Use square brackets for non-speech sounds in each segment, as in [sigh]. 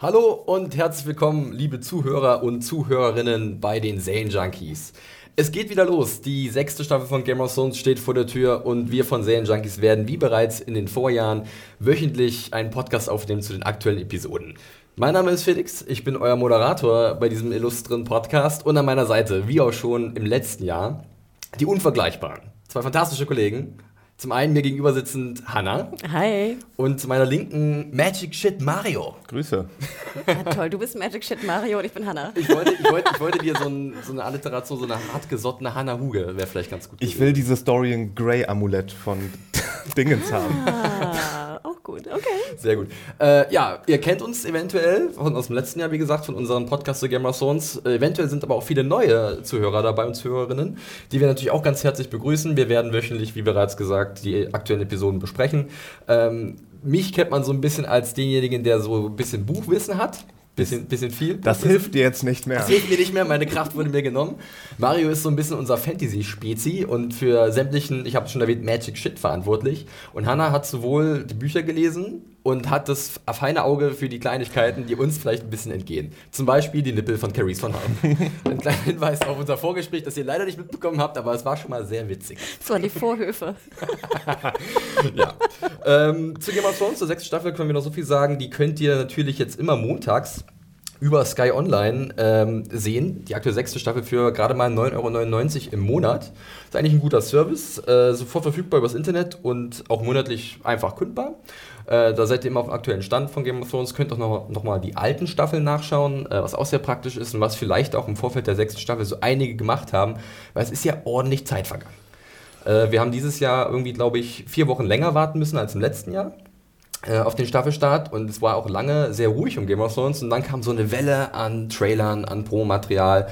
Hallo und herzlich willkommen, liebe Zuhörer und Zuhörerinnen bei den Zane Junkies. Es geht wieder los. Die sechste Staffel von Game of Thrones steht vor der Tür und wir von Serien Junkies werden wie bereits in den Vorjahren wöchentlich einen Podcast aufnehmen zu den aktuellen Episoden. Mein Name ist Felix, ich bin euer Moderator bei diesem illustren Podcast und an meiner Seite, wie auch schon im letzten Jahr, die unvergleichbaren. Zwei fantastische Kollegen, zum einen mir gegenüber sitzend Hanna. Hi. Und zu meiner linken Magic Shit Mario. Grüße. Ja, toll, du bist Magic Shit Mario und ich bin Hanna. Ich wollte, ich wollte, ich wollte dir so, ein, so, eine Alliteration, so eine hartgesottene Hanna Huge, wäre vielleicht ganz gut. Ich will dieses Dorian Gray Amulett von [laughs] Dingens haben. Ah, gut, okay. Sehr gut. Äh, ja, ihr kennt uns eventuell von, aus dem letzten Jahr, wie gesagt, von unserem Podcast The Gamer Zones. Äh, eventuell sind aber auch viele neue Zuhörer dabei und Zuhörerinnen, die wir natürlich auch ganz herzlich begrüßen. Wir werden wöchentlich, wie bereits gesagt, die aktuellen Episoden besprechen. Ähm, mich kennt man so ein bisschen als denjenigen, der so ein bisschen Buchwissen hat. Bisschen, bisschen viel. Das hilft dir jetzt nicht mehr. Das hilft mir nicht mehr, meine Kraft wurde mir genommen. Mario ist so ein bisschen unser Fantasy-Spezi und für sämtlichen, ich habe schon erwähnt, Magic Shit verantwortlich. Und Hannah hat sowohl die Bücher gelesen und hat das feine Auge für die Kleinigkeiten, die uns vielleicht ein bisschen entgehen. Zum Beispiel die Nippel von Caries von Heim. ein kleiner Hinweis auf unser Vorgespräch, das ihr leider nicht mitbekommen habt, aber es war schon mal sehr witzig. Das waren die Vorhöfe. [laughs] ja. Ähm, zu Game of Thrones, zur sechsten Staffel können wir noch so viel sagen. Die könnt ihr natürlich jetzt immer montags über Sky Online ähm, sehen. Die aktuelle sechste Staffel für gerade mal 9,99 Euro im Monat. Ist eigentlich ein guter Service. Äh, sofort verfügbar übers Internet und auch monatlich einfach kündbar. Äh, da seid ihr immer auf dem aktuellen Stand von Game of Thrones. Könnt auch noch, noch mal die alten Staffeln nachschauen, äh, was auch sehr praktisch ist und was vielleicht auch im Vorfeld der sechsten Staffel so einige gemacht haben, weil es ist ja ordentlich Zeit vergangen. Äh, wir haben dieses Jahr irgendwie, glaube ich, vier Wochen länger warten müssen als im letzten Jahr äh, auf den Staffelstart und es war auch lange sehr ruhig um Game of Thrones und dann kam so eine Welle an Trailern, an Promomaterial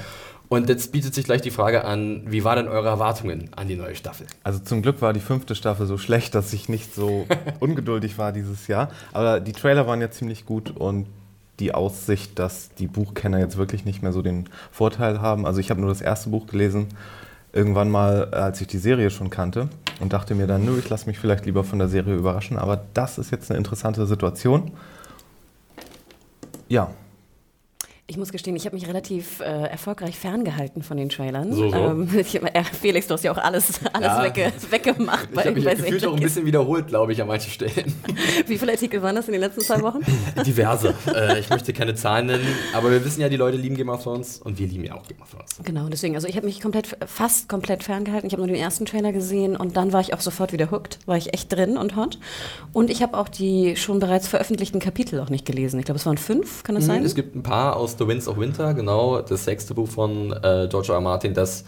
und jetzt bietet sich gleich die Frage an, wie waren denn eure Erwartungen an die neue Staffel? Also zum Glück war die fünfte Staffel so schlecht, dass ich nicht so [laughs] ungeduldig war dieses Jahr. Aber die Trailer waren ja ziemlich gut und die Aussicht, dass die Buchkenner jetzt wirklich nicht mehr so den Vorteil haben. Also ich habe nur das erste Buch gelesen, irgendwann mal, als ich die Serie schon kannte und dachte mir dann, nö, ich lasse mich vielleicht lieber von der Serie überraschen. Aber das ist jetzt eine interessante Situation. Ja, ich muss gestehen, ich habe mich relativ äh, erfolgreich ferngehalten von den Trailern. So, so. Ähm, [laughs] ich, äh, Felix, du hast ja auch alles, alles Ja. wegge weggemacht. Ich habe mich gefühlt auch ein bisschen wiederholt, glaube ich, an manchen Stellen. [laughs] Wie viele Artikel waren das in den letzten zwei Wochen? [laughs] Diverse. äh, ich möchte keine Zahlen nennen, aber wir wissen ja, die Leute lieben Game of Thrones und wir lieben ja auch Game of Thrones. Genau, deswegen, also ich habe mich komplett, fast komplett ferngehalten. Ich habe nur den ersten Trailer gesehen und dann war ich auch sofort wieder hooked, war ich echt drin und hot. Und ich habe auch die schon bereits veröffentlichten Kapitel auch nicht gelesen. Ich glaube, es waren fünf, kann das sein? Mhm, Es gibt ein paar aus The Winds of Winter, genau, das sechste Buch von äh, George R. R. Martin, das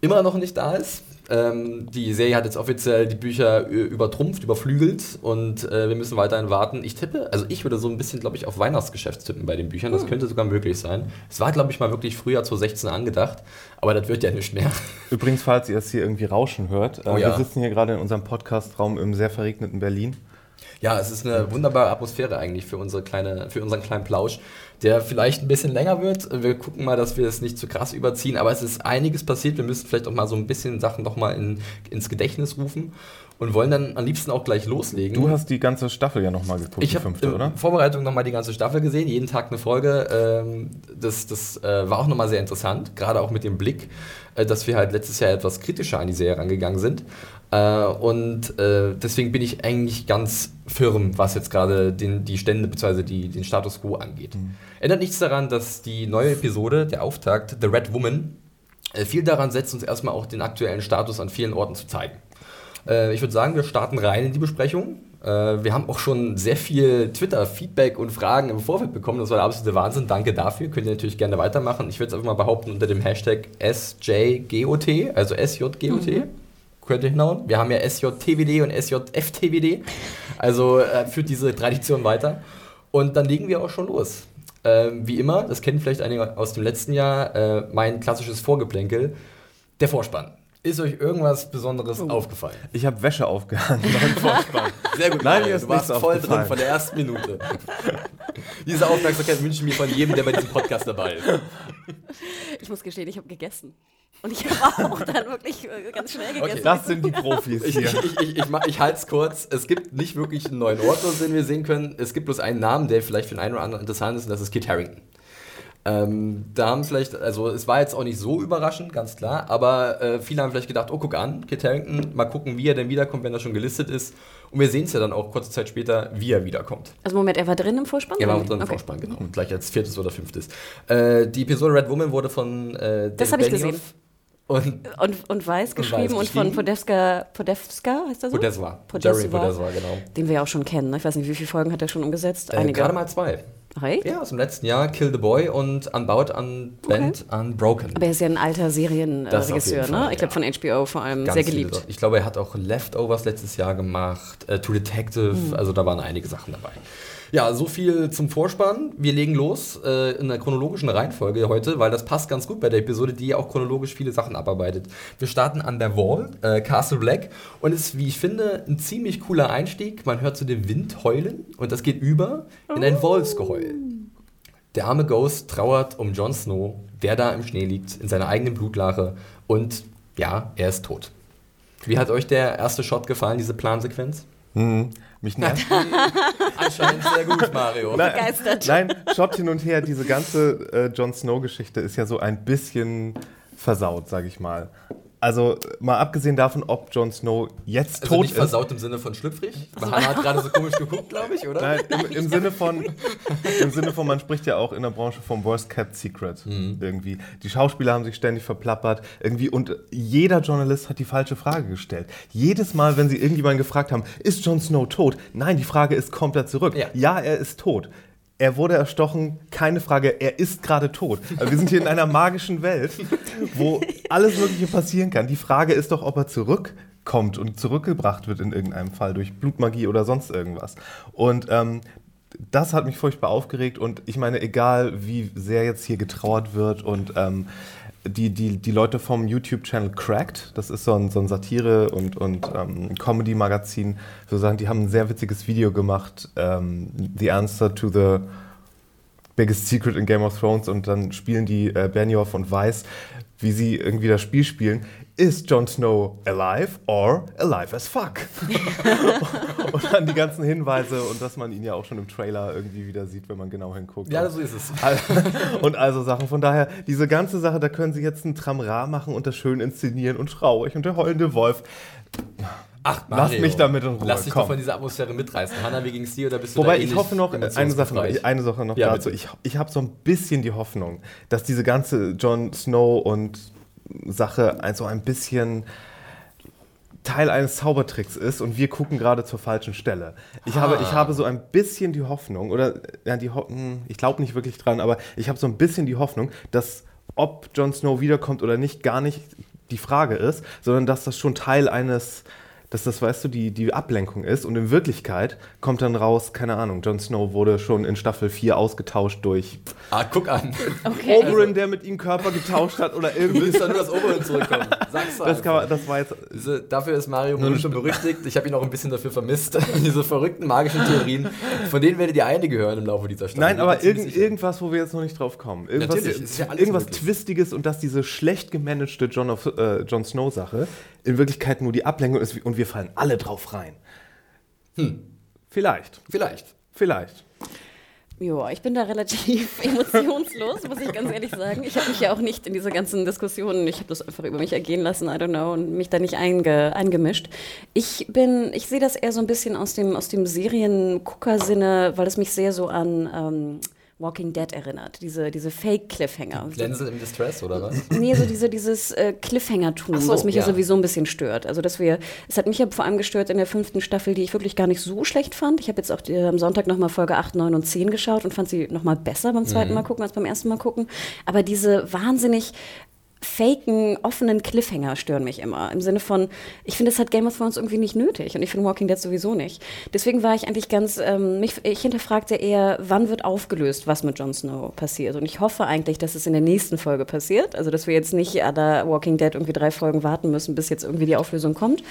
immer noch nicht da ist. Ähm, die Serie hat jetzt offiziell die Bücher übertrumpft, überflügelt und äh, wir müssen weiterhin warten. Ich tippe, also ich würde so ein bisschen, glaube ich, auf Weihnachtsgeschäft tippen bei den Büchern. Das könnte sogar möglich sein. Es war, glaube ich, mal wirklich Frühjahr 2016 angedacht, aber das wird ja nicht mehr. Übrigens, falls ihr es hier irgendwie rauschen hört, äh, Oh ja. wir sitzen hier gerade in unserem Podcastraum im sehr verregneten Berlin. Ja, es ist eine wunderbare Atmosphäre eigentlich für, unsere kleine, für unseren kleinen Plausch, der vielleicht ein bisschen länger wird. Wir gucken mal, dass wir es nicht zu krass überziehen, aber es ist einiges passiert. Wir müssen vielleicht auch mal so ein bisschen Sachen noch mal in, ins Gedächtnis rufen und wollen dann am liebsten auch gleich loslegen. Du hast die ganze Staffel ja nochmal geguckt, ich die habe fünfte, in oder? Vorbereitung nochmal die ganze Staffel gesehen, jeden Tag eine Folge. Ähm, das das äh, war auch nochmal sehr interessant, gerade auch mit dem Blick, äh, dass wir halt letztes Jahr etwas kritischer an die Serie rangegangen sind. Äh, und äh, deswegen bin ich eigentlich ganz firm, was jetzt gerade die Stände bzw. Den Status quo angeht. Ändert nichts daran, dass die neue Episode, der Auftakt, The Red Woman, äh, viel daran setzt, uns erstmal auch den aktuellen Status an vielen Orten zu zeigen. Äh, ich würde sagen, wir starten rein in die Besprechung. Äh, wir haben auch schon sehr viel Twitter-Feedback und Fragen im Vorfeld bekommen. Das war der absolute Wahnsinn. Danke dafür. Könnt ihr natürlich gerne weitermachen. Ich würde es einfach mal behaupten unter dem Hashtag SJGOT, also SJGOT. Könnt ihr hinhauen. Wir haben ja SJTWD und SJFTWD. Also äh, führt diese Tradition weiter. Und dann legen wir auch schon los. Ähm, wie immer, das kennen vielleicht einige aus dem letzten Jahr, äh, mein klassisches Vorgeplänkel, der Vorspann. Ist euch irgendwas Besonderes aufgefallen? Ich habe Wäsche aufgehangen [laughs] beim Vorspann. Sehr gut, Nein, Mario, du warst voll drin von der ersten Minute. Diese Aufmerksamkeit wünsche ich mir von jedem, der bei diesem Podcast dabei ist. [laughs] Ich muss gestehen, ich habe gegessen. Und ich habe auch dann wirklich äh, ganz schnell gegessen. Okay, das sind die Profis ich, hier. ich, ich, ich, ich halte es kurz. Es gibt nicht wirklich einen neuen Ort, den wir sehen können. Es gibt bloß einen Namen, der vielleicht für den einen oder anderen interessant ist, und das ist Kit Harington. Ähm, da haben vielleicht, also es war jetzt auch nicht so überraschend, ganz klar, aber äh, viele haben vielleicht gedacht, oh, guck an, Kit Harington, mal gucken, wie er denn wiederkommt, wenn er schon gelistet ist. Und wir sehen es ja dann auch kurze Zeit später, wie er wiederkommt. Also Moment, er war drin im Vorspann? Er war drin im okay. Vorspann, genau. Gleich als viertes oder fünftes. Äh, die Episode Red Woman wurde von äh, Das habe ich gesehen. Und, und, und Weiß geschrieben und, von Podevska, Podevska heißt er so? Podeswa. Jerry Podeswa, genau. Den wir ja auch schon kennen. Ne? Ich weiß nicht, wie viele Folgen hat er schon umgesetzt? Äh, Einige. Gerade mal zwei. Right? Ja, aus dem letzten Jahr, Kill the Boy und Unbound, Unbent, okay. Unbroken. Aber er ist ja ein alter Serienregisseur, ne? Ich glaube von HBO vor allem, Ganz sehr geliebt. Viele. Ich glaube, er hat auch Leftovers letztes Jahr gemacht, äh, True Detective, mhm. also da waren einige Sachen dabei. Ja, so viel zum Vorspann. Wir legen los äh, in der chronologischen Reihenfolge heute, weil das passt ganz gut bei der Episode, die ja auch chronologisch viele Sachen abarbeitet. Wir starten an der Wall, äh, Castle Black, und ist, wie ich finde, ein ziemlich cooler Einstieg. Man hört zu dem Wind heulen und das geht über in ein Wolfsgeheul. Der arme Ghost trauert um Jon Snow, der da im Schnee liegt, in seiner eigenen Blutlache und ja, er ist tot. Wie hat euch der erste Shot gefallen, diese Plansequenz? Mhm. Mich nervt [laughs] Anscheinend sehr gut, Mario. Nein, Begeistert. Nein, Shot hin und her, diese ganze äh, Jon Snow-Geschichte ist ja so ein bisschen versaut, sag ich mal. Also mal abgesehen davon, ob Jon Snow jetzt also tot nicht ist. versaut im Sinne von schlüpfrig? Also, Hannah hat gerade so komisch geguckt, glaube ich, oder? Nein, im, im Sinne von, im Sinne von, man spricht ja auch in der Branche vom Worst Kept Secret mhm. irgendwie. Die Schauspieler haben sich ständig verplappert irgendwie und jeder Journalist hat die falsche Frage gestellt. Jedes Mal, wenn sie irgendjemanden gefragt haben, ist Jon Snow tot? Nein, die Frage ist komplett zurück. Ja, ja er ist tot er wurde erstochen, keine Frage, er ist gerade tot. wir sind hier in einer magischen Welt, wo alles Mögliche passieren kann. Die Frage ist doch, ob er zurückkommt und zurückgebracht wird in irgendeinem Fall durch Blutmagie oder sonst irgendwas. Und ähm, das hat mich furchtbar aufgeregt und ich meine, egal wie sehr jetzt hier getrauert wird und ähm, die, die, die Leute vom YouTube-Channel Cracked, das ist so ein, so ein Satire- und, und ähm, Comedy-Magazin, sozusagen, die haben ein sehr witziges Video gemacht, ähm, The Answer to the Biggest Secret in Game of Thrones und dann spielen die äh, Benioff und Weiss, wie sie irgendwie das Spiel spielen. Ist Jon Snow alive or alive as fuck? [laughs] und dann die ganzen Hinweise und dass man ihn ja auch schon im Trailer irgendwie wieder sieht, wenn man genau hinguckt. Ja, so ist es. [laughs] und also Sachen. Von daher, diese ganze Sache, da können sie jetzt ein Tramra machen und das schön inszenieren und traurig und der heulende Wolf. Ach, Mario, Lass mich damit in Ruhe. Lass dich doch von dieser Atmosphäre mitreißen. Hanna, wie ging es dir oder bist du Wobei ich hoffe noch, eine Sache, noch, eine Sache noch ja, dazu. Bitte. Ich, ich habe so ein bisschen die Hoffnung, dass diese ganze Jon Snow und Sache also ein bisschen Teil eines Zaubertricks ist und wir gucken gerade zur falschen Stelle. Ich, ah. habe, ich habe so ein bisschen die Hoffnung, oder ja, die Ho hm, ich glaube nicht wirklich dran, aber ich habe so ein bisschen die Hoffnung, dass ob Jon Snow wiederkommt oder nicht, gar nicht die Frage ist, sondern dass das schon Teil eines dass das, weißt du, die, die Ablenkung ist. Und in Wirklichkeit kommt dann raus, keine Ahnung, Jon Snow wurde schon in Staffel 4 ausgetauscht durch ah, guck an. Okay. Oberyn, also, der mit ihm Körper getauscht hat oder irgendwie. Du willst doch nur, dass Oberyn zurückkommt. Sag's doch. Das, man, das war jetzt Diese, dafür ist Mario nun schon berüchtigt. Ich habe ihn auch ein bisschen dafür vermisst. [laughs] Diese verrückten magischen Theorien, von denen werdet ihr einige hören im Laufe dieser Staffel. Nein, aber irgend, irgendwas, wo wir jetzt noch nicht drauf kommen. Irgendwas, ja irgendwas Twistiges und dass diese schlecht gemanagte Jon, of, äh, Jon Snow-Sache in Wirklichkeit nur die Ablenkung ist und wir fallen alle drauf rein. Hm. Vielleicht. Vielleicht. Vielleicht. Ja, ich bin da relativ [laughs] emotionslos, muss ich ganz ehrlich sagen. Ich habe mich ja auch nicht in diese ganzen Diskussionen, ich habe das einfach über mich ergehen lassen, I don't know, und mich da nicht einge, eingemischt. Ich bin, ich sehe das eher so ein bisschen aus dem, aus dem Seriengucker-Sinne, weil es mich sehr so an ähm, Walking Dead erinnert, diese, diese Fake-Cliffhanger. Glänze im Distress oder was? Nee, so diese, dieses äh, Cliffhanger-Tum, so, was mich ja. ja. sowieso ein bisschen stört. Also, dass wir, es hat mich ja vor allem gestört in der fünften Staffel, die ich wirklich gar nicht so schlecht fand. Ich habe jetzt auch die, am Sonntag nochmal Folge 8, 9 und 10 geschaut und fand sie nochmal besser beim zweiten mhm. Mal gucken als beim ersten Mal gucken. Aber diese wahnsinnig faken, offenen Cliffhanger stören mich immer. Im Sinne von, ich finde, es hat Game of Thrones irgendwie nicht nötig und ich finde Walking Dead sowieso nicht. Deswegen war ich eigentlich ganz, ähm, mich, ich hinterfragte eher, wann wird aufgelöst, was mit Jon Snow passiert. Und ich hoffe eigentlich, dass es in der nächsten Folge passiert. Also, dass wir jetzt nicht an der Walking Dead irgendwie drei Folgen warten müssen, bis jetzt irgendwie die Auflösung kommt.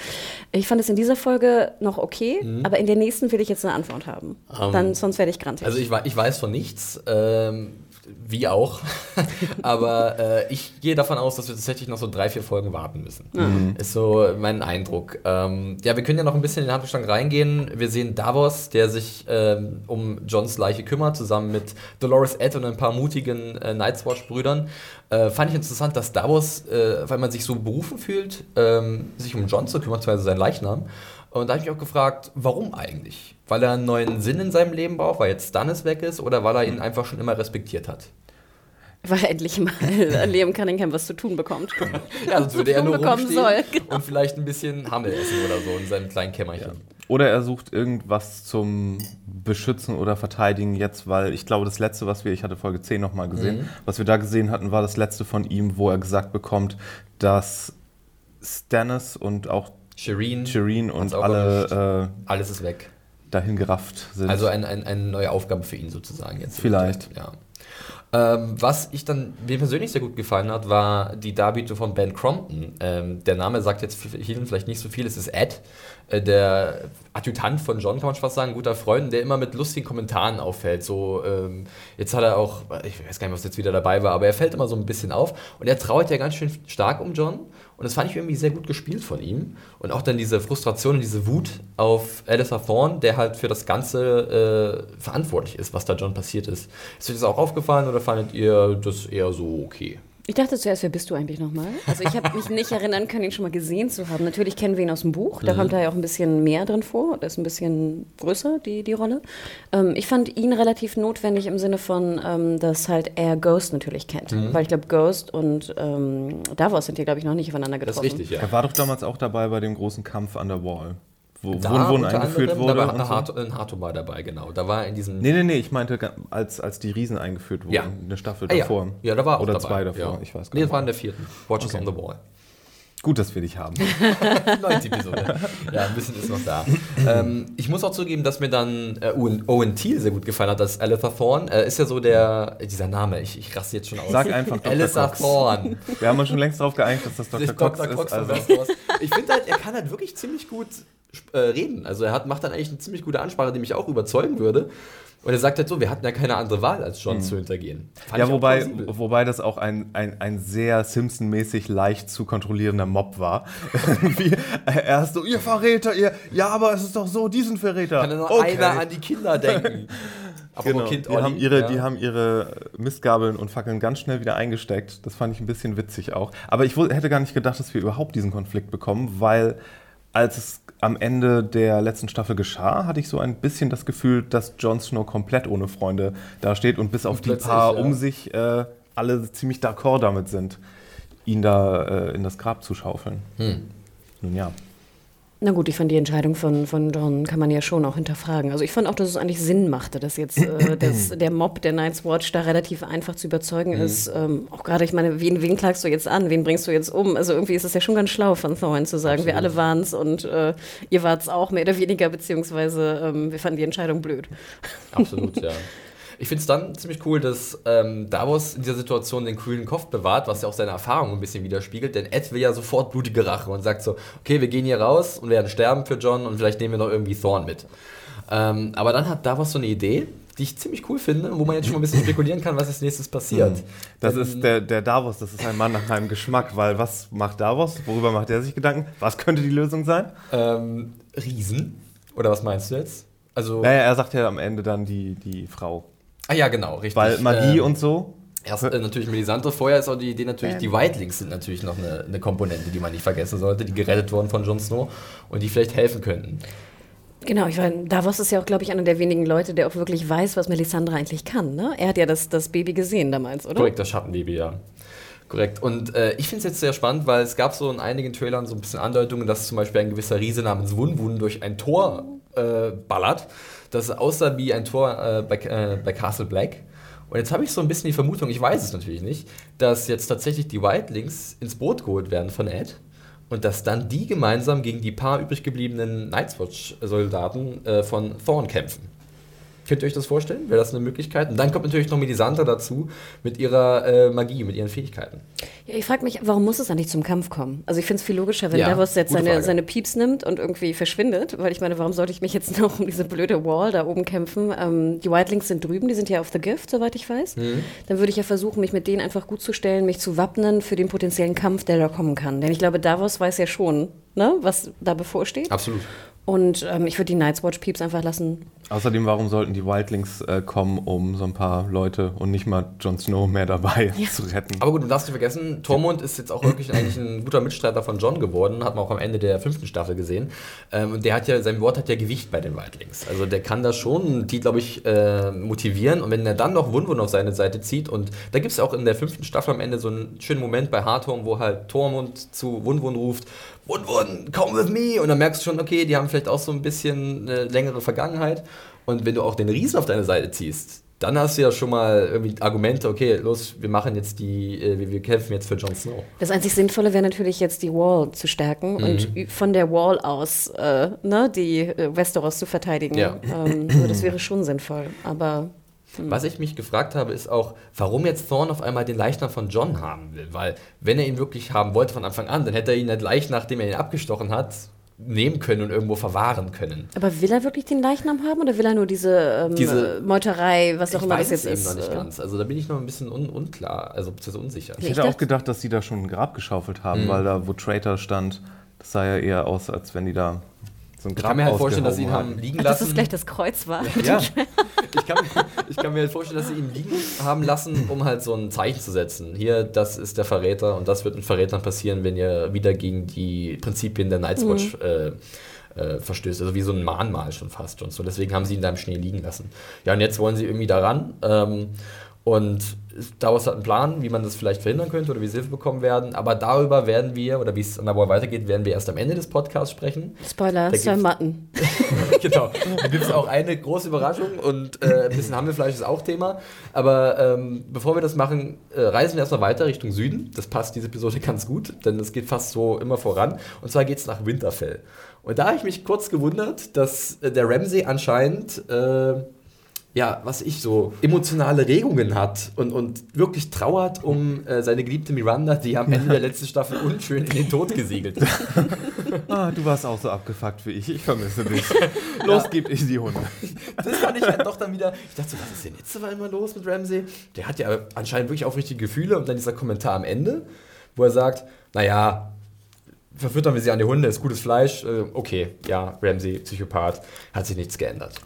Ich fand es in dieser Folge noch okay, mhm. aber in der nächsten will ich jetzt eine Antwort haben. Um, ähm, Dann, sonst werde ich grantig. Also, ich, ich weiß von nichts. Ähm wie auch. [laughs] Aber äh, ich gehe davon aus, dass wir tatsächlich noch so drei, vier Folgen warten müssen. Mhm. Ist so mein Eindruck. Ähm, ja, wir können ja noch ein bisschen in den Handlungsstrang reingehen. Wir sehen Davos, der sich ähm, um Johns Leiche kümmert, zusammen mit Dolores Ed und ein paar mutigen äh, Night's Watch-Brüdern. Äh, fand ich interessant, dass Davos, äh, weil man sich so berufen fühlt, ähm, sich um John zu kümmern, beziehungsweise seinen Leichnam. Und da habe ich mich auch gefragt, warum eigentlich? Weil er einen neuen Sinn in seinem Leben braucht, weil jetzt Stannis weg ist oder weil er ihn einfach schon immer respektiert hat? Weil er endlich mal [laughs] Liam Cunningham was zu tun bekommt. [laughs] ja, sonst würde er nur rumstehen soll, genau. und vielleicht ein bisschen Hammel essen oder so in seinem kleinen Kämmerchen. Ja. Oder er sucht irgendwas zum Beschützen oder Verteidigen jetzt, weil ich glaube, das letzte, was wir, ich hatte Folge 10 nochmal gesehen, mhm. was wir da gesehen hatten, war das letzte von ihm, wo er gesagt bekommt, dass Stannis und auch Shireen, Shireen und alle. Äh, Alles ist weg. Dahin gerafft sind. Also ein, ein, eine neue Aufgabe für ihn sozusagen jetzt. Vielleicht. Ja. Ähm, was ich dann mir persönlich sehr gut gefallen hat, war die Darbietung von Ben Crompton. Ähm, der Name sagt jetzt vielen vielleicht nicht so viel, es ist Ed, der Adjutant von John, kann man fast sagen, guter Freund, der immer mit lustigen Kommentaren auffällt. So, ähm, jetzt hat er auch, ich weiß gar nicht, was jetzt wieder dabei war, aber er fällt immer so ein bisschen auf und er trauert ja ganz schön stark um John und das fand ich irgendwie sehr gut gespielt von ihm. Und auch dann diese Frustration und diese Wut auf Alistair Thorne, der halt für das Ganze äh, verantwortlich ist, was da John passiert ist. Ist euch das auch aufgefallen oder fandet ihr das eher so okay? Ich dachte zuerst, wer bist du eigentlich nochmal? Also ich habe mich nicht erinnern können, ihn schon mal gesehen zu haben. Natürlich kennen wir ihn aus dem Buch, da mhm. kommt er ja auch ein bisschen mehr drin vor, da ist ein bisschen größer, die, die Rolle. Ähm, ich fand ihn relativ notwendig im Sinne von, ähm, dass halt er Ghost natürlich kennt. Mhm. Weil ich glaube, Ghost und ähm, Davos sind hier, glaube ich, noch nicht aufeinander getroffen. Das ist richtig, ja. Er war doch damals auch dabei bei dem großen Kampf an der Wall wo da Wohnen eingeführt anderem, wurde. Da war Hart, ein Hartumar dabei, genau. Da war in diesem. Nee, nee, nee, ich meinte, als, als die Riesen eingeführt wurden, ja. eine Staffel ah, davor. Ja. ja, da war auch Oder dabei. zwei davor, ja. ich weiß gar nicht. Nee, das war in der vierten. Watches okay. on the Wall. Gut, dass wir dich haben. [laughs] Neunte Episode. Ja, ein bisschen ist noch da. ähm, ich muss auch zugeben, dass mir dann äh, Owen Thiel sehr gut gefallen hat, als Aletha Thorne. Äh, ist ja so der, dieser Name, ich, ich raste jetzt schon aus. Sag einfach Dr. Aletha Thorne. Wir haben uns schon längst darauf geeinigt, dass das Dr. Cox, Dr. Cox ist. Also. Ich finde halt, er kann halt wirklich ziemlich gut äh, reden. Also er hat, macht dann eigentlich eine ziemlich gute Ansprache, die mich auch überzeugen würde. Und er sagt halt so, wir hatten ja keine andere Wahl, als John mhm. zu hintergehen. Fand ja, wobei, wobei das auch ein, ein, ein sehr Simpson-mäßig leicht zu kontrollierender Mob war. [laughs] Wie, er ist so, ihr Verräter, ihr, ja, aber es ist doch so, diesen Verräter. Kann nur okay. einer an die Kinder denken. [laughs] genau. kind die, haben ihre, ja. die haben ihre Mistgabeln und Fackeln ganz schnell wieder eingesteckt. Das fand ich ein bisschen witzig auch. Aber ich hätte gar nicht gedacht, dass wir überhaupt diesen Konflikt bekommen, weil als es am Ende der letzten Staffel geschah, hatte ich so ein bisschen das Gefühl, dass Jon Snow komplett ohne Freunde dasteht und bis auf die paar ja. um sich äh, alle ziemlich d'accord damit sind, ihn da äh, in das Grab zu schaufeln. Hm. Nun ja. Na gut, ich fand die Entscheidung von, von John kann man ja schon auch hinterfragen. Also ich fand auch, dass es eigentlich Sinn machte, dass jetzt äh, [clears throat] dass der Mob der Night's Watch da relativ einfach zu überzeugen mhm. ist. Ähm, auch gerade, ich meine, wen, wen klagst du jetzt an? Wen bringst du jetzt um? Also irgendwie ist es ja schon ganz schlau von Thorne zu sagen, Absolut. wir alle waren es und äh, ihr wart es auch mehr oder weniger, beziehungsweise ähm, wir fanden die Entscheidung blöd. Absolut, ja. [laughs] Ich finde es dann ziemlich cool, dass ähm, Davos in dieser Situation den kühlen Kopf bewahrt, was ja auch seine Erfahrung ein bisschen widerspiegelt. Denn Ed will ja sofort blutige Rache und sagt so: Okay, wir gehen hier raus und werden sterben für John und vielleicht nehmen wir noch irgendwie Thorn mit. Ähm, aber dann hat Davos so eine Idee, die ich ziemlich cool finde, wo man jetzt schon mal ein bisschen [laughs] spekulieren kann, was als nächstes passiert. Hm. Das ähm, ist der, der Davos, das ist ein Mann nach meinem Geschmack, weil was macht Davos? Worüber macht er sich Gedanken? Was könnte die Lösung sein? Ähm, Riesen. Oder was meinst du jetzt? Also, naja, er sagt ja am Ende dann die, die Frau. Ah ja, genau, richtig. Weil Magie ähm, und so. Erst äh, natürlich Melisandre, vorher ist auch die Idee natürlich, ähm. die Whitelings sind natürlich noch eine, eine, Komponente, die man nicht vergessen sollte, die gerettet wurden von Jon Snow und die vielleicht helfen könnten. Genau, ich meine, Davos ist ja auch, glaube ich, einer der wenigen Leute, der auch wirklich weiß, was Melisandre eigentlich kann. Ne? Er hat ja das, das Baby gesehen damals, oder? Korrekt, das Schattenbaby, ja. Korrekt. Und äh, ich finde es jetzt sehr spannend, weil es gab so in einigen Trailern so ein bisschen Andeutungen, dass zum Beispiel ein gewisser Riese namens Wunwun durch ein Tor äh, ballert das aussah wie ein Tor äh, bei, äh, bei Castle Black. Und jetzt habe ich so ein bisschen die Vermutung, ich weiß es natürlich nicht, dass jetzt tatsächlich die Wildlings ins Boot geholt werden von Ed und dass dann die gemeinsam gegen die paar übrig gebliebenen Night's Watch-Soldaten äh, von Thorn kämpfen. Könnt ihr euch das vorstellen? Wäre das eine Möglichkeit? Und dann kommt natürlich noch Melisandre dazu mit ihrer äh, Magie, mit ihren Fähigkeiten. Ja, ich frage mich, warum muss es eigentlich zum Kampf kommen? Also ich finde es viel logischer, wenn Ja, Davos jetzt seine, Frage. seine Pieps nimmt und irgendwie verschwindet, weil ich meine, warum sollte ich mich jetzt [laughs] noch um diese blöde Wall da oben kämpfen? Ähm, die Wildlings sind drüben, die sind ja auf The Gift, soweit ich weiß. Mhm. Dann würde ich ja versuchen, mich mit denen einfach gut zu stellen, mich zu wappnen für den potenziellen Kampf, der da kommen kann. Denn ich glaube, Davos weiß ja schon, ne, was da bevorsteht. Absolut. Und ähm, ich würde die Night's Watch Pieps einfach lassen. Außerdem, warum sollten die Wildlings äh, kommen, um so ein paar Leute und nicht mal Jon Snow mehr dabei zu retten? Aber gut, du darfst nicht vergessen, Tormund ist jetzt auch wirklich eigentlich ein guter Mitstreiter von John geworden, hat man auch am Ende der fünften Staffel gesehen. Ähm, und der hat ja, sein Wort hat ja Gewicht bei den Wildlings. Also der kann da schon die, glaube ich, äh, motivieren. Und wenn er dann noch Wunwun auf seine Seite zieht, und da gibt es auch in der fünften Staffel am Ende so einen schönen Moment bei Hardhome, wo halt Tormund zu Wunwun ruft, Wunwun, come with me! Und dann merkst du schon, okay, die haben vielleicht auch so ein bisschen eine längere Vergangenheit. Und wenn du auch den Riesen auf deine Seite ziehst, dann hast du ja schon mal irgendwie Argumente, okay, los, wir machen jetzt die, äh, wir, wir kämpfen jetzt für Jon Snow. Das einzig Sinnvolle wäre natürlich jetzt die Wall zu stärken Mhm. und von der Wall aus äh, ne, die äh, Westeros zu verteidigen. Ja. Ähm, so, das wäre schon sinnvoll. Aber Was ich mich gefragt habe, ist auch, warum jetzt Thorne auf einmal den Leichnam von John haben will. Weil, wenn er ihn wirklich haben wollte von Anfang an, dann hätte er ihn nicht gleich, nachdem er ihn abgestochen hat, nehmen können und irgendwo verwahren können. Aber will er wirklich den Leichnam haben oder will er nur diese, ähm, Diese- Meuterei, was auch ich immer weiß das es jetzt eben ist? noch nicht äh, ganz. Also da bin ich noch ein bisschen un unklar, also beziehungsweise unsicher. Ich Ich hätte auch gedacht, dass die da schon ein Grab geschaufelt haben, Mhm. weil da, wo Traitor stand, das sah ja eher aus, als wenn die da so ein Ich kann mir halt vorstellen, dass sie ihn haben liegen Ach, dass lassen. das gleich das Kreuz war. Ja, [laughs] ich, kann, ich kann mir halt vorstellen, dass sie ihn liegen haben lassen, um halt so ein Zeichen zu setzen. Hier, das ist der Verräter und das wird mit Verrätern passieren, wenn ihr wieder gegen die Prinzipien der Night's Watch äh, äh, verstößt. Also wie so ein Mahnmal schon fast und so. Deswegen haben sie ihn da im Schnee liegen lassen. Ja, und jetzt wollen sie irgendwie daran. Ähm, und Davos hat einen Plan, wie man das vielleicht verhindern könnte oder wie sie Hilfe bekommen werden. Aber darüber werden wir, oder wie es an der Wall weitergeht, werden wir erst am Ende des Podcasts sprechen. Spoiler, Sir gibt's- Mutton. [laughs] genau. Da gibt es auch eine große Überraschung und äh, ein bisschen Hammelfleisch ist auch Thema. Aber ähm, bevor wir das machen, äh, reisen wir erstmal weiter Richtung Süden. Das passt diese Episode [laughs] ganz gut, denn es geht fast so immer voran. Und zwar geht es nach Winterfell. Und da habe ich mich kurz gewundert, dass äh, der Ramsey anscheinend. Ja, was ich so, emotionale Regungen hat und, und wirklich trauert um äh, seine geliebte Miranda, die am Ende [laughs] der letzten Staffel unschön in den Tod gesiegelt ist. [laughs] ah, du warst auch so abgefuckt wie ich. Ich vermisse dich. [laughs] Los, gib ich die Hunde. Das fand ich halt doch dann wieder. Ich dachte so, was ist denn jetzt mal immer los mit Ramsey? Der hat ja anscheinend wirklich aufrichtige Gefühle und dann dieser Kommentar am Ende, wo er sagt: Naja, verfüttern wir sie an die Hunde, ist gutes Fleisch. Äh, okay, ja, Ramsey, Psychopath, hat sich nichts geändert.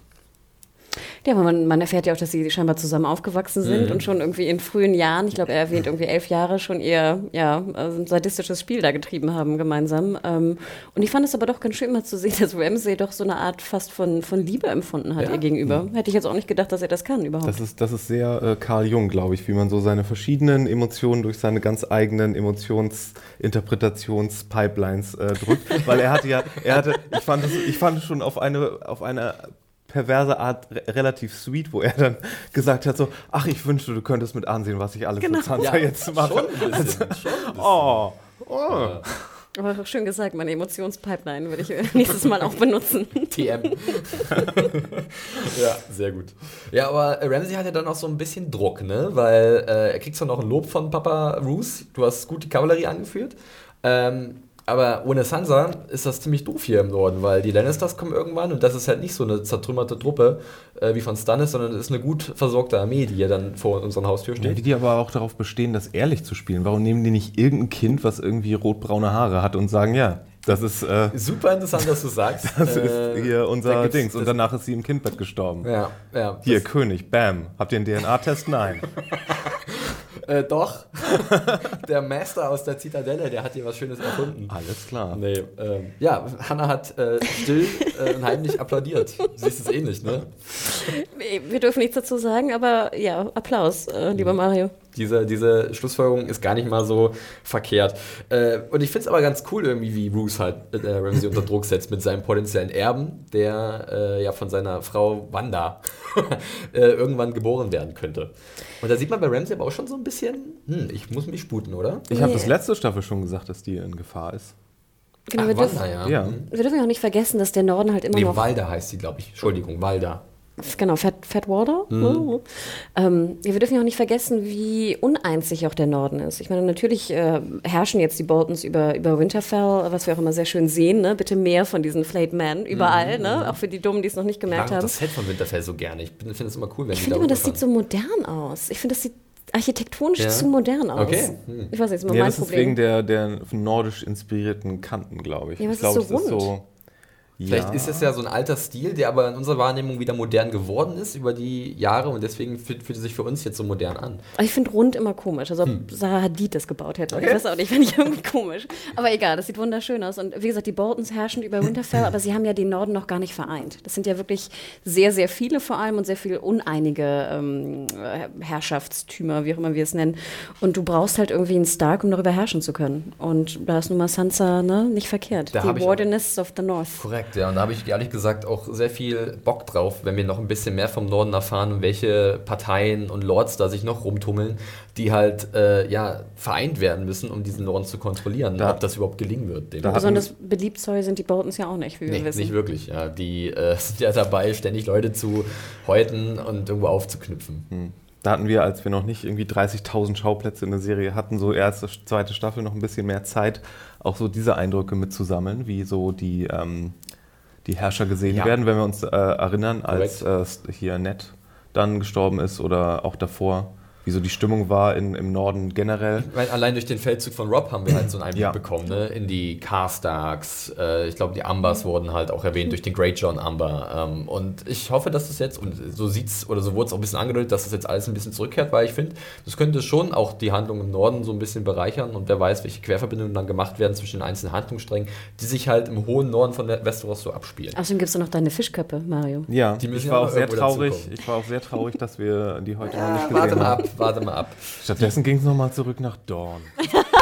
Ja, aber man, man erfährt ja auch, dass sie scheinbar zusammen aufgewachsen sind Mhm. und schon irgendwie in frühen Jahren, ich glaube, er erwähnt irgendwie elf Jahre, schon ihr ja, also ein sadistisches Spiel da getrieben haben gemeinsam. Ähm, und ich fand es aber doch ganz schön mal zu sehen, [laughs] dass Ramsey doch so eine Art fast von, von Liebe empfunden hat Ja. ihr gegenüber. Hätte ich jetzt auch nicht gedacht, dass er das kann überhaupt. Das ist, das ist sehr äh, Carl Jung, glaube ich, wie man so seine verschiedenen Emotionen durch seine ganz eigenen Emotionsinterpretationspipelines äh, drückt. [laughs] Weil er hatte ja, er hatte, ich fand es, ich fand es schon auf eine, auf eine perverse Art re relativ sweet, wo er dann [laughs] gesagt hat so, ach, ich wünschte, du könntest mit ansehen, was ich alles Genau. mit Sansa jetzt mache. Schon ein bisschen. Schon ein bisschen. [laughs] Oh, oh. Ja. aber schön gesagt, meine Emotionspipeline würde ich [laughs] nächstes Mal auch benutzen. TM. ja, sehr gut. Ja, aber Ramsey hat ja dann auch so ein bisschen Druck, ne? Weil äh, er kriegt zwar noch ein Lob von Papa Roos, du hast gut die Kavallerie angeführt. Ähm, aber ohne Sansa ist das ziemlich doof hier im Norden, weil die Lannisters kommen irgendwann und das ist halt nicht so eine zertrümmerte Truppe äh, wie von Stannis, sondern es ist eine gut versorgte Armee, die hier dann vor unserer Haustür Ja, steht. wie die aber auch darauf bestehen, das ehrlich zu spielen. Warum nehmen die nicht irgendein Kind, was irgendwie rotbraune Haare hat und sagen, ja, das ist, äh, Super interessant, dass du sagst. [laughs] das Äh, ist hier unser Dings. Und danach ist sie im Kindbett gestorben. Ja, ja. Hier, König, bam. Habt ihr einen DNA-Test? Nein. [laughs] Äh, doch. [laughs] der Master aus der Zitadelle, der hat hier was Schönes erfunden. Alles klar. Nee, ähm, ja, Hannah hat äh, still äh, und heimlich applaudiert. Du siehst es ähnlich, ne? Wir dürfen nichts dazu sagen, aber ja, Applaus, äh, lieber Mario. Diese, diese Schlussfolgerung ist gar nicht mal so verkehrt. Äh, und ich finde es aber ganz cool, irgendwie, wie Bruce halt äh, Ramsey [laughs] unter Druck setzt mit seinem potenziellen Erben, der äh, ja von seiner Frau Wanda [laughs] äh, irgendwann geboren werden könnte. Und da sieht man bei Ramsey aber auch schon so ein bisschen, hm, ich muss mich sputen, oder? Ich habe Nee. das letzte Staffel schon gesagt, dass die in Gefahr ist. Genau, Ach, wir, dürfen, Wanda, ja. Ja. Hm. wir dürfen ja auch nicht vergessen, dass der Norden halt immer Nee, noch. Walda heißt sie, glaube ich. Entschuldigung, Walda. Genau, Fat, Fat Water. Mhm. Ähm, wir dürfen ja auch nicht vergessen, wie uneins auch der Norden ist. Ich meine, natürlich äh, herrschen jetzt die Boltons über, über Winterfell, was wir auch immer sehr schön sehen. Ne? Bitte mehr von diesen Flayed Men überall, mhm. ne? auch für die Dummen, die es noch nicht gemerkt ich mag haben. das Set von Winterfell so gerne. Ich finde es immer cool, wenn ich finde immer, das sieht so modern aus. Ich finde, das sieht architektonisch ja. zu modern aus. Okay. Hm. Ich weiß nicht, ist mal ja, mein das Problem. ist wegen der, der nordisch inspirierten Kanten, glaube ich. Ja, ich glaube, es ist so rund. Ist so Vielleicht ja. ist es ja so ein alter Stil, der aber in unserer Wahrnehmung wieder modern geworden ist über die Jahre und deswegen fühlt, fühlt es sich für uns jetzt so modern an. Ich finde rund immer komisch, also ob hm. Sarah Hadid das gebaut hätte. Okay. Ich weiß auch nicht, [laughs] finde ich irgendwie komisch. Aber egal, das sieht wunderschön aus. Und wie gesagt, die Boltons herrschen über Winterfell, aber sie haben ja den Norden noch gar nicht vereint. Das sind ja wirklich sehr, sehr viele vor allem und sehr viele uneinige ähm, Herrschaftstümer, wie auch immer wir es nennen. Und du brauchst halt irgendwie einen Stark, um darüber herrschen zu können. Und da ist nun mal Sansa ne, nicht verkehrt. Da die Wardenists of the North. Korrekt korrekt, ja. Und da habe ich ehrlich gesagt auch sehr viel Bock drauf, wenn wir noch ein bisschen mehr vom Norden erfahren, welche Parteien und Lords da sich noch rumtummeln, die halt äh, ja, vereint werden müssen, um diesen Norden zu kontrollieren, da, ob das überhaupt gelingen wird. Da Besonders beliebt sind die Boltons ja auch nicht, wie nee, wir wissen. Nicht wirklich, ja. Die äh, [laughs] sind ja dabei, ständig Leute zu häuten und irgendwo aufzuknüpfen. Hm. Da hatten wir, als wir noch nicht irgendwie 30.000 Schauplätze in der Serie hatten, so erste, zweite Staffel noch ein bisschen mehr Zeit, auch so diese Eindrücke mitzusammeln, wie so die ähm, die Herrscher gesehen ja. werden, wenn wir uns äh, erinnern, als äh, hier Ned dann gestorben ist oder auch davor wie so die Stimmung war in, im Norden generell. Weil allein durch den Feldzug von Rob haben wir halt so einen Einblick ja. bekommen, ne? In die Carstarks, äh, ich glaube, die Ambers wurden halt auch erwähnt durch den Great John Amber. Ähm, und ich hoffe, dass das jetzt, und so sieht's, oder so wurde es auch ein bisschen angedeutet, dass das jetzt alles ein bisschen zurückkehrt, weil ich finde, das könnte schon auch die Handlung im Norden so ein bisschen bereichern und wer weiß, welche Querverbindungen dann gemacht werden zwischen den einzelnen Handlungssträngen, die sich halt im hohen Norden von Westeros so abspielen. Außerdem gibt es noch deine Fischköppe, Mario. Ja, die ich war auch sehr traurig. Ich war auch sehr traurig, dass wir die heute ja, noch nicht gesehen warte haben. Warte mal ab, warte mal ab. Stattdessen ging es nochmal zurück nach Dorn.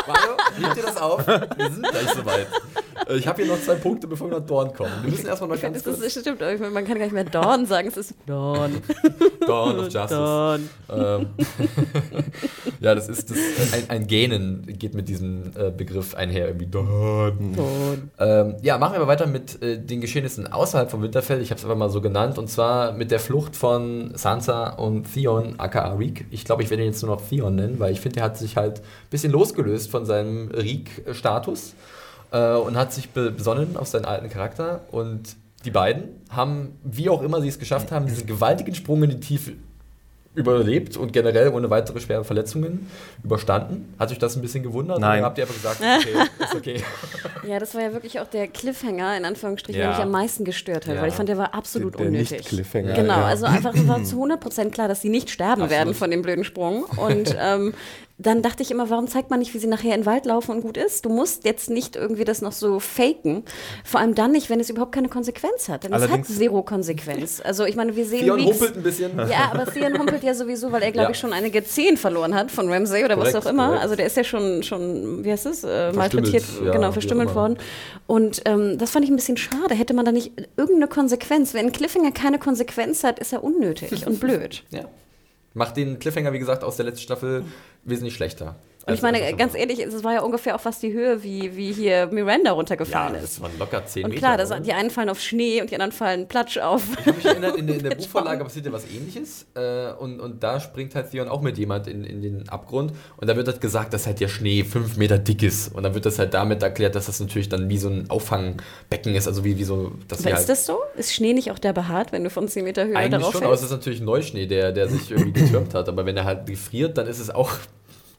Mario, leg dir das auf. Wir sind gleich soweit. Äh, ich habe hier noch zwei Punkte, bevor wir nach Dorn kommen. Wir müssen erstmal noch ganz kurz... Das stimmt, man kann gar nicht mehr Dorn sagen, es ist Dorn. [laughs] Dorn of Justice. Dorn. Ähm, [laughs] ja, das ist das, ein, ein Gähnen geht mit diesem äh, Begriff einher, irgendwie Dorn. Dorn. Ähm, ja, machen wir aber weiter mit äh, den Geschehnissen außerhalb von Winterfell. Ich habe es einfach mal so genannt. Und zwar mit der Flucht von Sansa und Theon, aka Reek. Ich glaube, ich werde ihn jetzt nur noch Theon nennen, weil ich finde, er hat sich halt ein bisschen losgelöst von seinem Reek-Status äh, und hat sich besonnen auf seinen alten Charakter. Und die beiden haben, wie auch immer sie es geschafft haben, diesen gewaltigen Sprung in die Tiefe überlebt und generell ohne weitere schwere Verletzungen überstanden. Hat euch das ein bisschen gewundert? Nein. Oder habt ihr einfach gesagt, [laughs] okay, ist okay? [laughs] ja, das war ja wirklich auch der Cliffhanger, in Anführungsstrichen, ja. der mich am meisten gestört hat, ja. weil ich fand, der war absolut der, der unnötig. Cliffhanger. Genau, ja. also einfach war zu [clears throat] 100% klar, dass sie nicht sterben absolut. werden von dem blöden Sprung. Und [laughs] ähm, dann dachte ich immer, warum zeigt man nicht, wie sie nachher in den Wald laufen und gut ist? Du musst jetzt nicht irgendwie das noch so faken. Vor allem dann nicht, wenn es überhaupt keine Konsequenz hat. Denn Allerdings es hat zero Konsequenz. Also ich meine, wir sehen Theon humpelt ein bisschen. Ja, aber Theon humpelt ja sowieso, weil er, glaube ja. ich, schon einige Zehen verloren hat von Ramsay oder korrekt, was auch immer. Korrekt. Also der ist ja schon, schon wie heißt es, äh, malträtiert, ja, genau, verstümmelt worden. Und ähm, das fand ich ein bisschen schade. Hätte man da nicht irgendeine Konsequenz? Wenn ein Cliffhanger keine Konsequenz hat, ist er unnötig und blöd. Ja. Macht den Cliffhanger, wie gesagt, aus der letzten Staffel wesentlich schlechter. Und ich meine, ganz ehrlich, es war ja ungefähr auch fast die Höhe, wie, wie hier Miranda runtergefallen ja, ist. das waren locker 10 und Meter. Und klar, das, die einen fallen auf Schnee und die anderen fallen platsch auf. Ich habe mich erinnert, in der, in der [laughs] Buchvorlage passiert ja was ähnliches. Äh, und, und da springt halt Theon auch mit jemand in, in den Abgrund. Und da wird halt gesagt, dass halt der Schnee 5 Meter dick ist. Und dann wird das halt damit erklärt, dass das natürlich dann wie so ein Auffangbecken ist. Also wie, wie so. Dass ist halt das so? Ist Schnee nicht auch der behaart, wenn du von 10 Meter Höhe Eigentlich darauf schon, aber es ist natürlich Neuschnee, der, der sich irgendwie getürmt hat. Aber wenn er halt gefriert, dann ist es auch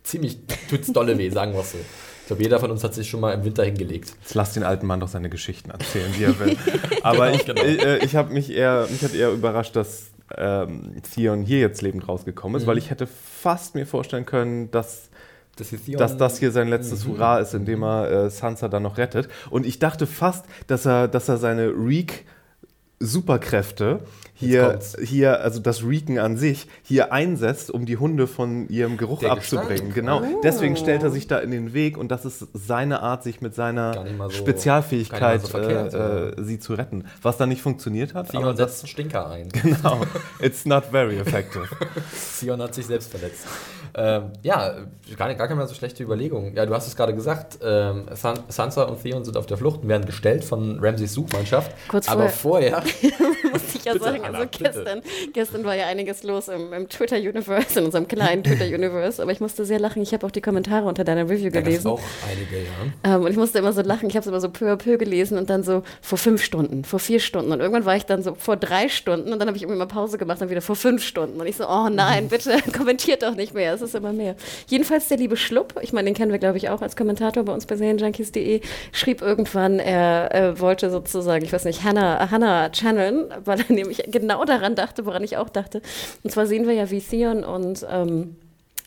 ziemlich tut's dolle weh, sagen wir es so. Ich glaube, jeder von uns hat sich schon mal im Winter hingelegt. Jetzt lass den alten Mann doch seine Geschichten erzählen, wie er will. [laughs] Aber genau, ich, genau. ich, äh, ich habe mich eher, mich hat eher überrascht, dass ähm, Theon hier jetzt lebend rausgekommen ist, mhm. weil ich hätte fast mir vorstellen können, dass dass, dass, das hier sein letztes mhm. Hurra ist, indem er äh, Sansa dann noch rettet. Und ich dachte fast, dass er, dass er seine Reek Superkräfte hier, hier, also das Reeken an sich, hier einsetzt, um die Hunde von ihrem Geruch Der abzubringen. Gestank. Genau. Oh. Deswegen stellt er sich da in den Weg und das ist seine Art, sich mit seiner so, Spezialfähigkeit so verkehrt, äh, äh, sie zu retten. Was dann nicht funktioniert hat. Sion setzt einen Stinker ein. [laughs] Genau. It's not very effective. [laughs] Sion hat sich selbst verletzt. Ähm, ja, gar, nicht, gar keine so schlechte Überlegung. Ja, du hast es gerade gesagt, ähm, San Sansa und Theon sind auf der Flucht und werden gestellt von Ramsays Suchmannschaft. Kurz aber vorher [laughs] muss ich ja sagen. Anna, Also bitte. gestern, gestern war ja einiges los im, im Twitter-Universe, in unserem kleinen [laughs] Twitter-Universe. Aber ich musste sehr lachen. Ich habe auch die Kommentare unter deiner Review Da gab es gelesen. auch einige, ja. Ähm, und ich musste immer so lachen. Ich habe es immer so peu à peu gelesen und dann so vor fünf Stunden, vor vier Stunden. Und irgendwann war ich dann so vor drei Stunden und dann habe ich irgendwie mal Pause gemacht und wieder vor fünf Stunden. Und ich so, oh nein, [laughs] bitte [laughs] kommentiert doch nicht mehr. Es ist immer mehr. Jedenfalls der liebe Schlupp, ich meine, den kennen wir, glaube ich, auch als Kommentator bei uns bei Serienjunkies.de, schrieb irgendwann, er äh, wollte sozusagen, ich weiß nicht, Hannah, Hannah channeln, weil er nämlich genau daran dachte, woran ich auch dachte. Und zwar sehen wir ja, wie Theon und ähm,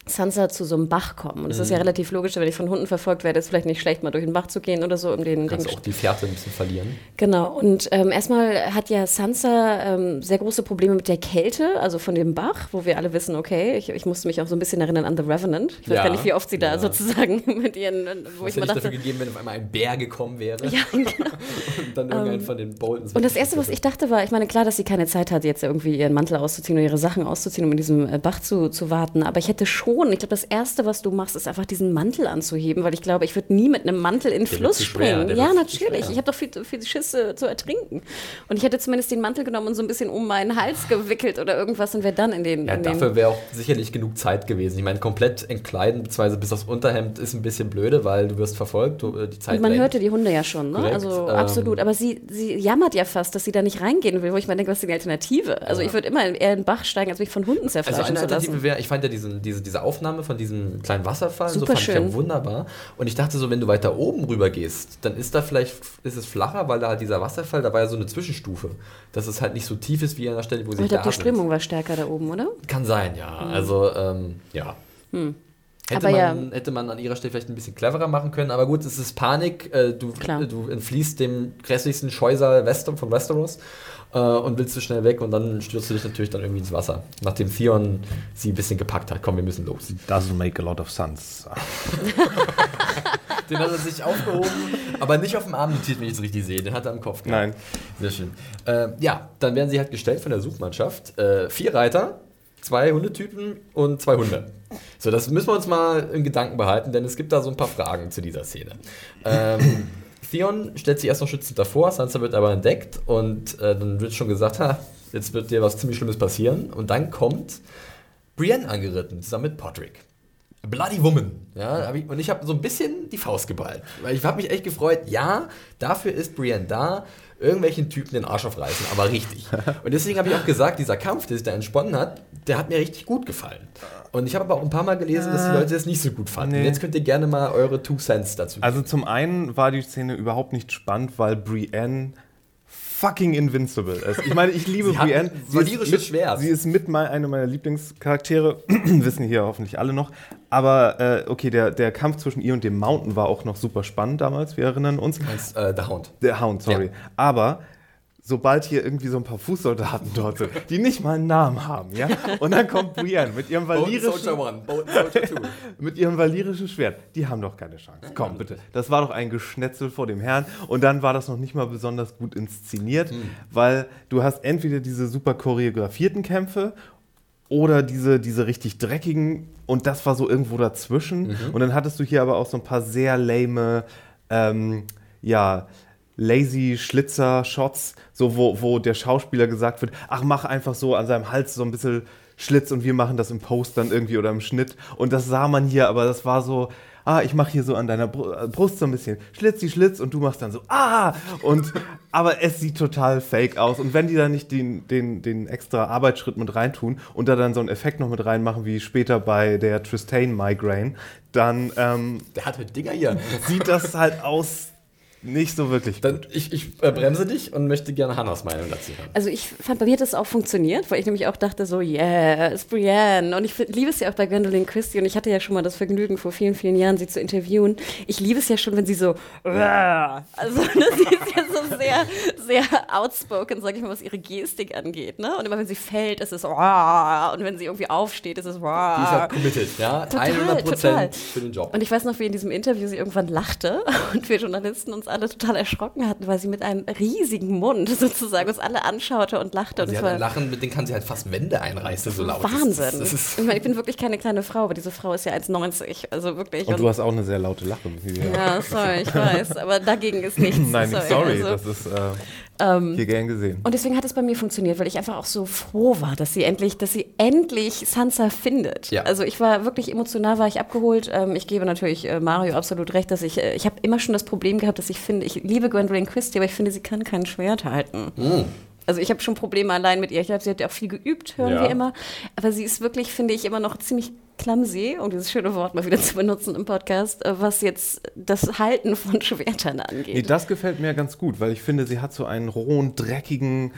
Sansa zu so einem Bach kommen. Und es Mhm. ist ja relativ logisch, wenn ich von Hunden verfolgt werde, ist vielleicht nicht schlecht, mal durch den Bach zu gehen oder so, um den, den Kannst auch die Fährte ein bisschen verlieren. Genau, und ähm, erstmal hat ja Sansa ähm, sehr große Probleme mit der Kälte, also von dem Bach, wo wir alle wissen, okay, ich, ich musste mich auch so ein bisschen erinnern an The Revenant. Ich weiß Ja, gar nicht, wie oft sie da ja. sozusagen [laughs] mit ihren, wo Was ich hätte mal ich dafür dachte. gegeben, wenn auf einmal ein Bär gekommen wäre Ja, [laughs] genau. und dann irgendein von den Boltons. Und das Erste, was ich dachte, war, ich meine, klar, dass sie keine Zeit hat, jetzt irgendwie ihren Mantel auszuziehen oder ihre Sachen auszuziehen, um in diesem äh, Bach zu, zu warten. Aber ich hätte schon, ich glaube, das Erste, was du machst, ist einfach diesen Mantel anzuheben, weil ich glaube, ich würde nie mit einem Mantel in den Fluss springen. Ja, natürlich. Ich habe doch viel, viel Schiss äh, zu ertrinken. Und ich hätte zumindest den Mantel genommen und so ein bisschen um meinen Hals gewickelt oder irgendwas und wäre dann in den. Ja, in dafür wäre auch sicherlich genug Zeit gewesen. Ich meine, komplett entkleiden, beziehungsweise bis aufs Unterhemd ist ein bisschen blöde, weil du wirst verfolgt, du, äh, die Zeit und man rennt. hörte die Hunde ja schon, ne? Korrekt, also ähm, absolut. Aber sie, sie jammert ja fast, dass sie da nicht reingehen will, wo ich mir denke, was ist die Alternative? Also ich würde immer eher in den Bach steigen, als mich von Hunden Also zerfleischen eine zu lassen. Alternative wäre, ich fand ja diesen, diese, diese Aufnahme von diesem kleinen Wasserfall, so Super fand ich schön. ja wunderbar. Und ich dachte so, wenn du weiter oben rüber gehst, dann ist da vielleicht, ist es flacher, weil da halt dieser Wasserfall, da war ja so eine Zwischenstufe, dass es halt nicht so tief ist wie an der Stelle, wo sie Aber ich da glaube, die sind. Strömung war stärker da oben, oder? Kann sein, ja. Also, ähm, ja. Hätte, Aber ja. man, hätte man an ihrer Stelle vielleicht ein bisschen cleverer machen können, aber gut, es ist Panik. Äh, du, Klar. du entfliehst dem grässlichsten Scheusal Wester von Westeros äh, und willst so schnell weg und dann stürzt du dich natürlich dann irgendwie ins Wasser. Nachdem Theon sie ein bisschen gepackt hat. Komm, wir müssen los. Doesn't make a lot of sense. [laughs] Den hat er sich aufgehoben, aber nicht auf dem Arm notiert, wenn ich es richtig sehe. Den hat er am Kopf. gehabt. Nein. Sehr schön. Äh, ja, dann werden sie halt gestellt von der Suchmannschaft. Äh, vier Reiter, zwei Hundetypen und zwei Hunde. So, das müssen wir uns mal in Gedanken behalten, denn es gibt da so ein paar Fragen zu dieser Szene. Ähm, [clears throat] Theon stellt sich erst noch schützend davor, Sansa wird aber entdeckt und äh, dann wird schon gesagt, ha, jetzt wird dir was ziemlich Schlimmes passieren. Und dann kommt Brienne angeritten, zusammen mit Podrick. Bloody Woman. Ja, hab ich, und ich habe so ein bisschen die Faust geballt. Weil ich habe mich echt gefreut, ja, dafür ist Brienne da, irgendwelchen Typen den Arsch aufreißen, aber richtig. [laughs] Und deswegen habe ich auch gesagt, dieser Kampf, der sich da entsponnen hat, der hat mir richtig gut gefallen. Und ich habe aber auch ein paar Mal gelesen, dass die Leute das nicht so gut fanden. Nee. Jetzt könnt ihr gerne mal eure Two Cents dazu Also zum einen war die Szene überhaupt nicht spannend, weil Brienne fucking invincible ist. Ich meine, ich [laughs] liebe Sie Brienne. ein ist mit, Schwert. Sie ist mit mein, einer meiner Lieblingscharaktere, [clears throat] wissen hier hoffentlich alle noch. Aber äh, okay, der, der Kampf zwischen ihr und dem Mountain war auch noch super spannend damals, wir erinnern uns. meinst. Äh, The Hound. Der Hound, sorry. Ja. Aber sobald hier irgendwie so ein paar Fußsoldaten dort sind, die nicht mal einen Namen haben, ja, und dann kommt Brienne mit ihrem valyrischen Soldier One, [laughs] mit ihrem valyrischen Schwert. Die haben doch keine Chance. Komm, bitte. Das war doch ein Geschnetzel vor dem Herrn. Und dann war das noch nicht mal besonders gut inszeniert, weil du hast entweder diese super choreografierten Kämpfe oder diese, diese richtig dreckigen und das war so irgendwo dazwischen. Und dann hattest du hier aber auch so ein paar sehr lame, ähm, ja, lazy Schlitzer-Shots, so wo, wo der Schauspieler gesagt wird, ach, mach einfach so an seinem Hals so ein bisschen Schlitz und wir machen das im Post dann irgendwie oder im Schnitt. Und das sah man hier, aber das war so, ah, ich mache hier so an deiner äh, Brust so ein bisschen Schlitzi Schlitz und du machst dann so, ah! Und aber es sieht total fake aus. Und wenn die da nicht den, den, den extra Arbeitsschritt mit reintun und da dann so einen Effekt noch mit reinmachen, wie später bei der Tristane Migraine, dann ähm, Der hat halt Dinger hier. sieht das halt aus nicht so wirklich Dann, ich ich äh, bremse dich und möchte gerne Hannas Meinung dazu hören. Also ich fand, bei mir hat das auch funktioniert, weil ich nämlich auch dachte so, yeah, ist Brienne. Und ich liebe es ja auch bei Gwendolyn Christie und ich hatte ja schon mal das Vergnügen, vor vielen, vielen Jahren sie zu interviewen. Ich liebe es ja schon, wenn sie so, "Rah." also ne, [laughs] sie ist ja so sehr, sehr outspoken, sag ich mal, was ihre Gestik angeht. Ne? Und immer wenn sie fällt, ist es "Rah." und wenn sie irgendwie aufsteht, ist es Die ist "Rah." halt committed, ja? Total, 100 total. für den Job. Und ich weiß noch, wie in diesem Interview sie irgendwann lachte [laughs] und wir Journalisten uns alle total erschrocken hatten, weil sie mit einem riesigen Mund sozusagen uns alle anschaute und lachte. Und sie es hat war ein Lachen, mit dem kann sie halt fast Wände einreißen, so laut. Wahnsinn. Das, das ist, ich meine, ich bin wirklich keine kleine Frau, aber diese Frau ist ja 1,90. Also wirklich. Und du hast auch eine sehr laute Lache. ja, sorry, ich weiß. Aber dagegen ist nichts. [laughs] Nein, nicht sorry. also, das ist. Äh, Ähm, Hier gern gesehen. und deswegen hat es bei mir funktioniert, weil ich einfach auch so froh war, dass sie endlich, dass sie endlich Sansa findet. Ja. Also ich war wirklich emotional, war ich abgeholt. Ähm, ich gebe natürlich äh, Mario absolut recht, dass ich, äh, ich habe immer schon das Problem gehabt, dass ich finde, ich liebe Gwendolyn Christie, aber ich finde, sie kann kein Schwert halten. Also ich habe schon Probleme allein mit ihr. Ich glaube, sie hat ja auch viel geübt, hören Ja. wir immer. Aber sie ist wirklich, finde ich, immer noch ziemlich clumsy, um dieses schöne Wort mal wieder [laughs] zu benutzen im Podcast, äh, was jetzt das Halten von [laughs] Schwertern angeht. Nee, das gefällt mir ganz gut, weil ich finde, sie hat so einen rohen, dreckigen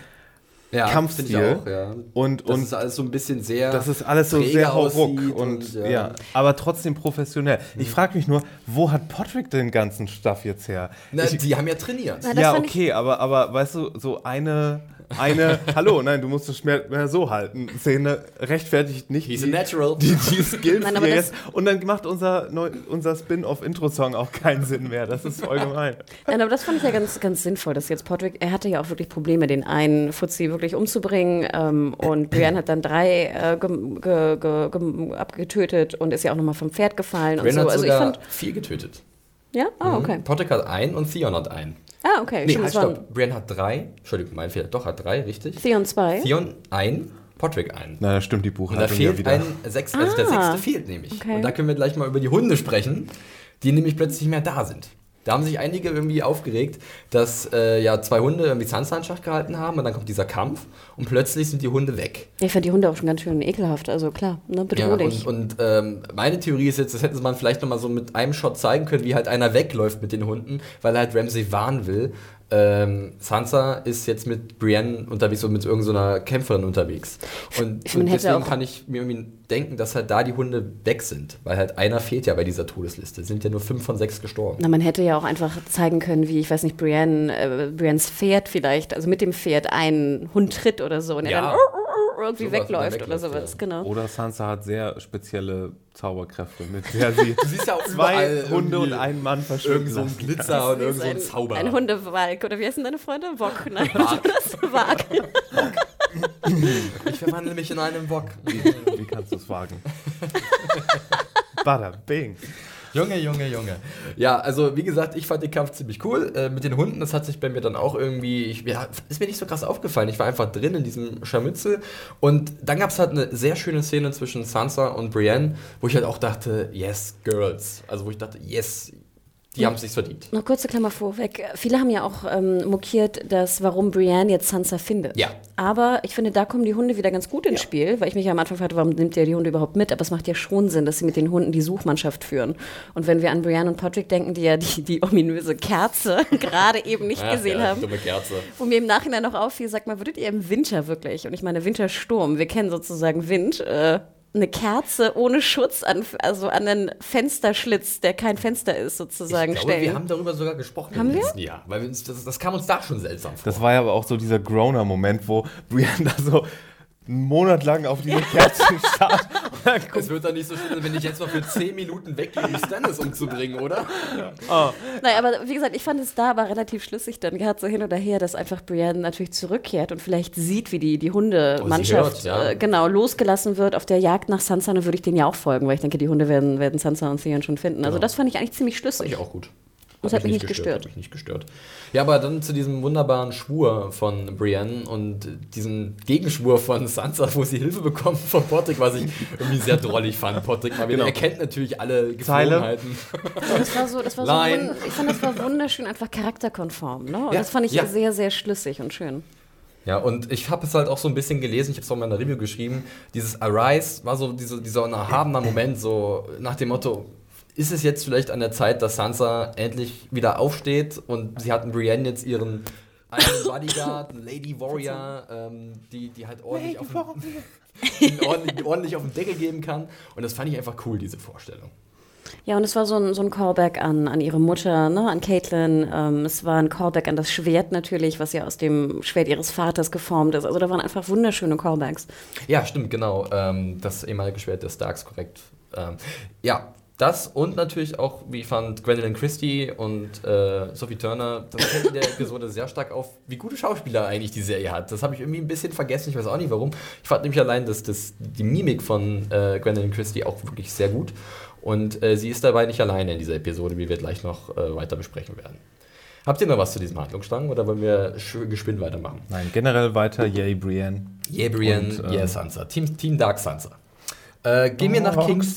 Ja, Kampfstil. auch, ja. Und, Das und ist alles so ein bisschen sehr. das ist alles so sehr hauruck und, und, ja. ja. aber trotzdem professionell. Ich frage mich nur, wo hat Patrick den ganzen Stuff jetzt her? Na, ich, die haben ja trainiert. Na, ja, okay, aber, aber weißt du, so eine, eine, hallo, nein, du musst das Schwert mehr so halten. Szene rechtfertigt nicht He's a die, natural. die, die [laughs] Skills, Nein, die aber das- und dann macht unser, neu, unser Spin-off-Intro-Song auch keinen Sinn mehr. Das ist voll gemein. Nein, aber das fand ich ja ganz, ganz sinnvoll, dass jetzt Podrick, er hatte ja auch wirklich Probleme, den einen Fuzzi wirklich umzubringen ähm, und Brienne hat dann drei äh, ge, ge, abgetötet und ist ja auch nochmal vom Pferd gefallen und Brienne so. hat Also ich sogar fand, vier getötet. ja, ah, okay. Potter hat einen und Theon hat einen. Ah, okay. Nee, halt, stopp. Brienne hat drei. Entschuldigung, mein Fehler. Doch, hat drei, richtig. Theon zwei. Theon ein, Potrick ein. Na, da stimmt die Und da Buchhaltung fehlt ja wieder. ein sechs, also der Ah, sechste fehlt nämlich. okay. Und da können wir gleich mal über die Hunde sprechen, die nämlich plötzlich nicht mehr da sind. Da haben sich einige irgendwie aufgeregt, dass äh, ja zwei Hunde irgendwie Sansa in Schach gehalten haben und dann kommt dieser Kampf und plötzlich sind die Hunde weg. Ich fand die Hunde auch schon ganz schön ekelhaft, also klar, ne, Ja, bedrohlich. und und ähm, meine Theorie ist jetzt, das hätten sie man vielleicht nochmal so mit einem Shot zeigen können, wie halt einer wegläuft mit den Hunden, weil er halt Ramsay warnen will. Ähm, Sansa ist jetzt mit Brienne unterwegs und mit irgendeiner Kämpferin unterwegs. Und, Ich- und deswegen kann ich mir irgendwie denken, dass halt da die Hunde weg sind, weil halt einer fehlt ja bei dieser Todesliste. Es sind ja nur fünf von sechs gestorben. Na, man hätte ja auch einfach zeigen können, wie, ich weiß nicht, Brienne, äh, Briennes Pferd vielleicht, also mit dem Pferd einen Hund tritt oder so und er Ja. dann irgendwie wenn er wegläuft oder wegläuft, sowas, ja. genau. Oder Sansa hat sehr spezielle Zauberkräfte, mit der sie [laughs] Du siehst ja auch zwei überall Hunde und einen Mann verschwinden Irgend so ein. Glitzer und irgend so ein Zauber. ein Hundewalk, oder wie heißen deine Freunde? Wok, nein, das Wag. Ich verwandle mich in einen Bock. Wie kannst du es wagen? [laughs] Bada, bing. Junge, Junge, Junge. Ja, also wie gesagt, ich fand den Kampf ziemlich cool. Äh, mit den Hunden, das hat sich bei mir dann auch irgendwie, ich, ja, ist mir nicht so krass aufgefallen. Ich war einfach drin in diesem Scharmützel. Und dann gab es halt eine sehr schöne Szene zwischen Sansa und Brienne, wo ich halt auch dachte, yes, Girls. Also wo ich dachte, yes, die haben es sich verdient. Noch kurze Klammer vorweg. Viele haben ja auch ähm, mokiert, dass warum Brienne jetzt Sansa findet. Ja. Aber ich finde, da kommen die Hunde wieder ganz gut ins Spiel, weil ich mich ja am Anfang fragte, warum nimmt ihr die Hunde überhaupt mit? Aber es macht ja schon Sinn, dass sie mit den Hunden die Suchmannschaft führen. Und wenn wir an Brienne und Patrick denken, die ja die, die ominöse Kerze [laughs] gerade eben nicht Ach, gesehen ja, haben, Dumme Kerze. wo mir im Nachhinein noch auffiel, sag mal, würdet ihr im Winter wirklich, und ich meine Wintersturm, wir kennen sozusagen Wind, äh, eine Kerze ohne Schutz an, also an einen Fensterschlitz, der kein Fenster ist, sozusagen Ich glaube, stellen? wir haben darüber sogar gesprochen Haben im wir? letzten Jahr. Weil wir uns, das, das kam uns da schon seltsam vor. Das war ja aber auch so dieser Groner-Moment, wo Brienne [laughs] da so einen Monat lang auf diese Kerzen [laughs] starrt. Dann es wird doch nicht so schlimm, wenn ich jetzt noch für 10 Minuten weggehe, um Stannis umzubringen, oder? Nein, aber wie gesagt, ich fand es da aber relativ schlüssig dann gehabt, so hin oder her, dass einfach Brienne natürlich zurückkehrt und vielleicht sieht, wie die, die Hundemannschaft Oh, sie hört, ja. äh, genau losgelassen wird auf der Jagd nach Sansa, dann würde ich denen ja auch folgen, weil ich denke, die Hunde werden, werden Sansa und Theon schon finden. Also Genau. das fand ich eigentlich ziemlich Fand schlüssig. ich auch gut. Das Hat hat mich nicht gestört. Hat mich nicht gestört. Ja, aber dann zu diesem wunderbaren Schwur von Brienne und diesen Gegenschwur von Sansa, wo sie Hilfe bekommt von Potrick, was ich irgendwie sehr drollig fand. Potrick mal. Genau. Er kennt natürlich alle. Geflogenheiten. Das war so, das war so Nein. wund- ich fand, das war wunderschön, einfach charakterkonform. Ne? Und Ja, das fand ich ja. sehr, sehr schlüssig und schön. Ja, und ich habe es halt auch so ein bisschen gelesen, ich habe es auch in meiner Review geschrieben, dieses Arise war so diese, dieser erhabener Moment, so nach dem Motto, ist es jetzt vielleicht an der Zeit, dass Sansa endlich wieder aufsteht und sie hat in Brienne jetzt ihren eigenen [laughs] Bodyguard, einen Lady Warrior, ähm, die, die halt ordentlich auf, den, [laughs] ordentlich, ordentlich auf den Deckel geben kann. Und das fand ich einfach cool, diese Vorstellung. Ja, und es war so ein, so ein Callback an, an ihre Mutter, ne, an Caitlin. Ähm, es war ein Callback an das Schwert natürlich, was ja aus dem Schwert ihres Vaters geformt ist. Also da waren einfach wunderschöne Callbacks. Ja, stimmt, genau. Ähm, das ehemalige Schwert des Starks, korrekt. Ähm, ja, das und natürlich auch, wie ich fand, Gwendolyn Christie und äh, Sophie Turner, das fällt in der Episode sehr stark auf, wie gute Schauspieler eigentlich die Serie hat. Das habe ich irgendwie ein bisschen vergessen, ich weiß auch nicht warum. Ich fand nämlich allein dass das, die Mimik von äh, Gwendolyn Christie auch wirklich sehr gut. Und äh, sie ist dabei nicht alleine in dieser Episode, wie wir gleich noch äh, weiter besprechen werden. Habt ihr noch was zu diesem Handlungsstrang oder wollen wir geschwind weitermachen? Nein, generell weiter, yay, Brienne. Yay, Brienne, Und, yeah, ähm, Sansa. Team, Team Dark Sansa. Äh, gehen wir nach Kings.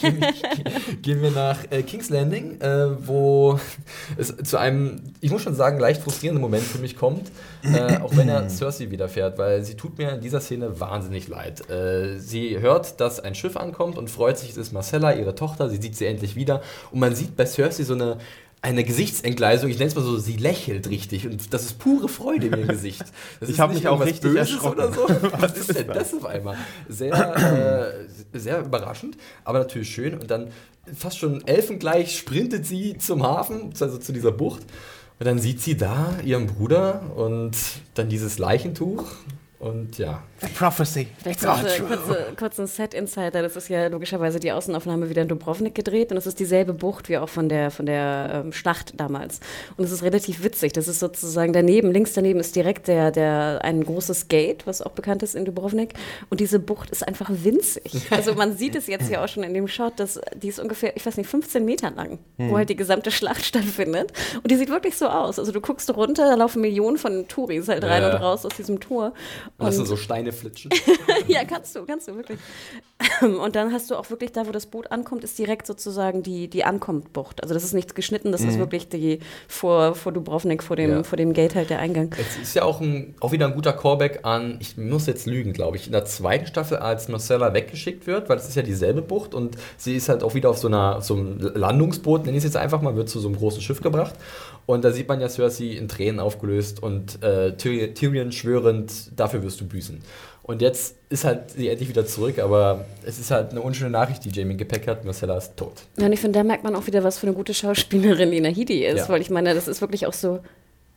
Gehen, [laughs] gehen wir nach äh, Kings Landing, äh, wo [laughs] es zu einem, ich muss schon sagen, leicht frustrierenden Moment für mich kommt, äh, auch wenn er [clears throat] Cersei widerfährt, weil sie tut mir in dieser Szene wahnsinnig leid. Äh, sie hört, dass ein Schiff ankommt und freut sich, es ist Marcella, ihre Tochter, sie sieht sie endlich wieder und man sieht bei Cersei so eine eine Gesichtsentgleisung, ich nenne es mal so, sie lächelt richtig und das ist pure Freude in ihrem Gesicht. Das Ich ist hab nicht mich auch richtig Böses erschrocken. Oder so. [laughs] Was ist denn das auf einmal? Sehr, äh, sehr überraschend, aber natürlich schön. Und dann fast schon elfengleich sprintet sie zum Hafen, also zu dieser Bucht. Und dann sieht sie da ihren Bruder und dann dieses Leichentuch. Und ja, The Prophecy. Vielleicht kurze, kurze, kurzen Set-Insider. Das ist ja logischerweise die Außenaufnahme wieder in Dubrovnik gedreht und es ist dieselbe Bucht wie auch von der, von der ähm, Schlacht damals. Und es ist relativ witzig. Das ist sozusagen daneben, links daneben ist direkt der, der, ein großes Gate, was auch bekannt ist in Dubrovnik. Und diese Bucht ist einfach winzig. [laughs] Also man sieht es jetzt hier auch schon in dem Shot, dass die ist ungefähr, ich weiß nicht, 15 Meter lang, wo halt die gesamte Schlacht stattfindet. Und die sieht wirklich so aus. Also du guckst runter, da laufen Millionen von Touris halt rein Ja. und raus aus diesem Tor. Und hast du so Steine flitschen. [laughs] ja, kannst du, kannst du wirklich. Und dann hast du auch wirklich da, wo das Boot ankommt, ist direkt sozusagen die, die Ankommentbucht. Also das ist nichts geschnitten, das ist wirklich die vor, vor Dubrovnik, vor dem, Ja. vor dem Gate halt der Eingang. Es ist ja auch, ein, auch wieder ein guter Callback an, ich muss jetzt lügen, glaube ich, in der zweiten Staffel, als Marcella weggeschickt wird, weil es ist ja dieselbe Bucht und sie ist halt auch wieder auf so, einer, auf so einem Landungsboot, nenne ich es jetzt einfach mal, wird zu so einem großen Schiff gebracht. Und da sieht man ja Cersei in Tränen aufgelöst und äh, Tyrion, schwörend, dafür wirst du büßen. Und jetzt ist halt sie endlich wieder zurück, aber es ist halt eine unschöne Nachricht, die Jamie Gepäck hat. Marcella ist tot. Ja, und ich finde, da merkt man auch wieder, was für eine gute Schauspielerin Lina Headey ist, Ja. weil ich meine, das ist wirklich auch so.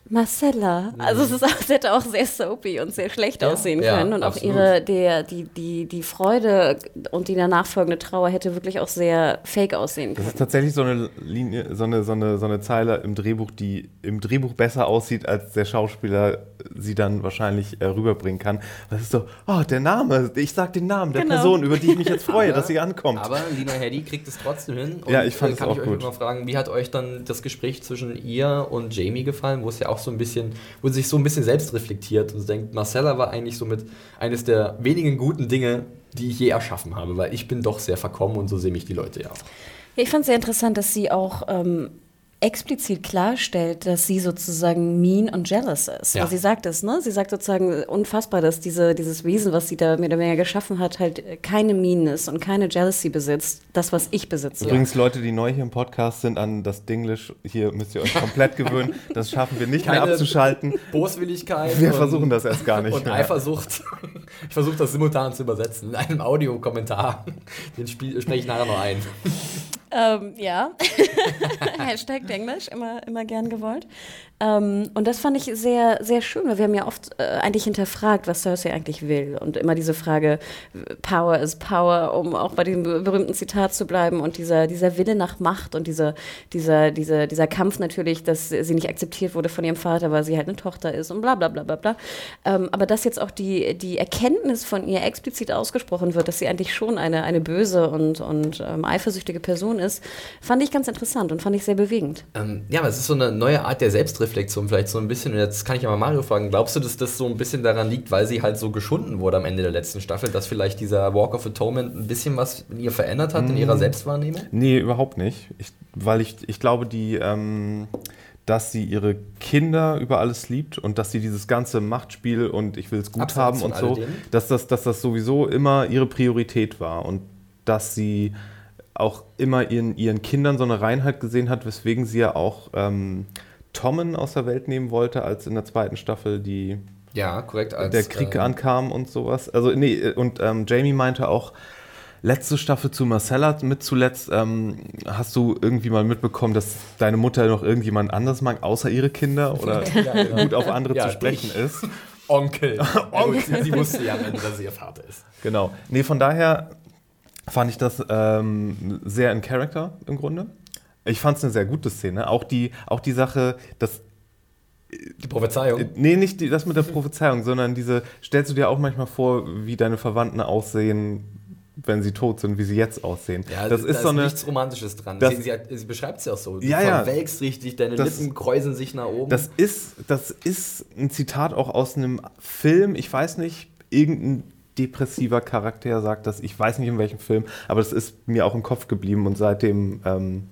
Marcella. Also es ist auch, hätte auch sehr soapy und sehr schlecht Ja, aussehen ja, können. Und auch absolut. ihre, der, die, die, die Freude und die danach folgende Trauer hätte wirklich auch sehr fake aussehen Das können. ist tatsächlich so eine Linie, so eine, so eine, so eine Zeile im Drehbuch, die im Drehbuch besser aussieht, als der Schauspieler sie dann wahrscheinlich äh, rüberbringen kann. Das ist so, oh, der Name, ich sag den Namen der Genau. Person, über die ich mich jetzt freue, [laughs] Aber- dass sie ankommt. Aber Lina Headey kriegt es trotzdem hin. Ja, ich fand äh, es kann auch ich euch gut. mal fragen, wie hat euch dann das Gespräch zwischen ihr und Jamie gefallen, wo es ja auch so ein bisschen, wo sie sich so ein bisschen selbst reflektiert und denkt, Marcella war eigentlich somit eines der wenigen guten Dinge, die ich je erschaffen habe, weil ich bin doch sehr verkommen und so sehen mich die Leute ja auch. Ja, ich fand es sehr interessant, dass sie auch ähm, explizit klarstellt, dass sie sozusagen mean und jealous ist. Ja. Weil sie sagt es, ne? Sie sagt sozusagen unfassbar, dass diese, dieses Wesen, was sie da mehr oder weniger geschaffen hat, halt keine Meanness und keine Jealousy besitzt. Das, was ich besitze. Übrigens, Leute, die neu hier im Podcast sind, an das Dinglish, hier müsst ihr euch komplett [laughs] gewöhnen. Das schaffen wir nicht mehr Keine- abzuschalten. Boswilligkeit. Wir versuchen das erst gar nicht Und mehr. Eifersucht. [laughs] Ich versuche das simultan zu übersetzen in einem Audiokommentar. Den spiel, spreche ich nachher noch ein. Ähm, ja. [laughs] Hashtag Englisch, immer, immer gern gewollt. Ähm, und das fand ich sehr, sehr schön, weil wir haben ja oft äh, eigentlich hinterfragt, was Cersei eigentlich will. Und immer diese Frage, Power is Power, um auch bei dem berühmten Zitat zu bleiben. Und dieser, dieser Wille nach Macht und dieser, dieser, dieser, dieser Kampf natürlich, dass sie nicht akzeptiert wurde von ihrem Vater, weil sie halt eine Tochter ist und bla bla bla bla bla. Ähm, aber dass jetzt auch die, die Erkenntnis von ihr explizit ausgesprochen wird, dass sie eigentlich schon eine, eine böse und, und ähm, eifersüchtige Person ist, fand ich ganz interessant und fand ich sehr bewegend. Ähm, ja, aber es ist so eine neue Art der Selbstreflexion vielleicht so ein bisschen. Und jetzt kann ich ja mal Mario fragen, glaubst du, dass das so ein bisschen daran liegt, weil sie halt so geschunden wurde am Ende der letzten Staffel, dass vielleicht dieser Walk of Atonement ein bisschen was in ihr verändert hat, in ihrer Selbstwahrnehmung? Nee, überhaupt nicht. Ich, weil ich, ich glaube, die, ähm, dass sie ihre Kinder über alles liebt und dass sie dieses ganze Machtspiel und ich will es gut Abseits haben und so, alledem. dass das, dass das sowieso immer ihre Priorität war und dass sie auch immer ihren, ihren Kindern so eine Reinheit gesehen hat, weswegen sie ja auch ähm, Tommen aus der Welt nehmen wollte, als in der zweiten Staffel die Ja, korrekt. Als, der Krieg äh, ankam und sowas. Also, nee, und ähm, Jamie meinte auch, letzte Staffel zu Marcella mit zuletzt, ähm, hast du irgendwie mal mitbekommen, dass deine Mutter noch irgendjemand anders mag, außer ihre Kinder oder [laughs] Ja, genau. gut auf andere Ja, zu sprechen dich. ist? [laughs] Onkel. [laughs] Onkel. Sie wusste ja am Ende, dass sie ihr Vater ist. Genau. Nee, von daher fand ich das ähm, sehr in Character im Grunde. Ich fand es eine sehr gute Szene. Auch die, auch die Sache, dass Die Prophezeiung. Äh, Nee, nicht die, das mit der Prophezeiung, sondern diese, stellst du dir auch manchmal vor, wie deine Verwandten aussehen, wenn sie tot sind, wie sie jetzt aussehen. Ja, das da ist so eine. nichts Romantisches dran. das- sie sie beschreibt es ja auch so. Du Ja, ja. verwelkst richtig, deine Das- Lippen kräuseln sich nach oben. Das ist, das ist ein Zitat auch aus einem Film, ich weiß nicht, irgendein depressiver Charakter sagt das, ich weiß nicht in welchem Film, aber das ist mir auch im Kopf geblieben und seitdem ähm,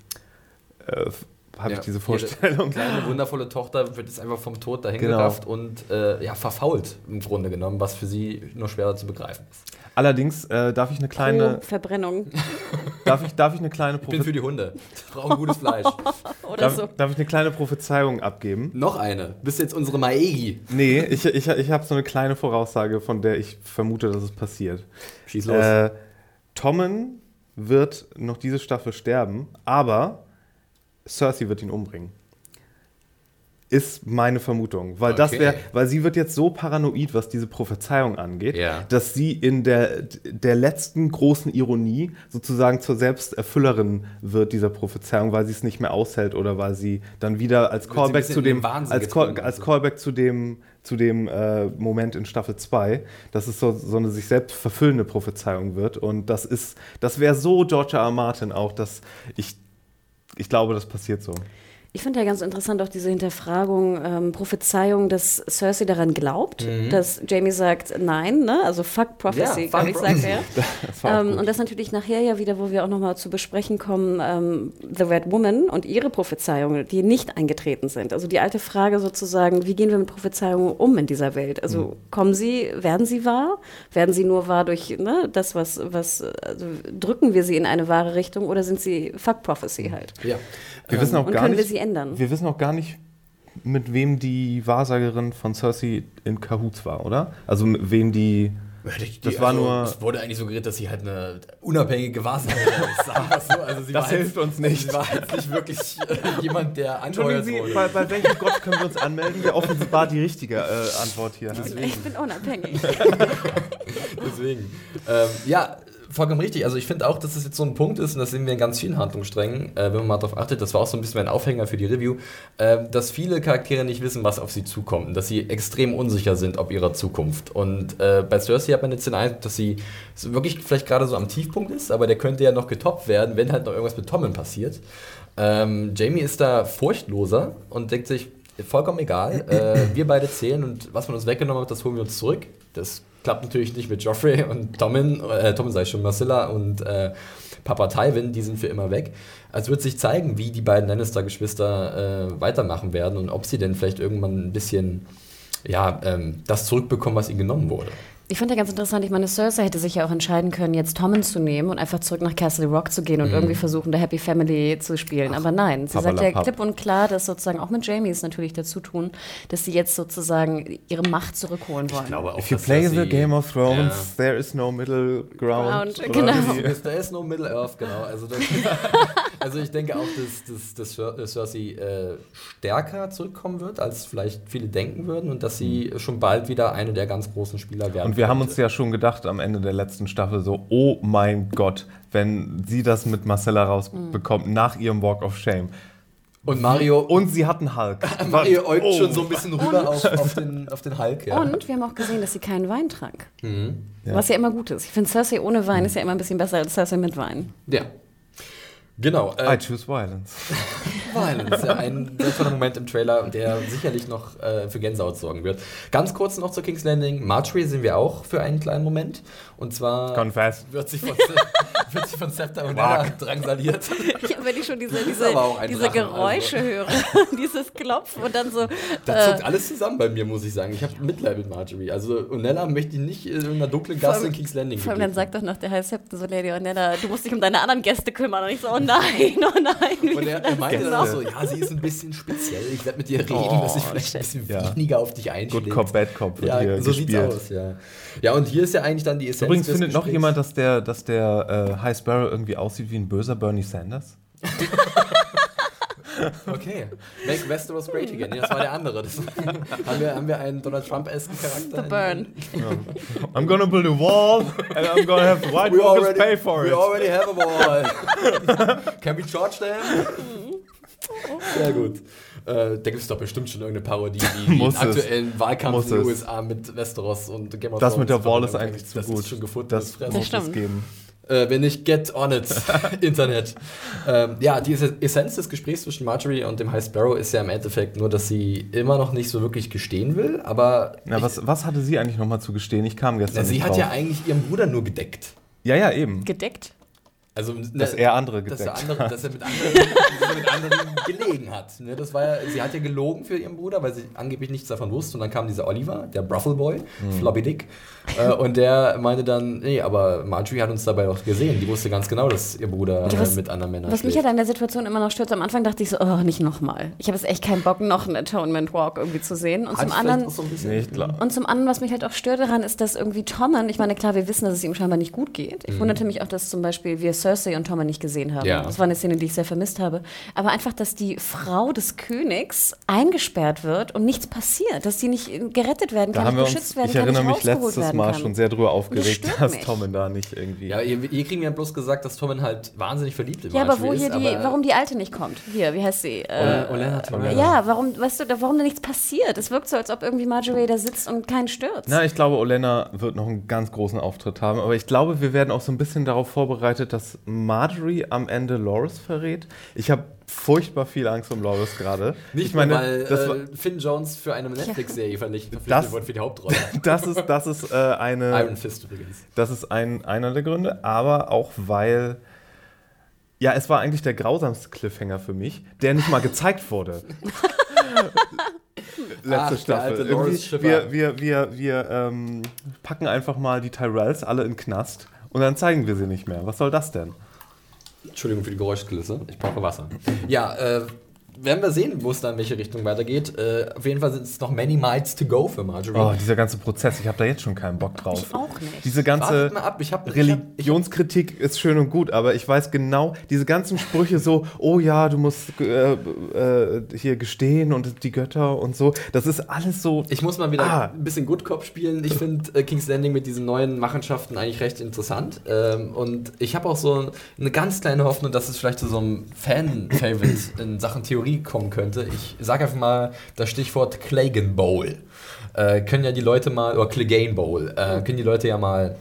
äh, habe Ja, ich diese ihre Vorstellung. kleine, wundervolle Tochter wird jetzt einfach vom Tod dahin Genau. und äh, ja, verfault im Grunde genommen, was für sie nur schwerer zu begreifen ist. Allerdings äh, darf ich eine kleine, Pro Verbrennung [laughs] darf ich, darf ich eine kleine Ich bin für die Hunde. Die brauchen gutes Fleisch. [laughs] oder darf, so. darf ich eine kleine Prophezeiung abgeben? Noch eine. Bist jetzt unsere Maegi. Nee, ich, ich, ich habe so eine kleine Voraussage, von der ich vermute, dass es passiert. Schieß los. Äh, Tommen wird noch diese Staffel sterben, aber Cersei wird ihn umbringen. Ist meine Vermutung. Weil, das Okay. wär, weil sie wird jetzt so paranoid, was diese Prophezeiung angeht, Ja. dass sie in der, der letzten großen Ironie sozusagen zur Selbsterfüllerin wird dieser Prophezeiung, weil sie es nicht mehr aushält oder weil sie dann wieder als Callback zu dem, als, Call, als also. Callback zu dem, zu dem äh, Moment in Staffel 2, dass es so, so eine sich selbst verfüllende Prophezeiung wird. Und das ist, das wäre so George R. R. Martin auch, dass ich, ich glaube, das passiert so. Ich finde ja ganz interessant auch diese Hinterfragung, ähm, Prophezeiung, dass Cersei daran glaubt, dass Jamie sagt, nein, ne? also fuck Prophecy, Ja, glaube ich, sagt er. Auch [laughs] Ähm, und das natürlich nachher ja wieder, wo wir auch nochmal zu besprechen kommen, ähm, The Red Woman und ihre Prophezeiungen, die nicht eingetreten sind. Also die alte Frage sozusagen, wie gehen wir mit Prophezeiungen um in dieser Welt? Also Mhm. kommen sie, werden sie wahr? Werden sie nur wahr durch ne, das, was, was also drücken wir sie in eine wahre Richtung oder sind sie Fuck Prophecy halt? ja. wir wissen auch Und gar nicht, sie ändern? wir wissen auch gar nicht, mit wem die Wahrsagerin von Cersei in Cahoots war, oder? Also mit wem die. Die, Das war nur- Es wurde eigentlich suggeriert, dass sie halt eine unabhängige Wahrsagerin ist. [laughs] Wir so. Also sie Das war hilft jetzt, uns nicht. Sie war jetzt nicht wirklich äh, jemand, der angeheuert wurde. bei, bei welchem Gott können wir uns anmelden, der offenbar die richtige äh, Antwort hier hat? Ich bin unabhängig. [laughs] Deswegen. Ähm, ja, vollkommen richtig. Also ich finde auch, dass es jetzt so ein Punkt ist, und das sehen wir in ganz vielen Handlungssträngen, äh, wenn man mal darauf achtet, das war auch so ein bisschen mein Aufhänger für die Review, äh, dass viele Charaktere nicht wissen, was auf sie zukommt, und dass sie extrem unsicher sind ob ihrer Zukunft. Und äh, bei Cersei hat man jetzt den Eindruck, dass sie wirklich vielleicht gerade so am Tiefpunkt ist, aber der könnte ja noch getoppt werden, wenn halt noch irgendwas mit Tommen passiert. Ähm, Jamie ist da furchtloser und denkt sich, vollkommen egal, äh, wir beide zählen und was man uns weggenommen hat, das holen wir uns zurück. Das klappt natürlich nicht mit Joffrey [laughs] und Tommen, äh, Tommen sei schon, Marcilla und äh, Papa Tywin, die sind für immer weg. Also wird sich zeigen, wie die beiden Lannister-Geschwister äh, weitermachen werden und ob sie denn vielleicht irgendwann ein bisschen ja, ähm, das zurückbekommen, was ihnen genommen wurde. Ich fand ja ganz interessant, ich meine, Cersei hätte sich ja auch entscheiden können, jetzt Tommen zu nehmen und einfach zurück nach Castle Rock zu gehen und irgendwie versuchen, der Happy Family zu spielen. Aber nein, sie sagt ja klipp und klar, dass sozusagen auch mit Jamie es natürlich dazu tun, dass sie jetzt sozusagen ihre Macht zurückholen wollen. glaube auch, If you play the Game of Thrones, Ja. there is no middle ground. Ground, genau. There is no Middle Earth, genau. Also, das, [laughs] also ich denke auch, dass, dass, dass Cer- Cersei äh, stärker zurückkommen wird, als vielleicht viele denken würden und dass sie schon bald wieder eine der ganz großen Spieler werden Und wir haben uns ja schon gedacht am Ende der letzten Staffel so, oh mein Gott, wenn sie das mit Marcella rausbekommt nach ihrem Walk of Shame. Und Mario, Und sie hat einen Hulk. [laughs] Mario äugt Oh. schon so ein bisschen rüber auf, auf, den, auf den Hulk. Ja. Und wir haben auch gesehen, dass sie keinen Wein trank. Ja. Was ja immer gut ist. Ich finde, Cersei ohne Wein ist ja immer ein bisschen besser als Cersei mit Wein. ja. Genau. I Äh, choose violence. [laughs] Violence, ja, ein wertvoller Moment im Trailer, der sicherlich noch äh, für Gänsehaut sorgen wird. Ganz kurz noch zu King's Landing. Marjorie sehen wir auch für einen kleinen Moment. Und zwar Confess. wird sie von, [laughs] wird sie von Scepter und Nella drangsaliert. [laughs] Ja, wenn ich schon diese, diese, diese Drachen, Geräusche also. höre, [laughs] dieses Klopfen und dann so. Da zuckt äh, alles zusammen bei mir, muss ich sagen. Ich habe Mitleid mit Marjorie. Also Unella möchte ich nicht in irgendeiner dunklen Gasse in King's Landing Vor allem dann sagt doch noch der High Septon so, Lady Ornella, du musst dich um deine anderen Gäste kümmern. Und ich so, oh nein, oh nein. Und er, er meinte dann auch so, ja, sie ist ein bisschen speziell. Ich werde mit ihr reden, Oh, dass sie vielleicht ein bisschen Ja. weniger auf dich einschlägt. Good Cop, Bad Cop wird Ja, hier so gespielt. sieht's aus, ja. Ja, und hier ist ja eigentlich dann die Essenz Übrigens des findet noch Gesprächs. jemand, dass der, dass der äh, High Sparrow irgendwie aussieht wie ein böser Bernie Sanders? [laughs] Okay. Make Westeros great again. Nee, das war der andere. Das, haben, wir, haben wir einen Donald Trump-esken Charakter? The Burn. I'm gonna build a wall and I'm gonna have White We Walkers already, pay for we it. already have a wall. [laughs] Can we charge them? [laughs] Sehr gut. Äh, da gibt es doch bestimmt schon irgendeine Parodie, die [laughs] es. aktuellen Wahlkampf Muss in den. USA mit Westeros und Game of Das mit der Thrones Wall ist eigentlich zu das gut. Ist schon gefunden. Das Fresse. muss es geben. Äh, wenn nicht, get on it, [laughs] Internet. Ähm, ja, die Essenz des Gesprächs zwischen Marjorie und dem High Sparrow ist ja im Endeffekt nur, dass sie immer noch nicht so wirklich gestehen will, aber. Na, ich, was, was hatte sie eigentlich nochmal zu gestehen? Ich kam gestern na, sie nicht hat drauf. ja eigentlich ihren Bruder nur gedeckt. Ja, ja, eben. Gedeckt? Also, ne, Dass er andere dass gedeckt er, andere, dass er mit anderen, dass er mit anderen [laughs] gelegen hat. Ne, das war ja, sie hat ja gelogen für ihren Bruder, weil sie angeblich nichts davon wusste. Und dann kam dieser Oliver, der Bruffle Boy, Mhm. Floppy Dick. Äh, und der meinte dann, nee, aber Marjorie hat uns dabei doch gesehen. Die wusste ganz genau, dass ihr Bruder Ja, was- äh, mit anderen Männern Was mich schläft. halt an der Situation immer noch stört, am Anfang dachte ich so, oh, nicht nochmal. Ich habe jetzt echt keinen Bock, noch einen Atonement Walk irgendwie zu sehen. Und Hat zum anderen, auch so ein bisschen- Nee, und zum anderen, was mich halt auch stört daran, ist, dass irgendwie Tommen, ich meine, klar, wir wissen, dass es ihm scheinbar nicht gut geht. Ich wunderte mich auch, dass zum Beispiel wir Cersei und Tommen nicht gesehen haben. Ja. Das war eine Szene, die ich sehr vermisst habe. Aber einfach, dass die Frau des Königs eingesperrt wird und nichts passiert, dass sie nicht äh, gerettet werden Da kann, nicht uns, beschützt werden ich kann, erinnere nicht mich rausgeholt letztes werden Mal kann. schon sehr drüber aufgeregt, stört dass mich. Tommen da nicht irgendwie. Ja, hier, hier kriegen wir bloß gesagt, dass Tommen halt wahnsinnig verliebt in Ja, aber wo hier ist, die, aber warum die Alte nicht kommt? Hier, wie heißt sie? Äh, Olenna Tyrell. ja, warum, weißt du, da- warum da nichts passiert? Es wirkt so, als ob irgendwie Marjorie da sitzt und keinen stürzt. Na, ich glaube, Olenna wird noch einen ganz großen Auftritt haben, aber ich glaube, wir werden auch so ein bisschen darauf vorbereitet, dass Marjorie am Ende Loris verrät. Ich habe furchtbar viel Angst um Loris gerade. Nicht ich meine, weil äh, Finn Jones für eine Netflix-Serie verpflichtet wurde für die Hauptrolle. [laughs] das ist, das ist äh, eine. Iron Fist übrigens. Das ist ein, einer der Gründe, aber auch weil. Ja, es war eigentlich der grausamste Cliffhanger für mich, der nicht mal gezeigt wurde. [laughs] Letzte Ach, Staffel. wir wir, wir, wir ähm, packen einfach mal die Tyrells alle in Knast und dann zeigen wir sie nicht mehr. Was soll das denn? Entschuldigung für die Geräuschkulisse. Ich brauche Wasser. Ja, äh, werden wir sehen, wo es da in welche Richtung weitergeht. Äh, auf jeden Fall sind es noch many miles to go für Marjorie. Oh, dieser ganze Prozess, ich habe da jetzt schon keinen Bock drauf. Ich auch nicht. Diese ganze ab, ich hab- ich hab- Religionskritik ist schön und gut, aber ich weiß genau, diese ganzen Sprüche so, oh ja, du musst äh, äh, hier gestehen und die Götter und so, das ist alles so. Ich muss mal wieder Ah. ein bisschen Good Cop spielen. Ich finde äh, King's Landing mit diesen neuen Machenschaften eigentlich recht interessant. Ähm, und ich habe auch so eine ganz kleine Hoffnung, dass es vielleicht zu so einem Fan-Favorite in Sachen Theorie kommen könnte. Ich sage einfach mal das Stichwort Clagan Bowl. Äh, können ja die Leute mal, oder Clegane Bowl, äh, können die Leute ja mal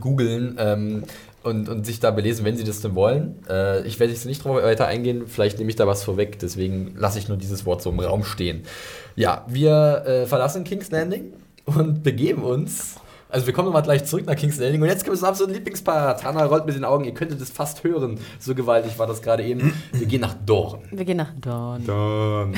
googeln. Ähm, und, und sich da belesen, wenn sie das denn wollen. Äh, ich werde jetzt nicht drauf weiter eingehen, vielleicht nehme ich da was vorweg, deswegen lasse ich nur dieses Wort so im Raum stehen. Ja, wir äh, verlassen King's Landing und begeben uns. Also wir kommen nochmal gleich zurück nach King's Landing und jetzt kommt es absolut Lieblingspart. Hannah rollt mit den Augen, ihr könntet es fast hören. So gewaltig war das gerade eben. Wir gehen nach Dorn. Wir gehen nach Dawn. Dawn.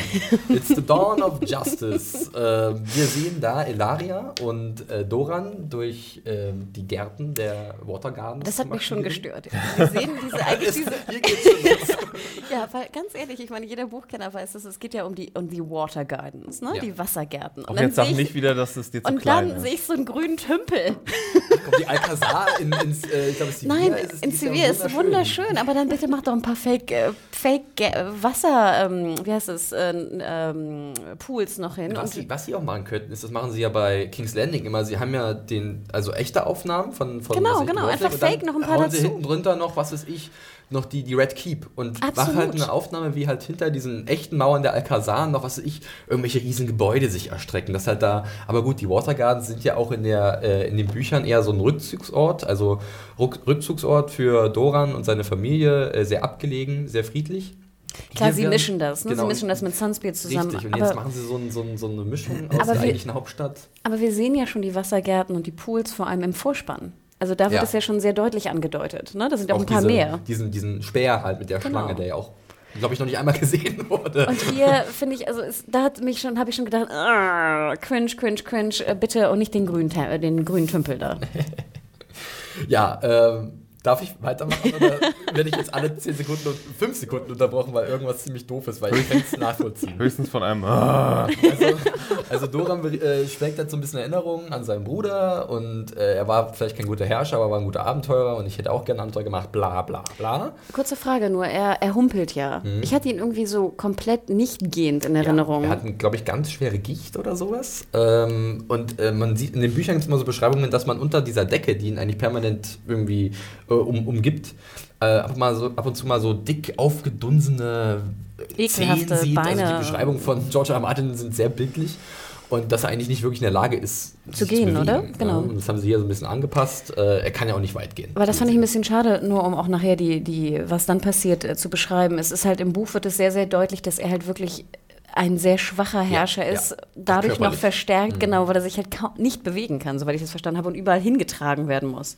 It's the dawn of justice. [laughs] äh, wir sehen da Elaria und äh, Doran durch ähm, die Gärten der Water Gardens. Das hat mich schon gestört. Wir sehen diese, [laughs] eigentlich diese, Hier geht's schon los. [laughs] ja, weil ganz ehrlich, ich meine, jeder Buchkenner weiß, dass es geht ja um die, um die Water Gardens, ne? Ja. die Wassergärten. Auch dann jetzt sag ich- nicht wieder, dass es dir zu Und klein dann sehe ist. ich so einen grünen Tümpel. Kommt die Alcazar in, ins, äh, ich glaube, Sevilla Nein, ist in Sevilla ist wunderschön, aber dann bitte mach doch ein paar Fake, äh, Fake äh, Wasser, ähm, wie heißt es, äh, ähm, Pools noch hin. Was sie, was sie auch machen könnten, ist, das machen sie ja bei King's Landing immer. Sie haben ja den, also echte Aufnahmen von, von Genau, genau, einfach fake noch ein paar hauen sie dazu. hinten drunter noch, was weiß ich, noch die, die Red Keep und machen Absolut. halt eine Aufnahme, wie halt hinter diesen echten Mauern der Alcazar noch, was weiß ich, irgendwelche riesen Gebäude sich erstrecken. Das halt da, aber gut, die Water Gardens sind ja auch in, der, äh, in den Büchern eher so ein Rückzugsort, also Ruck, Rückzugsort für Doran und seine Familie, äh, sehr abgelegen, sehr friedlich. klar, sie mischen das, ne? genau. sie mischen das mit Sunspear zusammen. Richtig, und jetzt aber, machen sie so, ein, so, ein, so eine Mischung aus der wir- eigentlichen Hauptstadt. aber wir sehen ja schon die Wassergärten und die Pools vor allem im Vorspann. Also da wird es ja schon sehr deutlich angedeutet. Ne? Da sind ja auch ein paar diese, mehr. Diesen, diesen Speer halt mit der Genau. Schlange, der ja auch, glaube ich, noch nicht einmal [laughs] gesehen wurde. Und hier finde ich, also es, da hat mich schon, habe ich schon gedacht, cringe, cringe, cringe, äh, bitte und nicht den grünen, äh, den grünen Tümpel da. [laughs] ja, ähm, darf ich weitermachen oder [laughs] werde ich jetzt alle 10 Sekunden und 5 Sekunden unterbrochen, weil irgendwas ziemlich doof ist, weil ich kann es nachvollziehen. Höchstens von einem. Ah. Also, also Doran äh, schwelgt halt so ein bisschen Erinnerungen an seinen Bruder und äh, er war vielleicht kein guter Herrscher, aber war ein guter Abenteurer und ich hätte auch gerne Abenteuer gemacht, bla bla bla. Kurze Frage nur, er, er humpelt ja. Ich hatte ihn irgendwie so komplett nicht gehend in Erinnerung. Er hat, glaube ich, ganz schwere Gicht oder sowas. Ähm, und äh, man sieht in den Büchern gibt es immer so Beschreibungen, dass man unter dieser Decke, die ihn eigentlich permanent irgendwie äh, um, umgibt, äh, ab, mal so, ab und zu mal so dick aufgedunsene Ekelhafte Zehen sieht. Also Beine. die Beschreibungen von George R. Martin sind sehr bildlich. und dass er eigentlich nicht wirklich in der Lage ist zu gehen, oder? Genau. Das haben sie hier so ein bisschen angepasst. Äh, er kann ja auch nicht weit gehen. Aber das fand ich ein bisschen schade, nur um auch nachher die, die was dann passiert, äh, zu beschreiben. Es ist halt im Buch wird es sehr, sehr deutlich, dass er halt wirklich ein sehr schwacher Herrscher ja, ist, ja. dadurch noch verstärkt, mhm. genau, weil er sich halt nicht bewegen kann, soweit ich das verstanden habe, und überall hingetragen werden muss.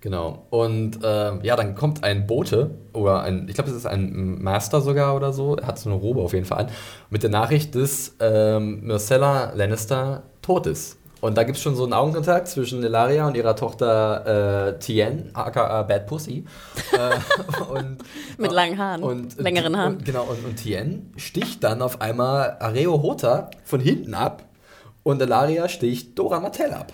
Genau. Und äh, ja, dann kommt ein Bote oder ein, ich glaube, es ist ein Master sogar oder so, er hat so eine Robe auf jeden Fall an, mit der Nachricht, dass ähm, Myrcella Lannister tot ist. Und da gibt es schon so einen Augenkontakt zwischen Elaria und ihrer Tochter äh, Tien, aka Bad Pussy. äh, [laughs] und, Mit langen Haaren, und, längeren Haaren. Und, genau, und, und Tien sticht dann auf einmal Areo Hota von hinten ab und Elaria sticht Dora Martell ab.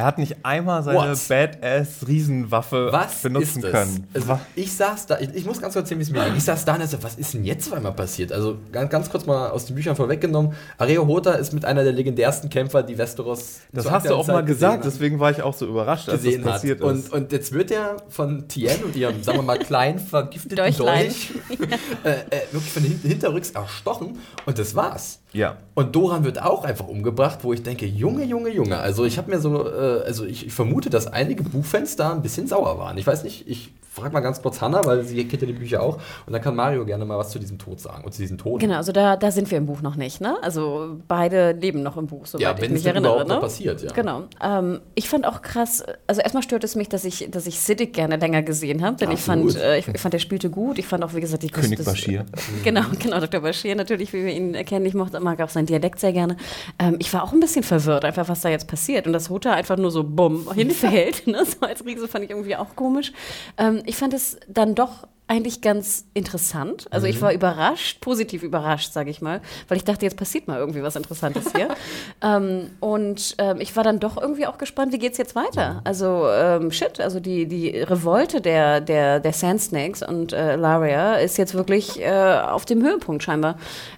Er hat nicht einmal seine Badass-Riesenwaffe benutzen können. Also ich saß da, ich, ich, muss ganz kurz erzählen, wie es mir ging. Ich saß da und dachte, was ist denn jetzt auf einmal passiert? Also ganz, ganz kurz mal aus den Büchern vorweggenommen. Areo Hota ist mit einer der legendärsten Kämpfer, die Westeros. Das hast du auch Zeit mal gesagt, deswegen war ich auch so überrascht, als das passiert hat. ist. Und, und jetzt wird er von Tien und ihrem, sagen wir mal, kleinen, vergifteten Dolch [laughs] äh, äh, wirklich von hinten hinterrücks erstochen und das war's. Ja. Und Doran wird auch einfach umgebracht, wo ich denke, Junge, Junge, Junge. Also ich habe mir so, äh, also ich, ich, vermute, dass einige Buchfans da ein bisschen sauer waren. Ich weiß nicht, ich frag mal ganz kurz Hannah, weil sie kennt ja die Bücher auch. Und dann kann Mario gerne mal was zu diesem Tod sagen und zu diesem Tod. Genau, also da, da sind wir im Buch noch nicht, ne? Also beide leben noch im Buch, soweit ja, ich mich erinnere. Überhaupt ne? noch passiert, ja. Genau. Ähm, ich fand auch krass, also erstmal stört es mich, dass ich, dass ich Siddiq gerne länger gesehen habe, denn ich fand, äh, ich, ich, fand, der spielte gut. Ich fand auch, wie gesagt, die König das, Bashir. [laughs] genau, genau, Dr. Bashir natürlich, wie wir ihn erkennen. Ich mochte, mag auch seinen Dialekt sehr gerne. Ähm, ich war auch ein bisschen verwirrt, einfach was da jetzt passiert. Und dass Hutter einfach nur so bumm [laughs] hinfällt, ne? so als Riese fand ich irgendwie auch komisch. Ähm, ich fand es da dann doch eigentlich ganz interessant. Also mhm. ich war überrascht, positiv überrascht, sage ich mal, weil ich dachte, jetzt passiert mal irgendwie was Interessantes hier. [laughs] ähm, und ähm, ich war dann doch irgendwie auch gespannt, wie geht es jetzt weiter? Also ähm, shit, also die, die Revolte der, der, der Sand Snakes und äh, Laria ist jetzt wirklich äh, auf dem Höhepunkt scheinbar.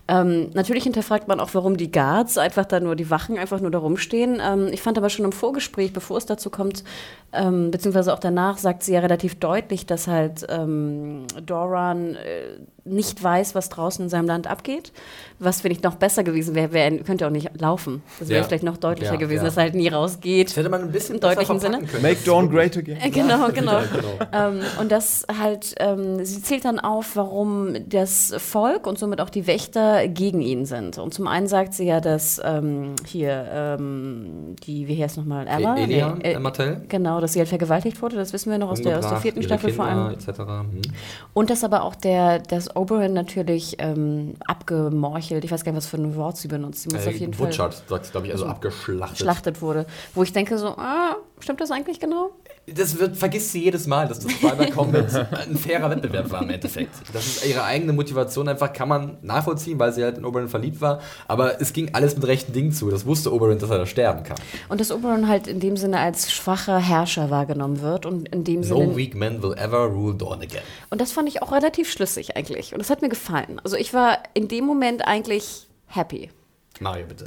Ähm, natürlich hinterfragt man auch, warum die Guards einfach da nur, die Wachen einfach nur da rumstehen. Ähm, ich fand aber schon im Vorgespräch, bevor es dazu kommt, ähm, beziehungsweise auch danach, sagt sie ja relativ deutlich, dass halt Doran äh, nicht weiß, was draußen in seinem Land abgeht. Was vielleicht noch besser gewesen wäre, wär, könnte auch nicht laufen. Das wäre ja. vielleicht noch deutlicher ja, gewesen, ja. dass er halt nie rausgeht. Das hätte man ein bisschen im deutlichen Sinne. Können. Make Dawn great again. Äh, genau, genau. [laughs] genau. ähm, und das halt, ähm, sie zählt dann auf, warum das Volk und somit auch die Wächter gegen ihn sind. Und zum einen sagt sie ja, dass ähm, hier ähm, die, wie heißt nochmal, Ella? E Elia, nee, äh. Genau, dass sie halt vergewaltigt wurde. Das wissen wir noch aus der, aus der vierten Staffel Kinder, vor allem. Etc. Hm. Und dass aber auch der, das Oberon natürlich ähm, abgemorchelt, ich weiß gar nicht, was für ein Wort sie benutzt. Sie muss äh, auf jeden Butchert, Fall. sagt glaube ich, also abgeschlachtet. Schlachtet wurde. Wo ich denke so, ah, stimmt das eigentlich genau? Das wird, vergisst sie jedes Mal, dass das Twilight [laughs] Combat ein fairer Wettbewerb war im Endeffekt. Das ist ihre eigene Motivation einfach, kann man nachvollziehen, weil sie halt in Oberyn verliebt war. Aber es ging alles mit rechten Dingen zu. Das wusste Oberyn, dass er da sterben kann. Und dass Oberyn halt in dem Sinne als schwacher Herrscher wahrgenommen wird. Und in dem Sinne. No weak man will ever rule Dawn again. Und das fand ich auch relativ schlüssig eigentlich. Und das hat mir gefallen. Also ich war in dem Moment eigentlich happy. Mario, bitte.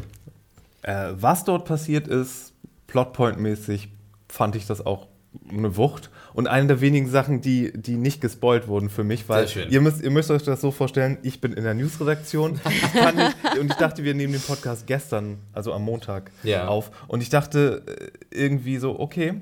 Äh, was dort passiert ist, Plotpoint-mäßig, fand ich das auch eine Wucht. Und eine der wenigen Sachen, die, die nicht gespoilt wurden für mich, weil ihr müsst, ihr müsst euch das so vorstellen, ich bin in der Newsredaktion. [laughs] Und ich dachte, wir nehmen den Podcast gestern, also am Montag, ja. auf. Und ich dachte äh, irgendwie so, okay,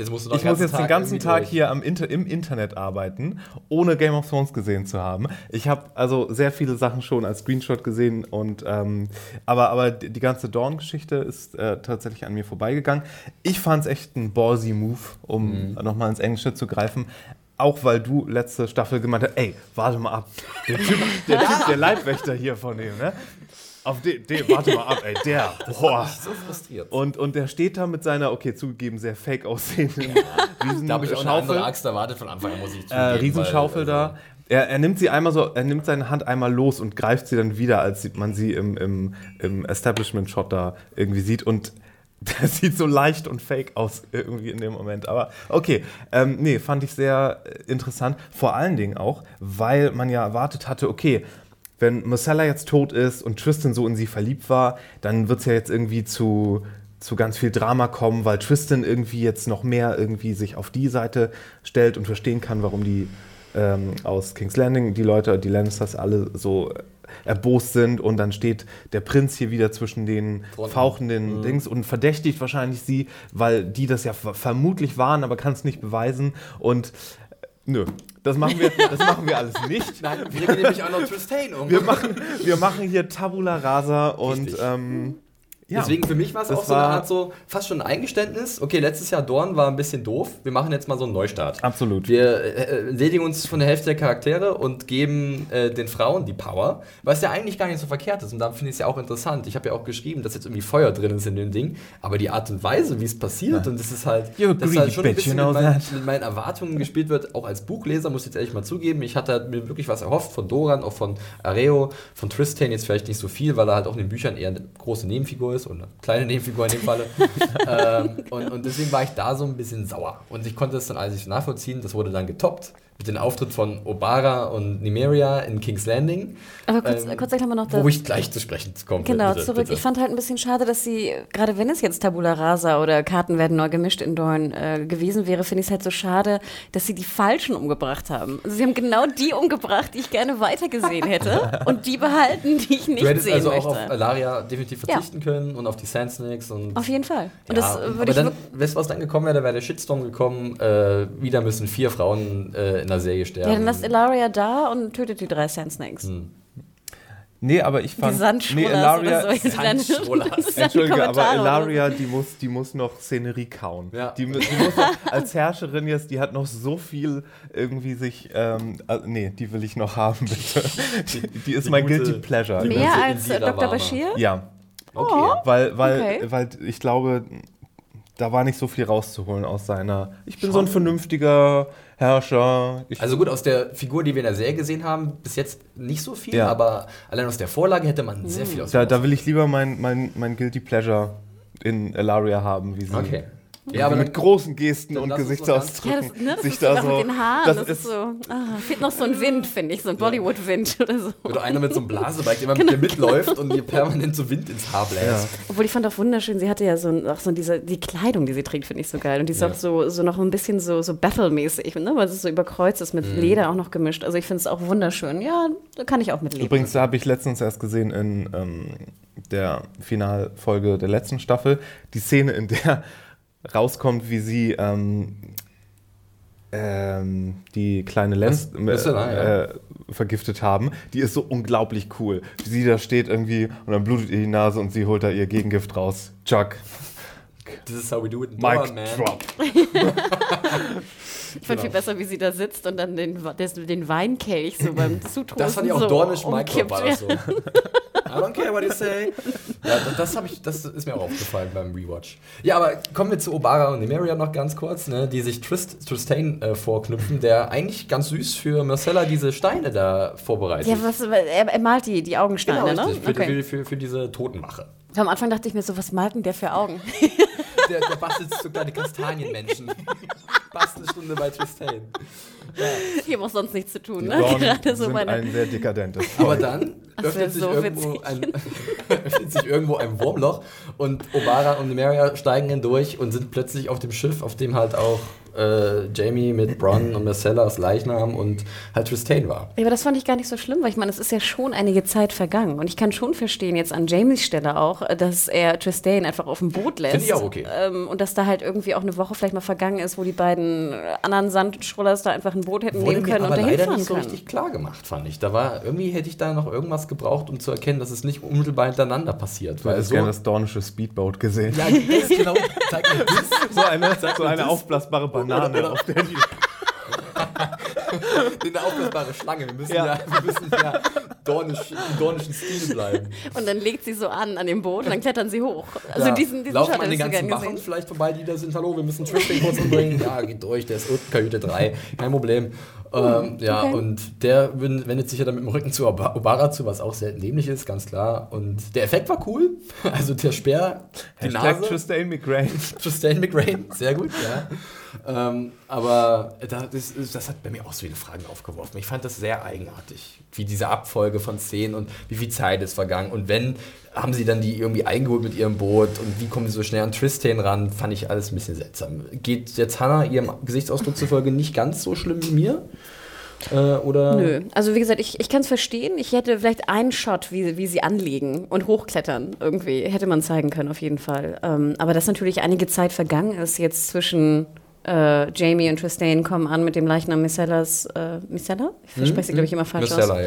Jetzt musst du ich muss jetzt Tag den ganzen Tag durch. hier am Inter im Internet arbeiten, ohne Game of Thrones gesehen zu haben. Ich habe also sehr viele Sachen schon als Screenshot gesehen und ähm, aber, aber die ganze Dawn-Geschichte ist äh, tatsächlich an mir vorbeigegangen. Ich fand es echt ein ballsy Move, um mhm. nochmal ins Englische zu greifen auch weil du letzte Staffel gemeint hast, ey, warte mal ab. Der Typ, der, [laughs] typ, der Leibwächter hier von dem, ne? Auf den, den, warte mal ab, ey, der. [laughs] Boah. so frustriert. Und, und der steht da mit seiner, okay, zugegeben, sehr fake aussehenden [laughs] Riesen Da habe ich auch eine andere Axt erwartet von Anfang an, muss ich zugeben. Äh, Riesenschaufel weil, da. Also er, er, nimmt sie einmal so, er nimmt seine Hand einmal los und greift sie dann wieder, als man sie im, im, im Establishment-Shot da irgendwie sieht. Und [laughs] der sieht so leicht und fake aus irgendwie in dem Moment. Aber okay, ähm, nee, fand ich sehr äh, interessant. Vor allen Dingen auch, weil man ja erwartet hatte, okay, wenn Marcella jetzt tot ist und Tristan so in sie verliebt war, dann wird es ja jetzt irgendwie zu, zu ganz viel Drama kommen, weil Tristan irgendwie jetzt noch mehr irgendwie sich auf die Seite stellt und verstehen kann, warum die ähm, aus King's Landing, die Leute, die Lannisters alle so erbost sind und dann steht der Prinz hier wieder zwischen den Fronten. fauchenden Mhm. Dings und verdächtigt wahrscheinlich sie, weil die das ja ver- vermutlich waren, aber kann es nicht beweisen und äh, nö, das machen wir, das machen wir alles nicht. Nein, wir gehen nämlich auch noch Tristain um. Wir machen, wir machen hier Tabula Rasa und ähm, ja. Deswegen für mich war es auch so eine Art so, fast schon ein Eingeständnis. Okay, letztes Jahr Dorn war ein bisschen doof. Wir machen jetzt mal so einen Neustart. Absolut. Wir äh, uns von der Hälfte der Charaktere und geben äh, den Frauen die Power, was ja eigentlich gar nicht so verkehrt ist. Und da finde ich es ja auch interessant. Ich habe ja auch geschrieben, dass jetzt irgendwie Feuer drin ist in dem Ding, aber die Art und Weise, wie es passiert, und das ist halt, dass halt schon ein bisschen mit, meinen, that. mit meinen Erwartungen gespielt wird, auch als Buchleser, muss ich jetzt ehrlich mal zugeben. Ich hatte halt mir wirklich was erhofft von Doran, auch von Areo, von Tristan jetzt vielleicht nicht so viel, weil er halt auch in den Büchern eher eine große Nebenfigur ist und eine kleine Nebenfigur in dem Falle. [laughs] ähm, und, und deswegen war ich da so ein bisschen sauer. Und ich konnte es dann alles nachvollziehen. Das wurde dann getoppt mit dem Auftritt von Obara und Nimeria in King's Landing. Aber kurz, Ähm, kurz gleich nochmal noch da. Wo ich gleich zu sprechen komme. Genau, bitte, zurück. bitte. Ich fand halt ein bisschen schade, dass sie, gerade wenn es jetzt Tabula Rasa oder Karten werden neu gemischt in Dorn äh, gewesen wäre, finde ich es halt so schade, dass sie die Falschen umgebracht haben. Also sie haben genau die umgebracht, die ich gerne weitergesehen hätte [laughs] und die behalten, die ich nicht Du hättest sehen also möchte. auch auf Alaria definitiv Ja. verzichten können und auf die Sand Snakes und Auf jeden Fall. Und Ja, das aber würde ich dann, weißt du, was dann gekommen wäre? Da wäre der Shitstorm gekommen. Äh, wieder müssen vier Frauen äh, in der Serie sterben. Ja, dann lasst Ilaria da und tötet die drei Sand Snakes. Hm. Nee, aber ich Die fand. Sandschrollers Elaria, oder so. Jetzt dann- Sandschrollers. dann die Entschuldige, aber. Elaria, die muss, die muss noch Szenerie kauen. Ja. Die, die muss noch, als Herrscherin jetzt, die hat noch so viel irgendwie sich, ähm, äh, nee, die will ich noch haben, bitte. Die, die ist die mein gute- Guilty Pleasure. die Mehr als Dr. Bashir? Ja, Okay. weil, weil, Okay. weil ich glaube, da war nicht so viel rauszuholen aus seiner, ich bin so ein vernünftiger Herrscher. Ich, Also gut, aus der Figur, die wir in der Serie gesehen haben, bis jetzt nicht so viel, Ja. aber allein aus der Vorlage hätte man sehr viel aus da, da will ich lieber mein, mein, mein Guilty Pleasure in Elaria haben, wie sie Okay. Ja, aber mit großen Gesten und uns doch Ja, Gesichtsausdrücken das, ne, das sich ist so da auch so. mit den Haaren. das Das, ist ist so. Ah, fehlt noch so ein Wind, finde ich. So ein Bollywood-Wind [laughs] oder so. oder einer mit so einem Blasebike, der immer [laughs] Genau. mit dir mitläuft und dir permanent so Wind ins Haar bläst. Ja. Obwohl ich fand auch wunderschön, sie hatte ja so, ein- auch so diese, die Kleidung, die sie trägt, finde ich so geil. Und die ist Ja. auch so, so noch ein bisschen so, so Battle-mäßig, ne? weil es so überkreuzt ist mit Mhm. Leder auch noch gemischt. Also ich finde es auch wunderschön. Ja, da kann ich auch mit leben. Übrigens, da habe ich letztens erst gesehen in ähm, der Finalfolge der letzten Staffel die Szene, in der rauskommt, wie sie ähm, ähm, die kleine Lenz ja. äh, vergiftet haben. Die ist so unglaublich cool. Wie sie da steht irgendwie und dann blutet ihr die Nase und sie holt da ihr Gegengift raus. Chuck, This is how we do it in Mic drop. [laughs] ich fand viel besser, wie sie da sitzt und dann den, den Weinkelch so beim [laughs] Zutun Das fand ich auch so dornisch Mic umkippt. Drop war das so. [laughs] I don't care what you say. Ja, das, das, ich, das ist mir auch aufgefallen beim Rewatch. Ja, aber kommen wir zu Obara und Nimeria noch ganz kurz, ne, die sich Trist, Tristain äh, vorknüpfen, der eigentlich ganz süß für Marcella diese Steine da vorbereitet. Ja, was, er, er malt die, die Augensteine, genau, ne? für, Okay. für, für, für diese Totenmache. Am Anfang dachte ich mir so, was malt denn der für Augen? [laughs] Der, der bastelt so kleine Kastanienmenschen. [laughs] Bastelstunde bei Tristain. Ich habe auch sonst nichts zu tun, Die ne? Dornen Gerade so sind meine. ein sehr dekadentes Aber dann öffnet sich, so irgendwo ein, [laughs] öffnet sich irgendwo ein Wurmloch und Obara und Nimeria steigen hindurch und sind plötzlich auf dem Schiff, auf dem halt auch äh, Jamie mit Bronn und Marcellas Leichnam und halt Tristain war. Ja, aber das fand ich gar nicht so schlimm, weil ich meine, es ist ja schon einige Zeit vergangen. Und ich kann schon verstehen, jetzt an Jamies Stelle auch, dass er Tristan einfach auf dem Boot lässt. Finde ich auch okay. Ähm, und dass da halt irgendwie auch eine Woche vielleicht mal vergangen ist, wo die beiden äh, anderen Sandschrollers da einfach ein Boot hätten Wurde nehmen mir können und aber dahin leider nicht so können. richtig klar gemacht, fand ich. Da war, irgendwie hätte ich da noch irgendwas gebraucht, um zu erkennen, dass es nicht unmittelbar hintereinander passiert. Ich Weil hätte so, gerne das dornische Speedboat gesehen. ja, das genau, zeig mir [laughs] das. So eine, so eine das. aufblasbare Banane, Oder- auf der die [laughs] Eine aufblasbare Schlange. Wir müssen ja, Ja. wir müssen ja dornisch, im dornischen Stil bleiben. Und dann legt sie so an an dem Boot und dann klettern sie hoch. Also Ja. diesen, diesen Laufen an den ganzen Wachen gesehen. vielleicht vorbei, die da sind. Hallo, wir müssen Tristan kurz umbringen. Ja, geht durch, der ist Kajüte 3. Kein Problem. Ähm, ja, okay. und der wendet sich ja dann mit dem Rücken zu Ob- Obara zu, was auch sehr dämlich ist, ganz klar. Und der Effekt war cool. [laughs] Also der Speer, die Hashtag Nase. Tristan McRae. Tristan McRae, sehr gut, ja. Ähm, aber da- das, das hat bei mir auch so viele Fragen aufgeworfen. Ich fand das sehr eigenartig, wie diese Abfolge von Szenen und wie viel Zeit ist vergangen. Und wenn, haben sie dann die irgendwie eingeholt mit ihrem Boot und wie kommen sie so schnell an Tristan ran, fand ich alles ein bisschen seltsam. Geht jetzt Hannah ihrem Gesichtsausdruck zufolge nicht ganz so schlimm wie mir? Äh, oder? Nö, also wie gesagt, ich, ich kann es verstehen. Ich hätte vielleicht einen Shot, wie, wie sie anlegen und hochklettern irgendwie, hätte man zeigen können auf jeden Fall. Ähm, aber dass natürlich einige Zeit vergangen ist jetzt zwischen äh, Jamie und Tristan kommen an mit dem Leichnam Micellas, äh, Micella? Ich verspreche sie, glaube ich, immer falsch Micella, aus.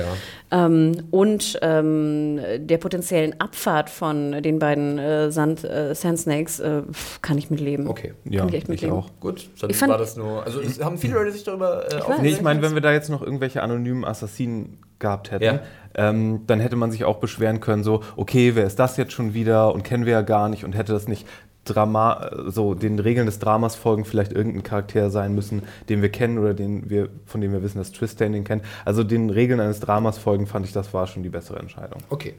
ja. Ähm, und ähm, der potenziellen Abfahrt von den beiden äh, Sand, äh, Sand Snakes äh, kann ich mitleben. Okay. Ja, Kann ich echt ich mitleben. auch. Gut, dann Ich fand- war das nur. Also es haben viele Leute sich darüber äh, aufgeregt. Nee, ich meine, wenn wir da jetzt noch irgendwelche anonymen Assassinen gehabt hätten, Ja. ähm, dann hätte man sich auch beschweren können, so, okay, wer ist das jetzt schon wieder und kennen wir ja gar nicht und hätte das nicht Drama, so den Regeln des Dramas folgen, vielleicht irgendein Charakter sein müssen, den wir kennen oder den wir, von dem wir wissen, dass Tristan den kennt. Also den Regeln eines Dramas folgen, fand ich, das war schon die bessere Entscheidung. Okay.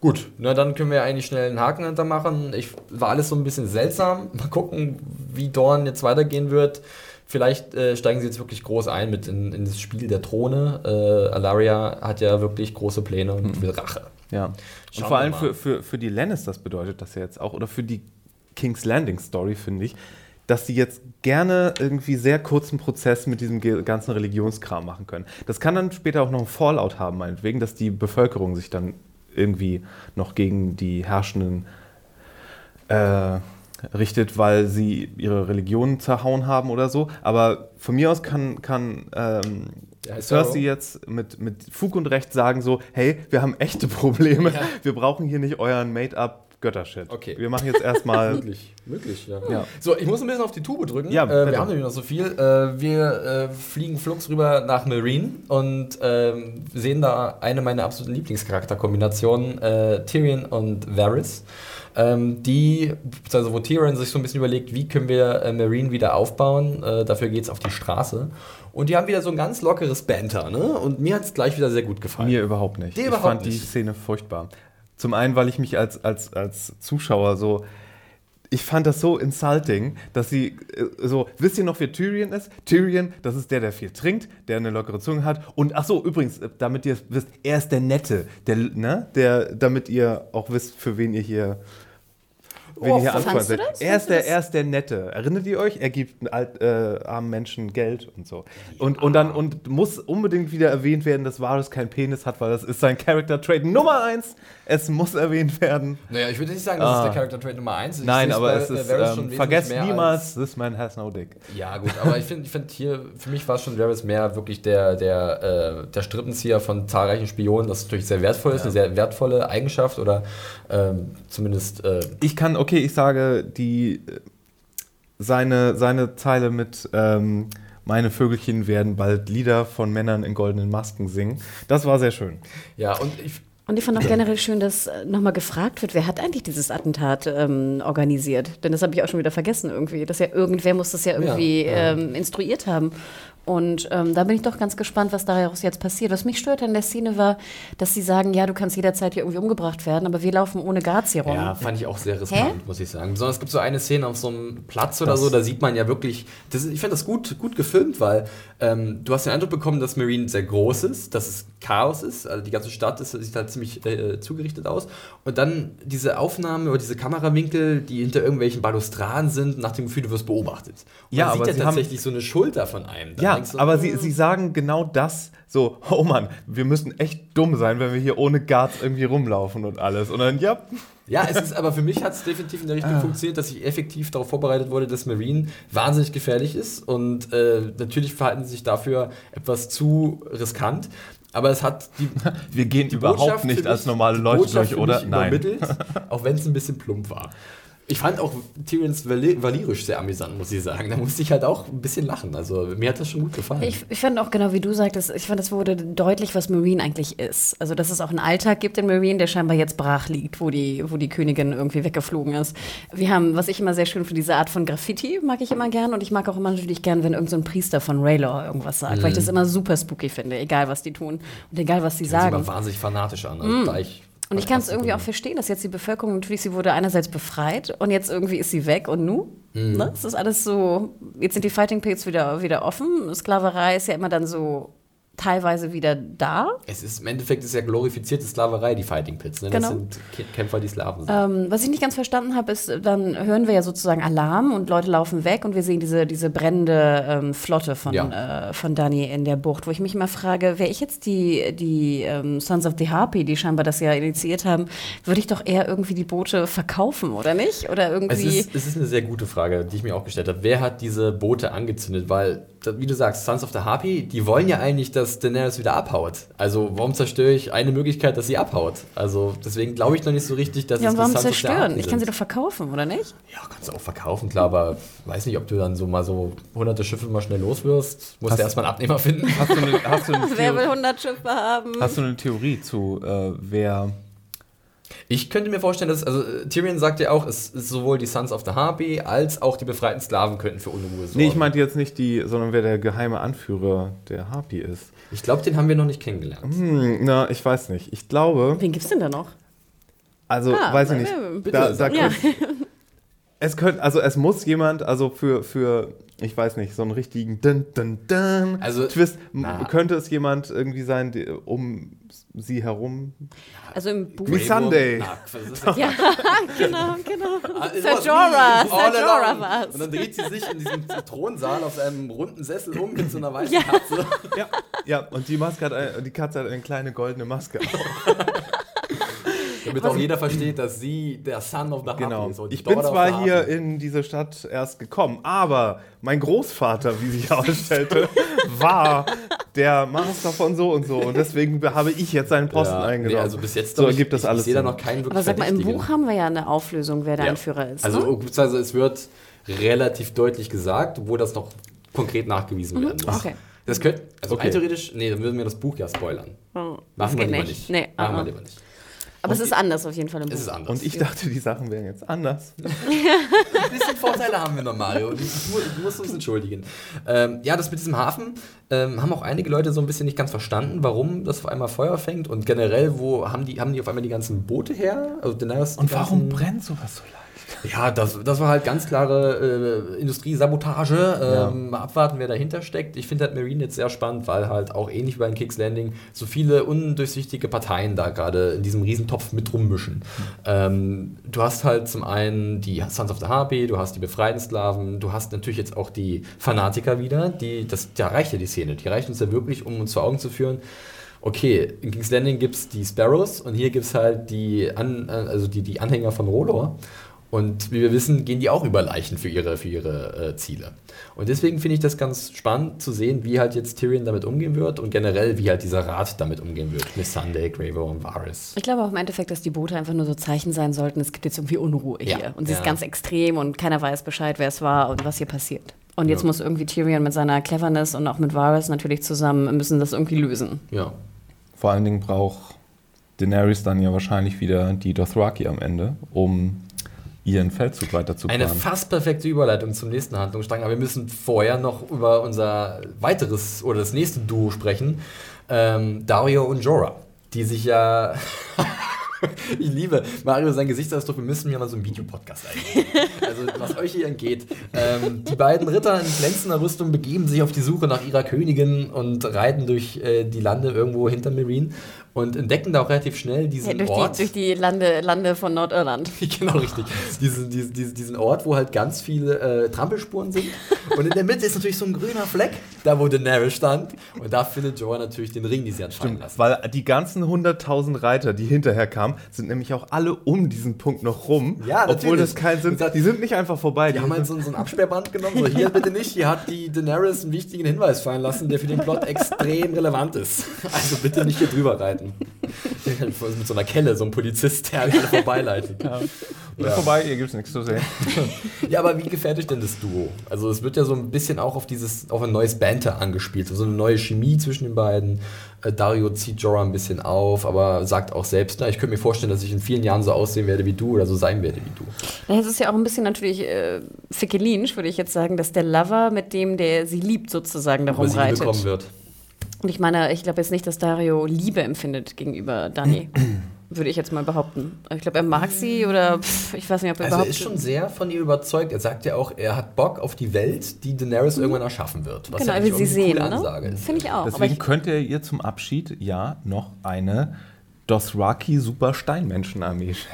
Gut, na dann können wir eigentlich schnell einen Haken hintermachen. Ich war alles so ein bisschen seltsam. [laughs] Mal gucken, wie Dorn jetzt weitergehen wird. Vielleicht äh, steigen sie jetzt wirklich groß ein mit in, in das Spiel der Throne. Äh, Alaria hat ja wirklich große Pläne und will Rache. Ja. Und Schauen vor wir allem für, für, für die Lannisters bedeutet das ja jetzt auch, oder für die King's Landing Story, finde ich, dass sie jetzt gerne irgendwie sehr kurzen Prozess mit diesem ganzen Religionskram machen können. Das kann dann später auch noch einen Fallout haben, meinetwegen, dass die Bevölkerung sich dann irgendwie noch gegen die Herrschenden äh, richtet, weil sie ihre Religion zerhauen haben oder so. Aber von mir aus kann, kann ähm, Ja, Cersei jetzt mit, mit Fug und Recht sagen so, hey, wir haben echte Probleme, Ja. wir brauchen hier nicht euren Made-up Göttershit. Okay. Wir machen jetzt erstmal... [laughs] Möglich, möglich, ja. Ja. So, ich muss ein bisschen auf die Tube drücken. Ja, äh, wir haben nämlich noch so viel. Äh, wir äh, fliegen flugs rüber nach Marine und ähm, sehen da eine meiner absoluten Lieblingscharakterkombinationen, äh, Tyrion und Varys. Ähm, die, also wo Tyrion sich so ein bisschen überlegt, wie können wir äh, Marine wieder aufbauen. Äh, dafür geht es auf die Straße. Und die haben wieder so ein ganz lockeres Banter, ne? Und mir hat es gleich wieder sehr gut gefallen. Mir überhaupt nicht. Dir ich überhaupt fand die nicht? Szene furchtbar. Zum einen, weil ich mich als, als, als Zuschauer so. Ich fand das so insulting, dass sie äh, so, wisst ihr noch, wer Tyrion ist? Tyrion, das ist der, der viel trinkt, der eine lockere Zunge hat. Und ach so, übrigens, äh, damit ihr es wisst, er ist der Nette, der, ne, der, damit ihr auch wisst, für wen ihr hier, wen Oh, ihr hier anfreundet du seid. das? Er ist der, das? er ist der Nette. Erinnert ihr euch? Er gibt einen alt, äh, armen Menschen Geld und so. Und, und dann und muss unbedingt wieder erwähnt werden, dass Varys keinen Penis hat, weil das ist sein Character Trait Nummer eins. Es muss erwähnt werden. Naja, ich würde nicht sagen, das Ah. ist der Character Trait Nummer 1. Nein, aber es ist, ähm, vergesst niemals. niemals, this man has no dick. Ja, gut, aber ich finde, ich find hier, für mich war es schon Varys mehr wirklich der, der, äh, der Strippenzieher von zahlreichen Spionen, das natürlich sehr wertvoll ist, eine sehr wertvolle Eigenschaft oder ähm, zumindest. Äh, Ich kann, okay, ich sage, die, äh, seine, seine Zeile mit ähm, meine Vögelchen werden bald Lieder von Männern in goldenen Masken singen. Das war sehr schön. ja, und ich. Und ich fand auch generell schön, dass äh, nochmal gefragt wird, wer hat eigentlich dieses Attentat ähm, organisiert? Denn das habe ich auch schon wieder vergessen irgendwie. Dass ja irgendwer muss das ja irgendwie Ja, ja. Ähm, instruiert haben. Und ähm, da bin ich doch ganz gespannt, was daraus jetzt passiert. Was mich stört an der Szene war, dass sie sagen, ja, du kannst jederzeit hier irgendwie umgebracht werden, aber wir laufen ohne Guards hier rum. Ja, fand ich auch sehr riskant, muss ich sagen. Besonders es gibt so eine Szene auf so einem Platz oder Das- so, da sieht man ja wirklich, das, ich fand das gut, gut gefilmt, weil ähm, du hast den Eindruck bekommen, dass Marine sehr groß ist, dass es Chaos ist, also die ganze Stadt ist, sieht halt ziemlich äh, zugerichtet aus. Und dann diese Aufnahme oder diese Kamerawinkel, die hinter irgendwelchen Balustraden sind, nach dem Gefühl, du wirst beobachtet. Und Ja, man aber sieht sie ja haben- tatsächlich so eine Schulter von einem. Dann Ja, du, aber sie, sie sagen genau das, so, oh Mann, wir müssen echt dumm sein, wenn wir hier ohne Guards irgendwie rumlaufen und alles. Und dann, ja, Ja, es ist, aber für mich hat es definitiv in der Ah. Richtung funktioniert, dass ich effektiv darauf vorbereitet wurde, dass Marine wahnsinnig gefährlich ist und äh, natürlich verhalten sie sich dafür etwas zu riskant. Aber es hat die, [laughs] wir gehen die überhaupt Botschaft nicht für als mich- normale Leute durch, oder? mich Nein. Übermittelt, [laughs] auch wenn es ein bisschen plump war. Ich fand auch Tyrions Valyrisch sehr amüsant, muss ich sagen. Da musste ich halt auch ein bisschen lachen. Also mir hat das schon gut gefallen. Ich, ich fand auch genau, wie du sagtest, ich fand, es wurde deutlich, was Marine eigentlich ist. Also, dass es auch einen Alltag gibt in Marine, der scheinbar jetzt brach liegt, wo die, wo die Königin irgendwie weggeflogen ist. Wir haben, was ich immer sehr schön finde, diese Art von Graffiti mag ich immer gern und ich mag auch immer natürlich gern, wenn irgendein so ein Priester von Raylor irgendwas sagt, weil ich das immer super spooky finde, egal was die tun und egal was Mhm. Hört sich sagen. aber wahnsinnig fanatisch an. Also gleich Und ich kann es irgendwie auch verstehen, dass jetzt die Bevölkerung natürlich, sie wurde einerseits befreit und jetzt irgendwie ist sie weg und nu? Mhm. Ne? Es ist alles so, jetzt sind die Fighting Pits wieder, wieder offen. Sklaverei ist ja immer dann so teilweise wieder da. Es ist im Endeffekt ist ja glorifizierte Sklaverei, die Fighting Pits. Ne? Genau. Das sind Kämpfer, die Sklaven sind. Ähm, was ich nicht ganz verstanden habe, ist, dann hören wir ja sozusagen Alarm und Leute laufen weg und wir sehen diese, diese brennende ähm, Flotte von, Ja. äh, von Danny in der Bucht, wo ich mich immer frage, wäre ich jetzt die, die ähm, Sons of the Harpy, die scheinbar das ja initiiert haben, würde ich doch eher irgendwie die Boote verkaufen, oder nicht? Oder Es irgendwie. ist, es ist eine sehr gute Frage, die ich mir auch gestellt habe. Wer hat diese Boote angezündet? Weil, wie du sagst, Sons of the Harpy, die wollen ja eigentlich, dass Daenerys wieder abhaut. Also, warum zerstöre ich eine Möglichkeit, dass sie abhaut? Also, deswegen glaube ich noch nicht so richtig, dass ja, und es die warum Sons of the zerstören? Harpy Ich kann sie doch verkaufen, oder nicht? Ja, kannst du auch verkaufen, klar, aber weiß nicht, ob du dann so mal so hunderte Schiffe mal schnell los wirst. Musst Hast- du erstmal einen Abnehmer finden. Hast du eine, hast du eine, [laughs] Wer will Theorie, 100 Schiffe haben? hast du eine Theorie zu, äh, wer. Ich könnte mir vorstellen, dass, also äh, Tyrion sagt ja auch, es ist sowohl die Sons of the Harpy als auch die befreiten Sklaven könnten für Unruhe sorgen. Nee, ich meinte jetzt nicht die, sondern wer der geheime Anführer der Harpy ist. Ich glaube, den haben wir noch nicht kennengelernt. Hm, na, ich weiß nicht. Ich glaube, Wen gibt's denn da noch? also Ah, weiß ich nicht. äh, bitte Da, da sag. Ja. [laughs] es könnte, also es muss jemand, also für, für, ich weiß nicht, so einen richtigen Dun, Dun, Dun Also, Twist, na. könnte es jemand irgendwie sein, die, um sie herum. Also im Buch. Wie Sunday. Na? Ja, [laughs] genau, genau. All Jorah along. war's. Und dann dreht sie sich in diesem Thronsaal auf seinem runden Sessel um mit so einer weißen Ja. Katze. Ja, ja, und die Maske hat, ein, die Katze hat eine kleine goldene Maske. [laughs] Damit auch jeder versteht, dass sie der Son of the Harpy Genau. ist. Ich bin zwar hier in diese Stadt erst gekommen, aber mein Großvater, wie sich herausstellte, [laughs] war der Master von so und so. Und deswegen habe ich jetzt seinen Posten ja, eingenommen. nee, also bis jetzt so ergibt das ich, alles. Ich sehe da noch keinen wirklich Aber sag mal, im. Buch haben wir ja eine Auflösung, wer der Ja. Anführer ist. Also, ne? beziehungsweise es wird relativ deutlich gesagt, wo das noch konkret nachgewiesen werden muss. Mhm. okay. Das könnte, also Okay. theoretisch, nee, dann würden wir das Buch ja spoilern. Oh, Machen das wir geht lieber nicht. nicht. Nee, Machen ah, wir ah. lieber nicht. Aber es ist anders auf jeden Fall im Buch. Es ist anders. Und ich dachte, die Sachen wären jetzt anders. [laughs] Ein bisschen Vorteile haben wir noch, Mario. Und ich, ich muss uns entschuldigen. Ähm, ja, das mit diesem Hafen ähm, haben auch einige Leute so ein bisschen nicht ganz verstanden, warum das auf einmal Feuer fängt. Und generell, wo haben die, haben die auf einmal die ganzen Boote her? Also Daenerys, die ganzen, brennt sowas so leicht? Ja, das, das war halt ganz klare äh, Industriesabotage. Ähm, Mal abwarten, wer dahinter steckt. Ich finde halt Marine jetzt sehr spannend, weil halt auch ähnlich wie bei den Kicks Landing so viele undurchsichtige Parteien da gerade in diesem Riesentopf mit rummischen. Ähm, du hast halt zum einen die Sons of the Harpy, du hast die befreiten Sklaven, du hast natürlich jetzt auch die Fanatiker wieder, die, das, da reicht ja die Szene. Die reicht uns ja wirklich, um uns vor Augen zu führen, okay, in King's Landing gibt es die Sparrows und hier gibt es halt die, An, also die, die Anhänger von Rolor. Und wie wir wissen, gehen die auch über Leichen für ihre, für ihre äh, Ziele. Und deswegen finde ich das ganz spannend zu sehen, wie halt jetzt Tyrion damit umgehen wird und generell, wie halt dieser Rat damit umgehen wird. Mit Sunday, Gravo und Varys. Ich glaube auch im Endeffekt, dass die Boote einfach nur so Zeichen sein sollten, es gibt jetzt irgendwie Unruhe Ja, hier. Und sie ja. ist ganz extrem und keiner weiß Bescheid, wer es war und was hier passiert. Und jetzt Ja. muss irgendwie Tyrion mit seiner Cleverness und auch mit Varys natürlich zusammen, müssen das irgendwie lösen. Ja. Vor allen Dingen braucht Daenerys dann ja wahrscheinlich wieder die Dothraki am Ende, um ihren Feldzug weiter zu Eine fast perfekte Überleitung zum nächsten Handlungsstrang, aber wir müssen vorher noch über unser weiteres oder das nächste Duo sprechen. Ähm, Dario und Jorah, die sich ja. [laughs] ich liebe Mario sein Gesichtsausdruck. Wir müssen ja mal so einen Videopodcast eingehen. Also, was euch hier entgeht. Ähm, die beiden Ritter in glänzender Rüstung begeben sich auf die Suche nach ihrer Königin und reiten durch äh, die Lande irgendwo hinter Marine und entdecken da auch relativ schnell diesen Ja, durch, Ort. die, durch die Lande, Lande von Nordirland. [laughs] Genau, richtig. Diesen, diesen, diesen, diesen Ort, wo halt ganz viele äh, Trampelspuren sind. [laughs] Und in der Mitte ist natürlich so ein grüner Fleck, da wo Daenerys stand. Und da findet Jorah natürlich den Ring, die sie hat fallen lassen. Weil die ganzen 100.000 Reiter, die hinterher kamen, sind nämlich auch alle um diesen Punkt noch rum. Ja, Obwohl natürlich. das kein Sinn Die sind nicht einfach vorbei. Die haben halt so, so ein Absperrband genommen, so hier bitte nicht, hier hat die Daenerys einen wichtigen Hinweis fallen lassen, der für den Plot extrem relevant ist. Also bitte nicht hier drüber reiten. [laughs] Mit so einer Kelle, so ein Polizist, der alle vorbeileitet. ja. vorbei, hier gibt es nichts zu sehen. [laughs] Ja, aber wie gefällt euch denn das Duo? Also es wird ja so ein bisschen auch auf dieses, auf ein neues Banter angespielt, so eine neue Chemie zwischen den beiden. Äh, Dario zieht Jorah ein bisschen auf, aber sagt auch selbst, na, ich könnte mir vorstellen, dass ich in vielen Jahren so aussehen werde wie du oder so sein werde wie du. Ja, es ist ja auch ein bisschen natürlich äh, fickelinsch, würde ich jetzt sagen, dass der Lover mit dem, der sie liebt, sozusagen darum reitet. bekommen wird. Und ich meine, ich glaube jetzt nicht, dass Dario Liebe empfindet gegenüber Dani. [clears throat] würde ich jetzt mal behaupten. Ich glaube, er mag sie oder pff, ich weiß nicht, ob er Also er überhaupt. ist schon sehr von ihr überzeugt. Er sagt ja auch, er hat Bock auf die Welt, die Daenerys irgendwann erschaffen wird. Was genau, ja er will sie sehen, ne? Finde ich auch. Aber Deswegen ich, könnte er ihr zum Abschied ja noch eine Dothraki Super Steinmenschenarmee. [laughs]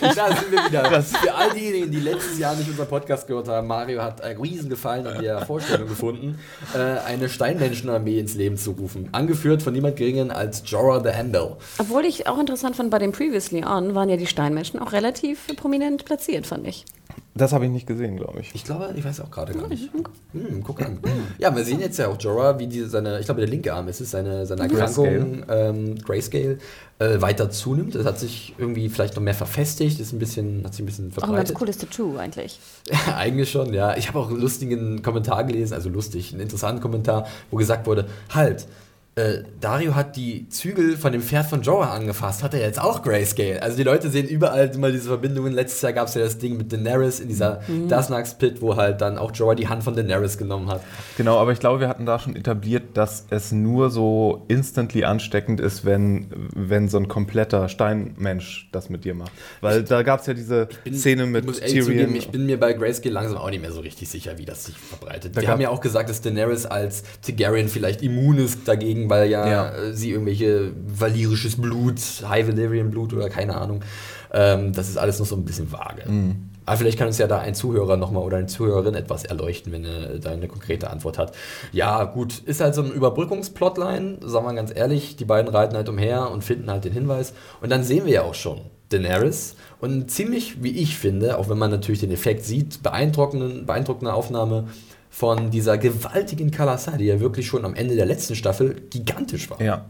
Da sind wir wieder. Für all diejenigen, die letztes Jahr nicht unseren Podcast gehört haben, Mario hat einen Riesengefallen an der Vorstellung gefunden, äh, eine Steinmenschenarmee ins Leben zu rufen. Angeführt von niemand Geringeren als Jorah the Handel. obwohl ich auch interessant fand, bei dem Previously On waren ja die Steinmenschen auch relativ prominent platziert, fand ich. Das habe ich nicht gesehen, glaube ich. Ich glaube, ich weiß auch gerade gar nicht. Hm, guck an. Ja, wir sehen jetzt ja auch Jorah, wie die, seine, ich glaube, der linke Arm ist es, seine, seine Erkrankung, ähm, Grayscale, äh, weiter zunimmt. Es hat sich irgendwie vielleicht noch mehr verfestigt, ist ein bisschen, hat sich ein bisschen Auch ein ganz verbreitet. cooles Tattoo eigentlich. Ja, [laughs] eigentlich schon, ja. Ich habe auch einen lustigen Kommentar gelesen, also lustig, einen interessanten Kommentar, wo gesagt wurde, halt, äh, Dario hat die Zügel von dem Pferd von Jorah angefasst, hat er jetzt auch Grayscale. Also die Leute sehen überall immer diese Verbindungen. Letztes Jahr gab es ja das Ding mit Daenerys in dieser Mhm. Dasnax Pit, wo halt dann auch Jorah die Hand von Daenerys genommen hat. Genau, aber ich glaube, wir hatten da schon etabliert, dass es nur so instantly ansteckend ist, wenn, wenn so ein kompletter Steinmensch das mit dir macht. Weil da gab es ja diese Szene mit ich Tyrion. zugeben, ich bin mir bei Grayscale langsam auch nicht mehr so richtig sicher, wie das sich verbreitet. Da Die haben ja auch gesagt, dass Daenerys als Targaryen vielleicht immun ist dagegen, weil ja, Ja. äh, sie irgendwelche valyrisches Blut, High Valyrian Blut oder keine Ahnung. Ähm, das ist alles noch so ein bisschen vage. Mhm. Aber vielleicht kann uns ja da ein Zuhörer nochmal oder eine Zuhörerin etwas erleuchten, wenn er da eine konkrete Antwort hat. Ja, gut, ist halt so ein Überbrückungsplotline, sagen wir ganz ehrlich. Die beiden reiten halt umher und finden halt den Hinweis. Und dann sehen wir ja auch schon Daenerys und ziemlich, wie ich finde, auch wenn man natürlich den Effekt sieht, beeindruckenden, beeindruckende Aufnahme von dieser gewaltigen Kalasai, die ja wirklich schon am Ende der letzten Staffel gigantisch war. Ja.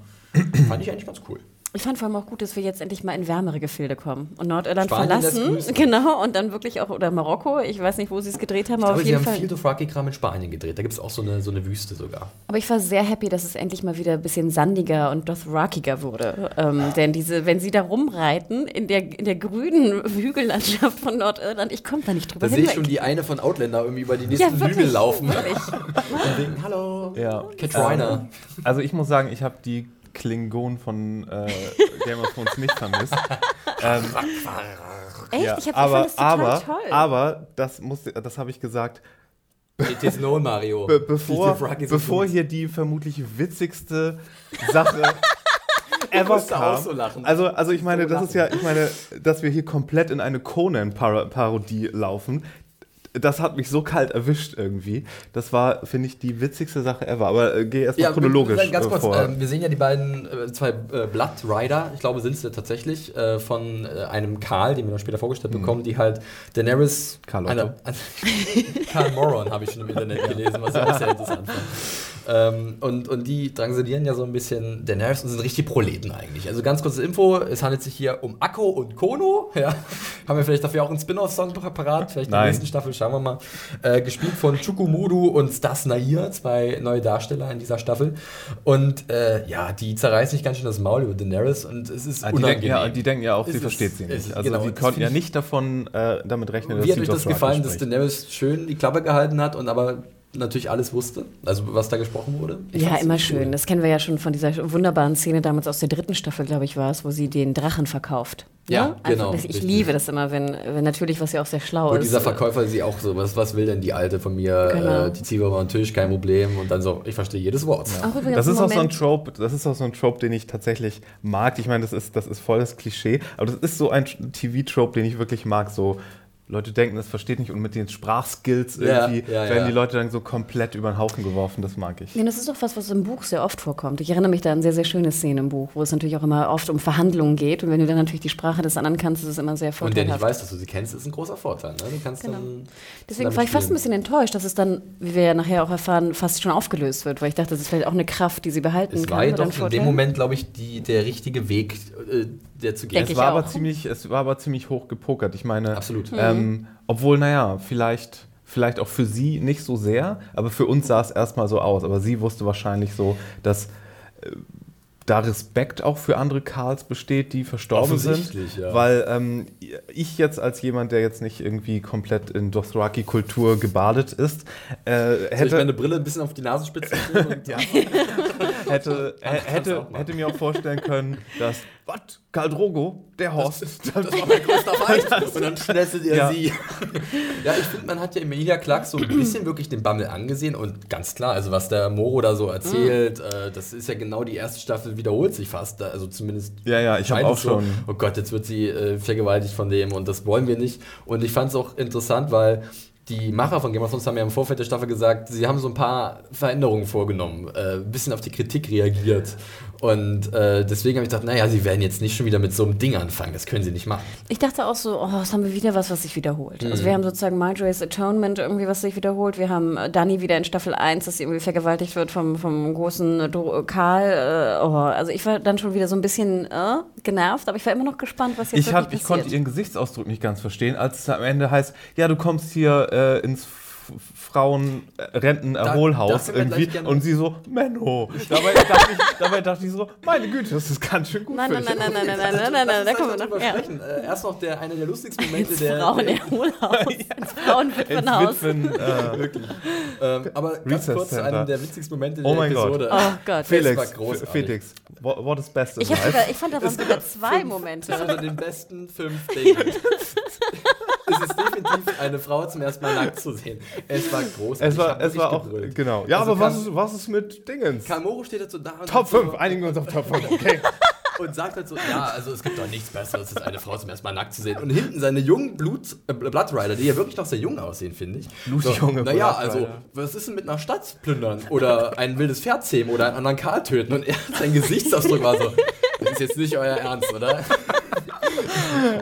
Fand ich eigentlich ganz cool. Ich fand vor allem auch gut, dass wir jetzt endlich mal in wärmere Gefilde kommen und Nordirland Spanien verlassen. Genau, und dann wirklich auch, oder Marokko, ich weiß nicht, wo sie es gedreht haben, Ich aber glaube, auf sie jeden haben Fall. viel Dothraki-Kram in Spanien gedreht. Da gibt es auch so eine, so eine Wüste sogar. Aber ich war sehr happy, dass es endlich mal wieder ein bisschen sandiger und Dothrakiger wurde. Ähm, denn diese, wenn sie da rumreiten in der, in der grünen Hügellandschaft von Nordirland, ich komme da nicht drüber Da sehe ich schon die eine von Outlander irgendwie über die ja, nächsten wirklich, Hügel laufen. Wirklich. [laughs] Und denken, hallo, Ja. Katrina. Also ich muss sagen, ich habe die Klingonen von äh, Game of Thrones nicht vermisst. ähm, Echt? ja, ich, hab, aber, das total aber, toll. aber, das, muss, das habe ich gesagt, It is known, Mario. be bevor, bevor hier die vermutlich witzigste Sache [laughs] ever musste auch kam. so lachen. Also, also ich meine, So das ist ja, ich meine, dass wir hier komplett in eine Conan-Parodie laufen. Das hat mich so kalt erwischt irgendwie. Das war, finde ich, die witzigste Sache ever. Aber äh, geh erstmal chronologisch wir- ganz äh, kurz, vor. ähm, wir sehen ja die beiden, äh, zwei äh, Blood Rider, ich glaube, sind es ja tatsächlich, äh, von äh, einem Karl, den wir noch später vorgestellt bekommen, die halt Daenerys. Karl Otto. Eine, eine, [laughs] Karl Moron habe ich schon im Internet gelesen, was ich auch sehr interessant fand. [laughs] Ähm, und, und die drangsalieren ja so ein bisschen Daenerys und sind richtig Proleten eigentlich. Also ganz kurze Info, es handelt sich hier um Akko und Kono. [laughs] Ja. Haben wir vielleicht dafür auch einen Spin-off-Song parat, vielleicht in der nächsten Staffel, schauen wir mal. Äh, gespielt von Chukumudu und Stas Nair, zwei neue Darsteller in dieser Staffel. Und äh, ja, die zerreißen sich ganz schön das Maul über Daenerys und es ist Ah, die, unangenehm. denken, ja, die denken ja auch, Es sie ist- versteht sie es nicht. Also genau, die konnten ja ich- nicht davon äh, damit rechnen, dass Wie hat sie euch das gefallen, dass spricht. Daenerys schön die Klappe gehalten hat und aber natürlich alles wusste? Also was da gesprochen wurde? Ich Ja, immer ziemlich cool. schön. Das kennen wir ja schon von dieser wunderbaren Szene damals aus der dritten Staffel, glaube ich, war es, wo sie den Drachen verkauft. Ja, Einfach, genau, das- Ich richtig. liebe das immer, wenn, wenn natürlich, was ja auch sehr schlau Und ist. dieser Verkäufer sie auch so, was, was will denn die Alte von mir? Genau. Äh, die Zwiebel war am Tisch, kein Problem. Und dann so, ich verstehe jedes Wort. Auch übrigens Das ist auch so ein Trope, das ist auch so ein Trope, den ich tatsächlich mag. Ich meine, das ist, das ist voll das Klischee, aber das ist so ein TV-Trope, den ich wirklich mag. So Leute denken, das versteht nicht und mit den Sprachskills Ja, irgendwie ja, werden ja. die Leute dann so komplett über den Haufen geworfen. Das mag ich. Ja, das ist doch was, was im Buch sehr oft vorkommt. Ich erinnere mich da an sehr, sehr schöne Szenen im Buch, wo es natürlich auch immer oft um Verhandlungen geht. Und wenn du dann natürlich die Sprache des anderen kannst, ist es immer sehr Und der vorteilhaft. nicht weiß, dass du sie kennst, ist ein großer Vorteil. Ne? Du kannst Genau. dann Deswegen war ich fast ein bisschen enttäuscht, dass es dann, wie wir ja nachher auch erfahren, fast schon aufgelöst wird, weil ich dachte, das ist vielleicht auch eine Kraft, die sie behalten Es kann. war ja oder ein doch in dem Moment, glaube ich, die, der richtige Weg, äh, der zu gehen. Es war, aber ziemlich, es war aber ziemlich hoch gepokert. Ich meine, Absolut. Ähm, obwohl, naja, vielleicht, vielleicht auch für sie nicht so sehr, aber für uns sah es erstmal so aus. Aber sie wusste wahrscheinlich so, dass äh, da Respekt auch für andere Karls besteht, die verstorben sind. Offensichtlich, ja. Weil ähm, ich jetzt als jemand, der jetzt nicht irgendwie komplett in Dothraki-Kultur gebadet ist, äh, Soll ich hätte. meine Brille ein bisschen auf die Nasenspitze? [laughs] Und ja. [laughs] hätte, hä- hätte, hätte mir auch vorstellen können, dass, was, Karl Drogo, der Horst, Das war mein größter [laughs] Feind. Und dann schnettet er Ja. sie. Ja, ich finde, man hat ja Emilia Clarke so ein bisschen wirklich den Bammel angesehen und ganz klar, also was der Moro da so erzählt, äh, das ist ja genau die erste Staffel, wiederholt sich fast. Also zumindest. Ja, ja, ich hab scheint auch es so, schon- Oh Gott, jetzt wird sie äh, vergewaltigt von dem und das wollen wir nicht. Und ich fand es auch interessant, weil. Die Macher von Game of Thrones haben ja im Vorfeld der Staffel gesagt, sie haben so ein paar Veränderungen vorgenommen, äh, ein bisschen auf die Kritik reagiert. Und äh, deswegen habe ich gedacht, naja, sie werden jetzt nicht schon wieder mit so einem Ding anfangen, das können sie nicht machen. Ich dachte auch so, oh, was haben wir wieder was, was sich wiederholt. Also Mhm. wir haben sozusagen Marjorie's Atonement irgendwie, was sich wiederholt. Wir haben äh, Dani wieder in Staffel 1, dass sie irgendwie vergewaltigt wird vom, vom großen Dro- Karl. Äh, oh, also ich war dann schon wieder so ein bisschen äh, genervt, aber ich war immer noch gespannt, was jetzt Ich, hab, wirklich ich konnte passiert. ihren Gesichtsausdruck nicht ganz verstehen, als es am Ende heißt, ja, du kommst hier äh, ins Frauenrentenerholhaus Da- irgendwie und sie so, Menno. Dabei dachte, ich, dabei dachte ich so, meine Güte, das ist ganz schön gut Nein, für nein, nein, nein, nein, nein, nein, nein, nein, da kommen wir noch. drüber Ja. sprechen. Äh, erst noch der, einer der lustigsten Momente Ins der. Frauenerholhaus, [laughs] ins Ins Frauenwitwenhaus. Witwen, äh, [laughs] Wirklich. Ähm, aber ganz kurz Center. einer der witzigsten Momente Oh der mein Gott. Episode. Oh Gott. Felix, war großartig. Felix, what, what is best in Ich, hab life? sogar, ich fand, da waren sogar zwei Momente. Unter den besten fünf [laughs] Dingen. [laughs] es ist definitiv eine Frau zum ersten Mal nackt zu sehen. Es war großartig. Es war, es war auch, gebrüllt. genau. Ja, Also aber was ist, was ist mit Dingens? Kamoro steht dazu da und, Top sagt 5, so, einigen wir uns auf Top 5, okay. [laughs] und sagt halt so, ja, also es gibt doch nichts Besseres, als eine Frau zum ersten Mal nackt zu sehen. Und hinten seine jungen Blut, äh, Blood Rider, die ja wirklich noch sehr jung aussehen, finde ich. Blutjunge So, naja, also, was ist denn mit einer Stadt plündern? Oder ein wildes Pferd zähmen oder einen anderen Karl töten? Und er, sein Gesichtsausdruck war so, das ist jetzt nicht euer Ernst, oder?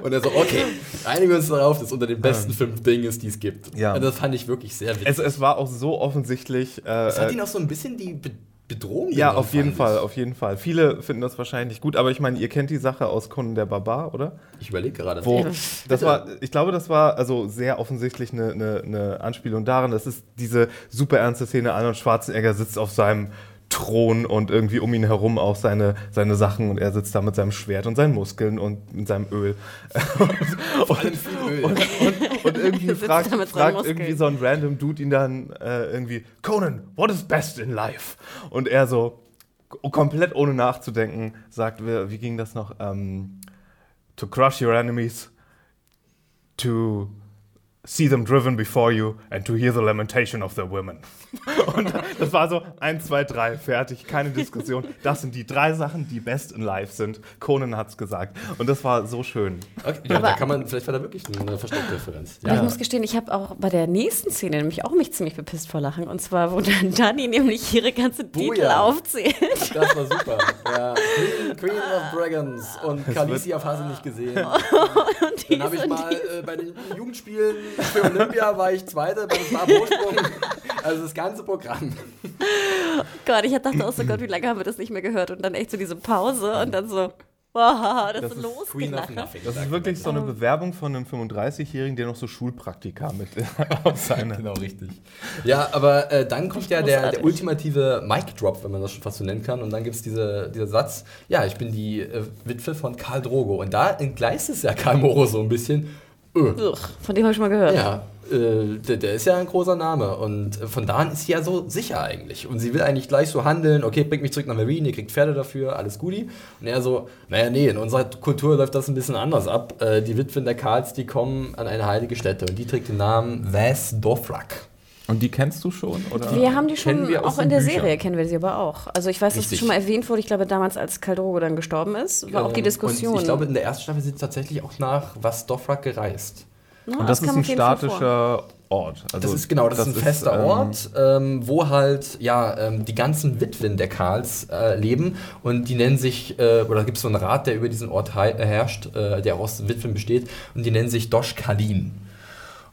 Und er so, okay, einigen wir uns darauf, dass unter den besten fünf Dingen ist, die es gibt. Ja. Und das fand ich wirklich sehr witzig. Es, es war auch so offensichtlich. Äh, Es hat äh, ihn auch so ein bisschen die Be Bedrohung ja, auf jeden Fall, auf jeden Fall. Viele finden das wahrscheinlich gut, aber ich meine, ihr kennt die Sache aus Conan der Barbar, oder? Ich überlege gerade. Wo, Ja. das war, ich glaube, das war also sehr offensichtlich eine, eine, eine Anspielung daran. Das ist diese super ernste Szene. Arnold Schwarzenegger sitzt auf seinem Thron und irgendwie um ihn herum auch seine, seine Sachen und er sitzt da mit seinem Schwert und seinen Muskeln und mit seinem Öl. [laughs] Allem viel Öl. Und, und, und irgendwie [laughs] fragt, fragt irgendwie so ein random Dude ihn dann äh, irgendwie, Conan, what is best in life? Und er so, komplett ohne nachzudenken, sagt, wie, wie ging das noch? Ähm, to crush your enemies, to see them driven before you and to hear the lamentation of their women. Und das war so, eins, zwei, drei, fertig, keine Diskussion. Das sind die drei Sachen, die best in life sind. Conan hat's gesagt. Und das war so schön. Okay, ja, Aber- da kann man, vielleicht war da wirklich eine versteckte Referenz. Aber Ich muss gestehen, ich habe auch bei der nächsten Szene nämlich auch mich ziemlich bepisst vor Lachen. Und zwar, wo dann Dani nämlich ihre ganze Titel ja. aufzählt. Das war super. Ja. Queen, Queen of Dragons und Khaleesi auf Hase nicht gesehen. [laughs] Und Dann habe ich mal äh, bei den Jugendspielen für Olympia war ich Zweiter beim Stabhochsprung. Also das ganze Programm. [laughs] Gott, ich dachte auch so, Gott, wie lange haben wir das nicht mehr gehört? Und dann echt so diese Pause und dann so, wow, das, Das ist. Nothing. Das ist wirklich so eine Bewerbung von einem 35-Jährigen, der noch so Schulpraktika mit [laughs] auf seine. Genau, richtig. Ja, aber äh, dann kommt ja der, der ultimative Mic-Drop, wenn man das schon fast so nennen kann. Und dann gibt es diese, dieser Satz, ja, ich bin die äh, Witwe von Karl Drogo. Und da entgleist es ja Karl Moro so ein bisschen. Öh. Ugh, von dem habe ich schon mal gehört. Ja, äh, der, der ist ja ein großer Name und von da an ist sie ja so sicher eigentlich. Und sie will eigentlich gleich so handeln, okay, bringt mich zurück nach Marine, ihr kriegt Pferde dafür, alles Guti. Und er so, naja, nee, in unserer Kultur läuft das ein bisschen anders ab. Äh, die Witwen der Karls, die kommen an eine heilige Stätte und die trägt den Namen Vas Dofrak. Und die kennst du schon? Oder? Wir haben die schon, Kennen wir aus auch in der Büchern. Serie kennen wir sie aber auch. Also ich weiß, dass es Richtig. schon mal erwähnt wurde, ich glaube damals, als Caldrogo dann gestorben ist, war auch die Ähm, Diskussion. Und ich glaube, in der ersten Staffel sind sie tatsächlich auch nach Vas Dofrak gereist. Ja, Und das, ist kam ein statischer Ort. Also Das ist genau, das, ist ein fester ähm, Ort, ähm, wo halt ja ähm, die ganzen Witwen der Karls äh, leben und die nennen sich, äh, oder gibt es so einen Rat, der über diesen Ort äh, herrscht, äh, der aus Witwen besteht und die nennen sich Dosh Kalin.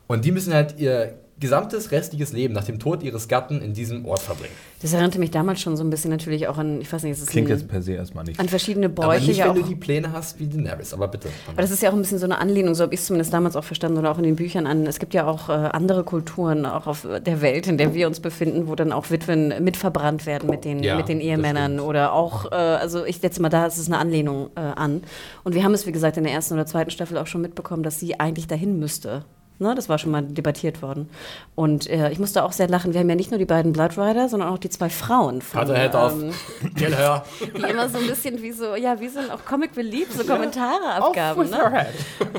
Und die müssen halt ihr gesamtes restliches Leben nach dem Tod ihres Gatten in diesem Ort verbringen. Das erinnerte mich damals schon so ein bisschen natürlich auch an, ich weiß nicht, es ist Klingt ein, jetzt per se erstmal nicht. an verschiedene Aber Bräuche nicht, ja wenn auch. du die Pläne hast wie Daenerys, aber bitte. Aber das ist ja auch ein bisschen so eine Anlehnung, so habe ich es zumindest damals auch verstanden oder auch in den Büchern an. Es gibt ja auch äh, andere Kulturen, auch auf der Welt, in der wir uns befinden, wo dann auch Witwen mitverbrannt werden mit den, Ja, mit den Ehemännern oder auch, äh, also ich setze mal da, es ist eine Anlehnung äh, an. Und wir haben es, wie gesagt, in der ersten oder zweiten Staffel auch schon mitbekommen, dass sie eigentlich dahin müsste. Ne? Das war schon mal debattiert worden. Und äh, ich musste auch sehr lachen. Wir haben ja nicht nur die beiden Blood Rider, sondern auch die zwei Frauen. Von, Hatte Head auf. ähm, Gell, hör. die immer so ein bisschen wie so, ja, wie so auch Comic Relief, so Kommentare abgaben. Ne?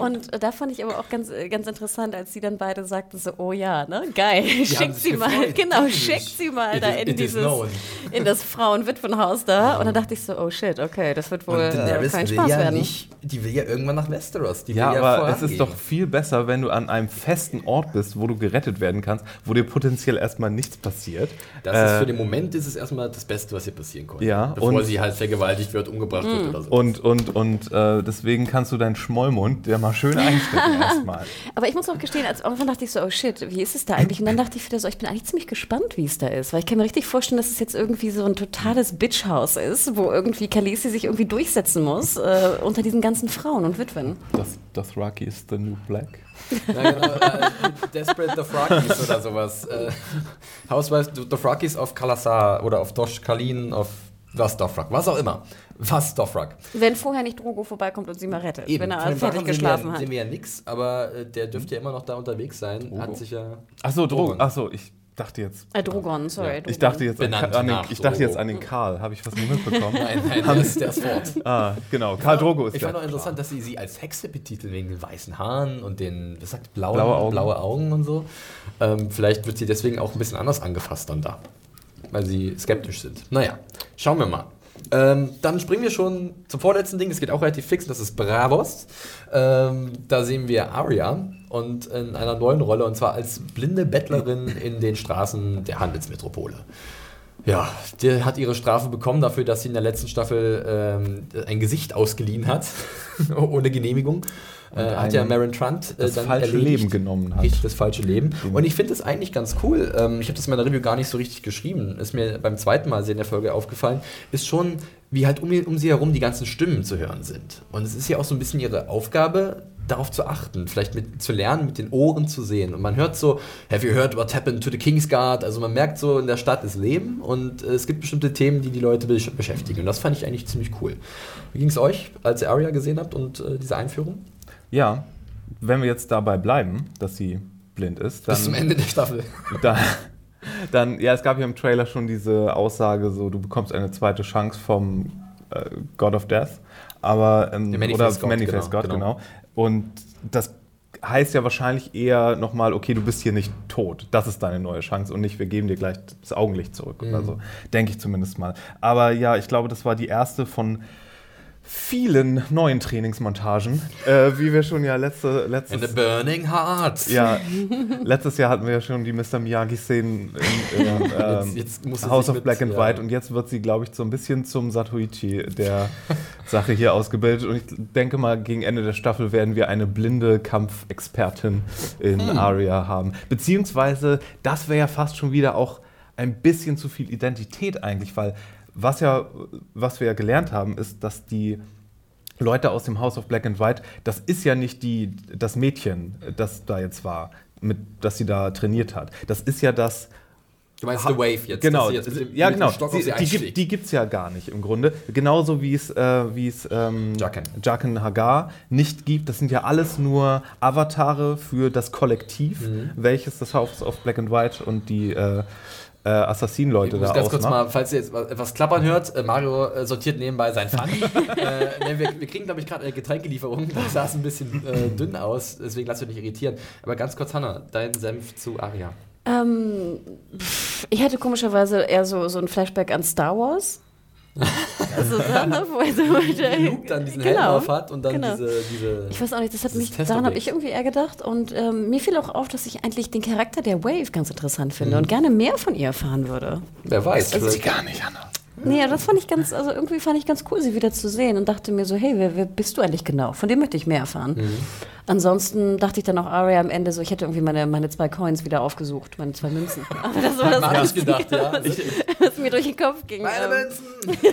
Und äh, da fand ich aber auch ganz, äh, ganz interessant, als sie dann beide sagten so, oh ja, ne, geil, haben schickt sie mal, gefreut. genau, Natürlich. schickt sie mal It da is- in dieses, in das Frauenwitwenhaus da. Und dann dachte ich so, oh shit, okay, das wird wohl Und äh, kein will Spaß ja werden. nicht, die will ja irgendwann nach Westeros. Die Ja, will ja aber es ist doch viel besser, wenn du an einem festen Ort bist, wo du gerettet werden kannst, wo dir potenziell erstmal nichts passiert. Das ist Äh, für den Moment ist es erstmal das Beste, was ihr passieren konnte. Ja, Bevor und- sie halt vergewaltigt wird, umgebracht wird oder so. Und, und, und äh, deswegen kannst du deinen Schmollmund ja mal schön einstecken [laughs] erstmal. Aber ich muss auch gestehen, als irgendwann dachte ich so, oh shit, wie ist es da eigentlich? Und dann dachte ich wieder so, ich bin eigentlich ziemlich gespannt, wie es da ist. Weil ich kann mir richtig vorstellen, dass es jetzt irgendwie so ein totales Bitchhaus ist, wo irgendwie Khaleesi sich irgendwie durchsetzen muss äh, unter diesen ganzen Frauen und Witwen. Das, das Rocky ist the new black. Ja, genau, äh, Desperate Dothraki oder sowas. Äh, Housewives Dothraki auf Kalasar oder auf Dosh Kalin, auf was Dothrak, was auch immer. Was Dothrak. Wenn vorher nicht Drogo vorbeikommt und sie mal rettet, wenn Von er fertig Drachen sehen geschlafen wir, hat. sehen wir ja nix, aber äh, der dürfte ja immer noch da unterwegs sein. Hat sich ja. Achso. Drogon. Achso, ich dachte jetzt. Äh, Drogon, sorry. Ja, Drogon. Ich dachte jetzt an, Benannt an den, ich dachte jetzt an den Karl. Habe ich was nicht mitbekommen? [laughs] Nein, nein, der ist, der fort. [laughs] ah, genau. Karl Drogo ist Ich der. fand auch interessant, dass sie sie als Hexe betiteln wegen den weißen Haaren und den, was sagt, blauen, Blaue Augen. blaue Augen und so. Ähm, vielleicht wird sie deswegen auch ein bisschen anders angefasst dann da, weil sie skeptisch sind. Naja, schauen wir mal. Ähm, dann springen wir schon zum vorletzten Ding, das geht auch relativ fix, das ist Bravos. Ähm, da sehen wir Arya und in einer neuen Rolle, und zwar als blinde Bettlerin in den Straßen der Handelsmetropole. Ja, die hat ihre Strafe bekommen dafür, dass sie in der letzten Staffel ähm, ein Gesicht ausgeliehen hat, [laughs] ohne Genehmigung. Äh, hat ja Maren Trant äh, das dann falsche erledigt. Leben genommen hat. Richtig, das falsche Leben. Und ich finde das eigentlich ganz cool. Ähm, ich habe das in meiner Review gar nicht so richtig geschrieben. Ist mir beim zweiten Mal sehen der Folge aufgefallen. Ist schon, wie halt um, um sie herum die ganzen Stimmen zu hören sind. Und es ist ja auch so ein bisschen ihre Aufgabe, darauf zu achten, vielleicht mit, zu lernen, mit den Ohren zu sehen. Und man hört so, have you heard what happened to the King's Guard? Also man merkt so, in der Stadt ist Leben und äh, es gibt bestimmte Themen, die die Leute besch beschäftigen. Und das fand ich eigentlich ziemlich cool. Wie ging es euch, als ihr Arya gesehen habt und äh, diese Einführung? Ja, wenn wir jetzt dabei bleiben, dass sie blind ist, dann. Bis zum Ende der Staffel. [laughs] Da, dann, ja, es gab ja im Trailer schon diese Aussage, so du bekommst eine zweite Chance vom äh, God of Death, aber ähm, Manifest oder God, Manifest genau, God, genau. Und das heißt ja wahrscheinlich eher nochmal, okay, du bist hier nicht tot. Das ist deine neue Chance und nicht, wir geben dir gleich das Augenlicht zurück. Mhm. Also denke ich zumindest mal. Aber ja, ich glaube, das war die erste von vielen neuen Trainingsmontagen, äh, wie wir schon ja letzte, letztes And a burning heart. ja, letztes Jahr hatten wir ja schon die Mr. Miyagi-Szenen in, in [laughs] ähm, Jetzt- jetzt House of mit- Black and ja. White und jetzt wird sie, glaube ich, so ein bisschen zum Satoichi der [laughs] Sache hier ausgebildet. Und ich denke mal, gegen Ende der Staffel werden wir eine blinde Kampfexpertin in Hm. Aria haben. Beziehungsweise, das wäre ja fast schon wieder auch ein bisschen zu viel Identität eigentlich, weil was ja, was wir ja gelernt haben, ist, dass die Leute aus dem House of Black and White, das ist ja nicht die, das Mädchen, das da jetzt war, mit, das sie da trainiert hat. Das ist ja das. Du meinst The Wave jetzt? Genau, jetzt mit dem- ja, mit genau. Stock Sie, sie die gibt die gibt's ja gar nicht im Grunde. Genauso wie es, äh, wie es ähm, Jaqen. Jaqen Hagar nicht gibt. Das sind ja alles nur Avatare für das Kollektiv, Mhm. welches das House of Black and White und die äh, äh, muss da ganz kurz mal, falls ihr jetzt etwas klappern hört, äh, Mario äh, sortiert nebenbei sein Pfand. [laughs] äh, wir, wir kriegen, glaube ich, gerade eine Getränkelieferung. Das sah ein bisschen äh, dünn aus, deswegen lass dich nicht irritieren. Aber ganz kurz, Hanna, dein Senf zu Aria. Ähm, pff, ich hatte komischerweise eher so, so ein Flashback an Star Wars. [laughs] also, da, ne, wo er so Luke dann diesen Helm auf hat und dann genau. diese, diese. Ich weiß auch nicht, das hat mich, daran habe ich irgendwie eher gedacht. Und ähm, mir fiel auch auf, dass ich eigentlich den Charakter der Wave ganz interessant finde Mhm. und gerne mehr von ihr erfahren würde. wer weiß. Also, vielleicht- Gar nicht, Anna. Nee, ja, das fand ich ganz, also irgendwie fand ich ganz cool, sie wieder zu sehen und dachte mir so, hey, wer, wer bist du eigentlich genau? Von dem möchte ich mehr erfahren. Mhm. Ansonsten dachte ich dann auch Arya am Ende so, ich hätte irgendwie meine, meine zwei Coins wieder aufgesucht, meine zwei Münzen. [laughs] Aber das war [laughs] das, ich Einzige, gedacht, ja. was, was mir durch den Kopf ging. Meine Ähm, Münzen! [laughs]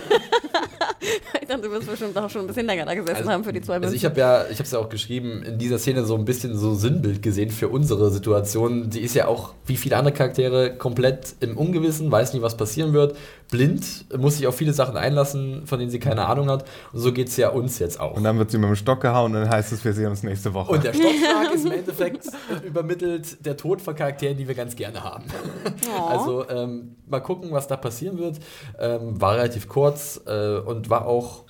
dachte, du wirst bestimmt auch schon ein bisschen länger da gesessen Also- haben für die zwei Also Münzen. ich habe ja, ich habe es ja auch geschrieben, in dieser Szene so ein bisschen so Sinnbild gesehen für unsere Situation. Die ist ja auch, wie viele andere Charaktere, komplett im Ungewissen, weiß nie, was passieren wird, blind, muss sich auf viele Sachen einlassen, von denen sie keine Ahnung hat. Und so geht es ja uns jetzt auch. Und dann wird sie mit dem Stock gehauen und dann heißt es, wir sehen uns nächste Woche. Und der Stockschlag ist im Endeffekt äh, übermittelt der Tod von Charakteren, die wir ganz gerne haben. Oh. Also ähm, mal gucken, was da passieren wird. Ähm, war relativ kurz äh, und war auch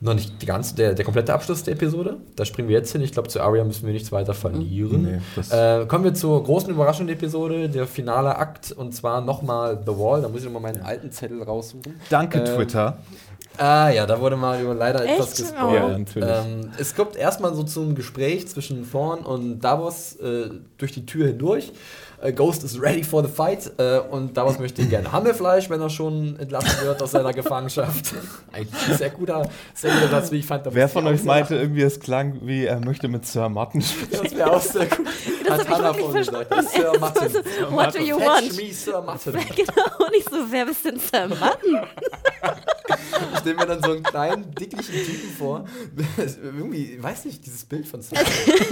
noch nicht die ganze, der, der komplette Abschluss der Episode. Da springen wir jetzt hin. Ich glaube, zu Arya müssen wir nichts weiter verlieren. Nee, äh, kommen wir zur großen Überraschung der Episode, der finale Akt, und zwar nochmal The Wall. Da muss ich nochmal meinen alten Zettel raussuchen. Danke, Ähm, Twitter. Ah ja, da wurde mal über leider Echt? etwas gespoilt. Ja, natürlich. Ähm, es kommt erstmal so zum Gespräch zwischen Thorn und Davos äh, durch die Tür hindurch. Äh, Ghost is ready for the fight äh, und Davos möchte gerne Hammelfleisch, wenn er schon entlassen wird aus seiner Gefangenschaft. [laughs] Ein sehr guter, sehr guter Satz, wie ich fand. da Wer von ich euch meinte irgendwie, es klang wie, er möchte mit Sir Martin spielen? Das wäre auch sehr gut. [laughs] Das Hat ich Hannah wirklich vorhin gesagt. verstanden. Sir [laughs] Martin. What do you Fetch want? me, Sir Martin. Genau, nicht so, wer bist denn Sir Martin? Ich stelle mir dann so einen kleinen, dicklichen Typen vor. Irgendwie, weiß nicht, dieses Bild von Sir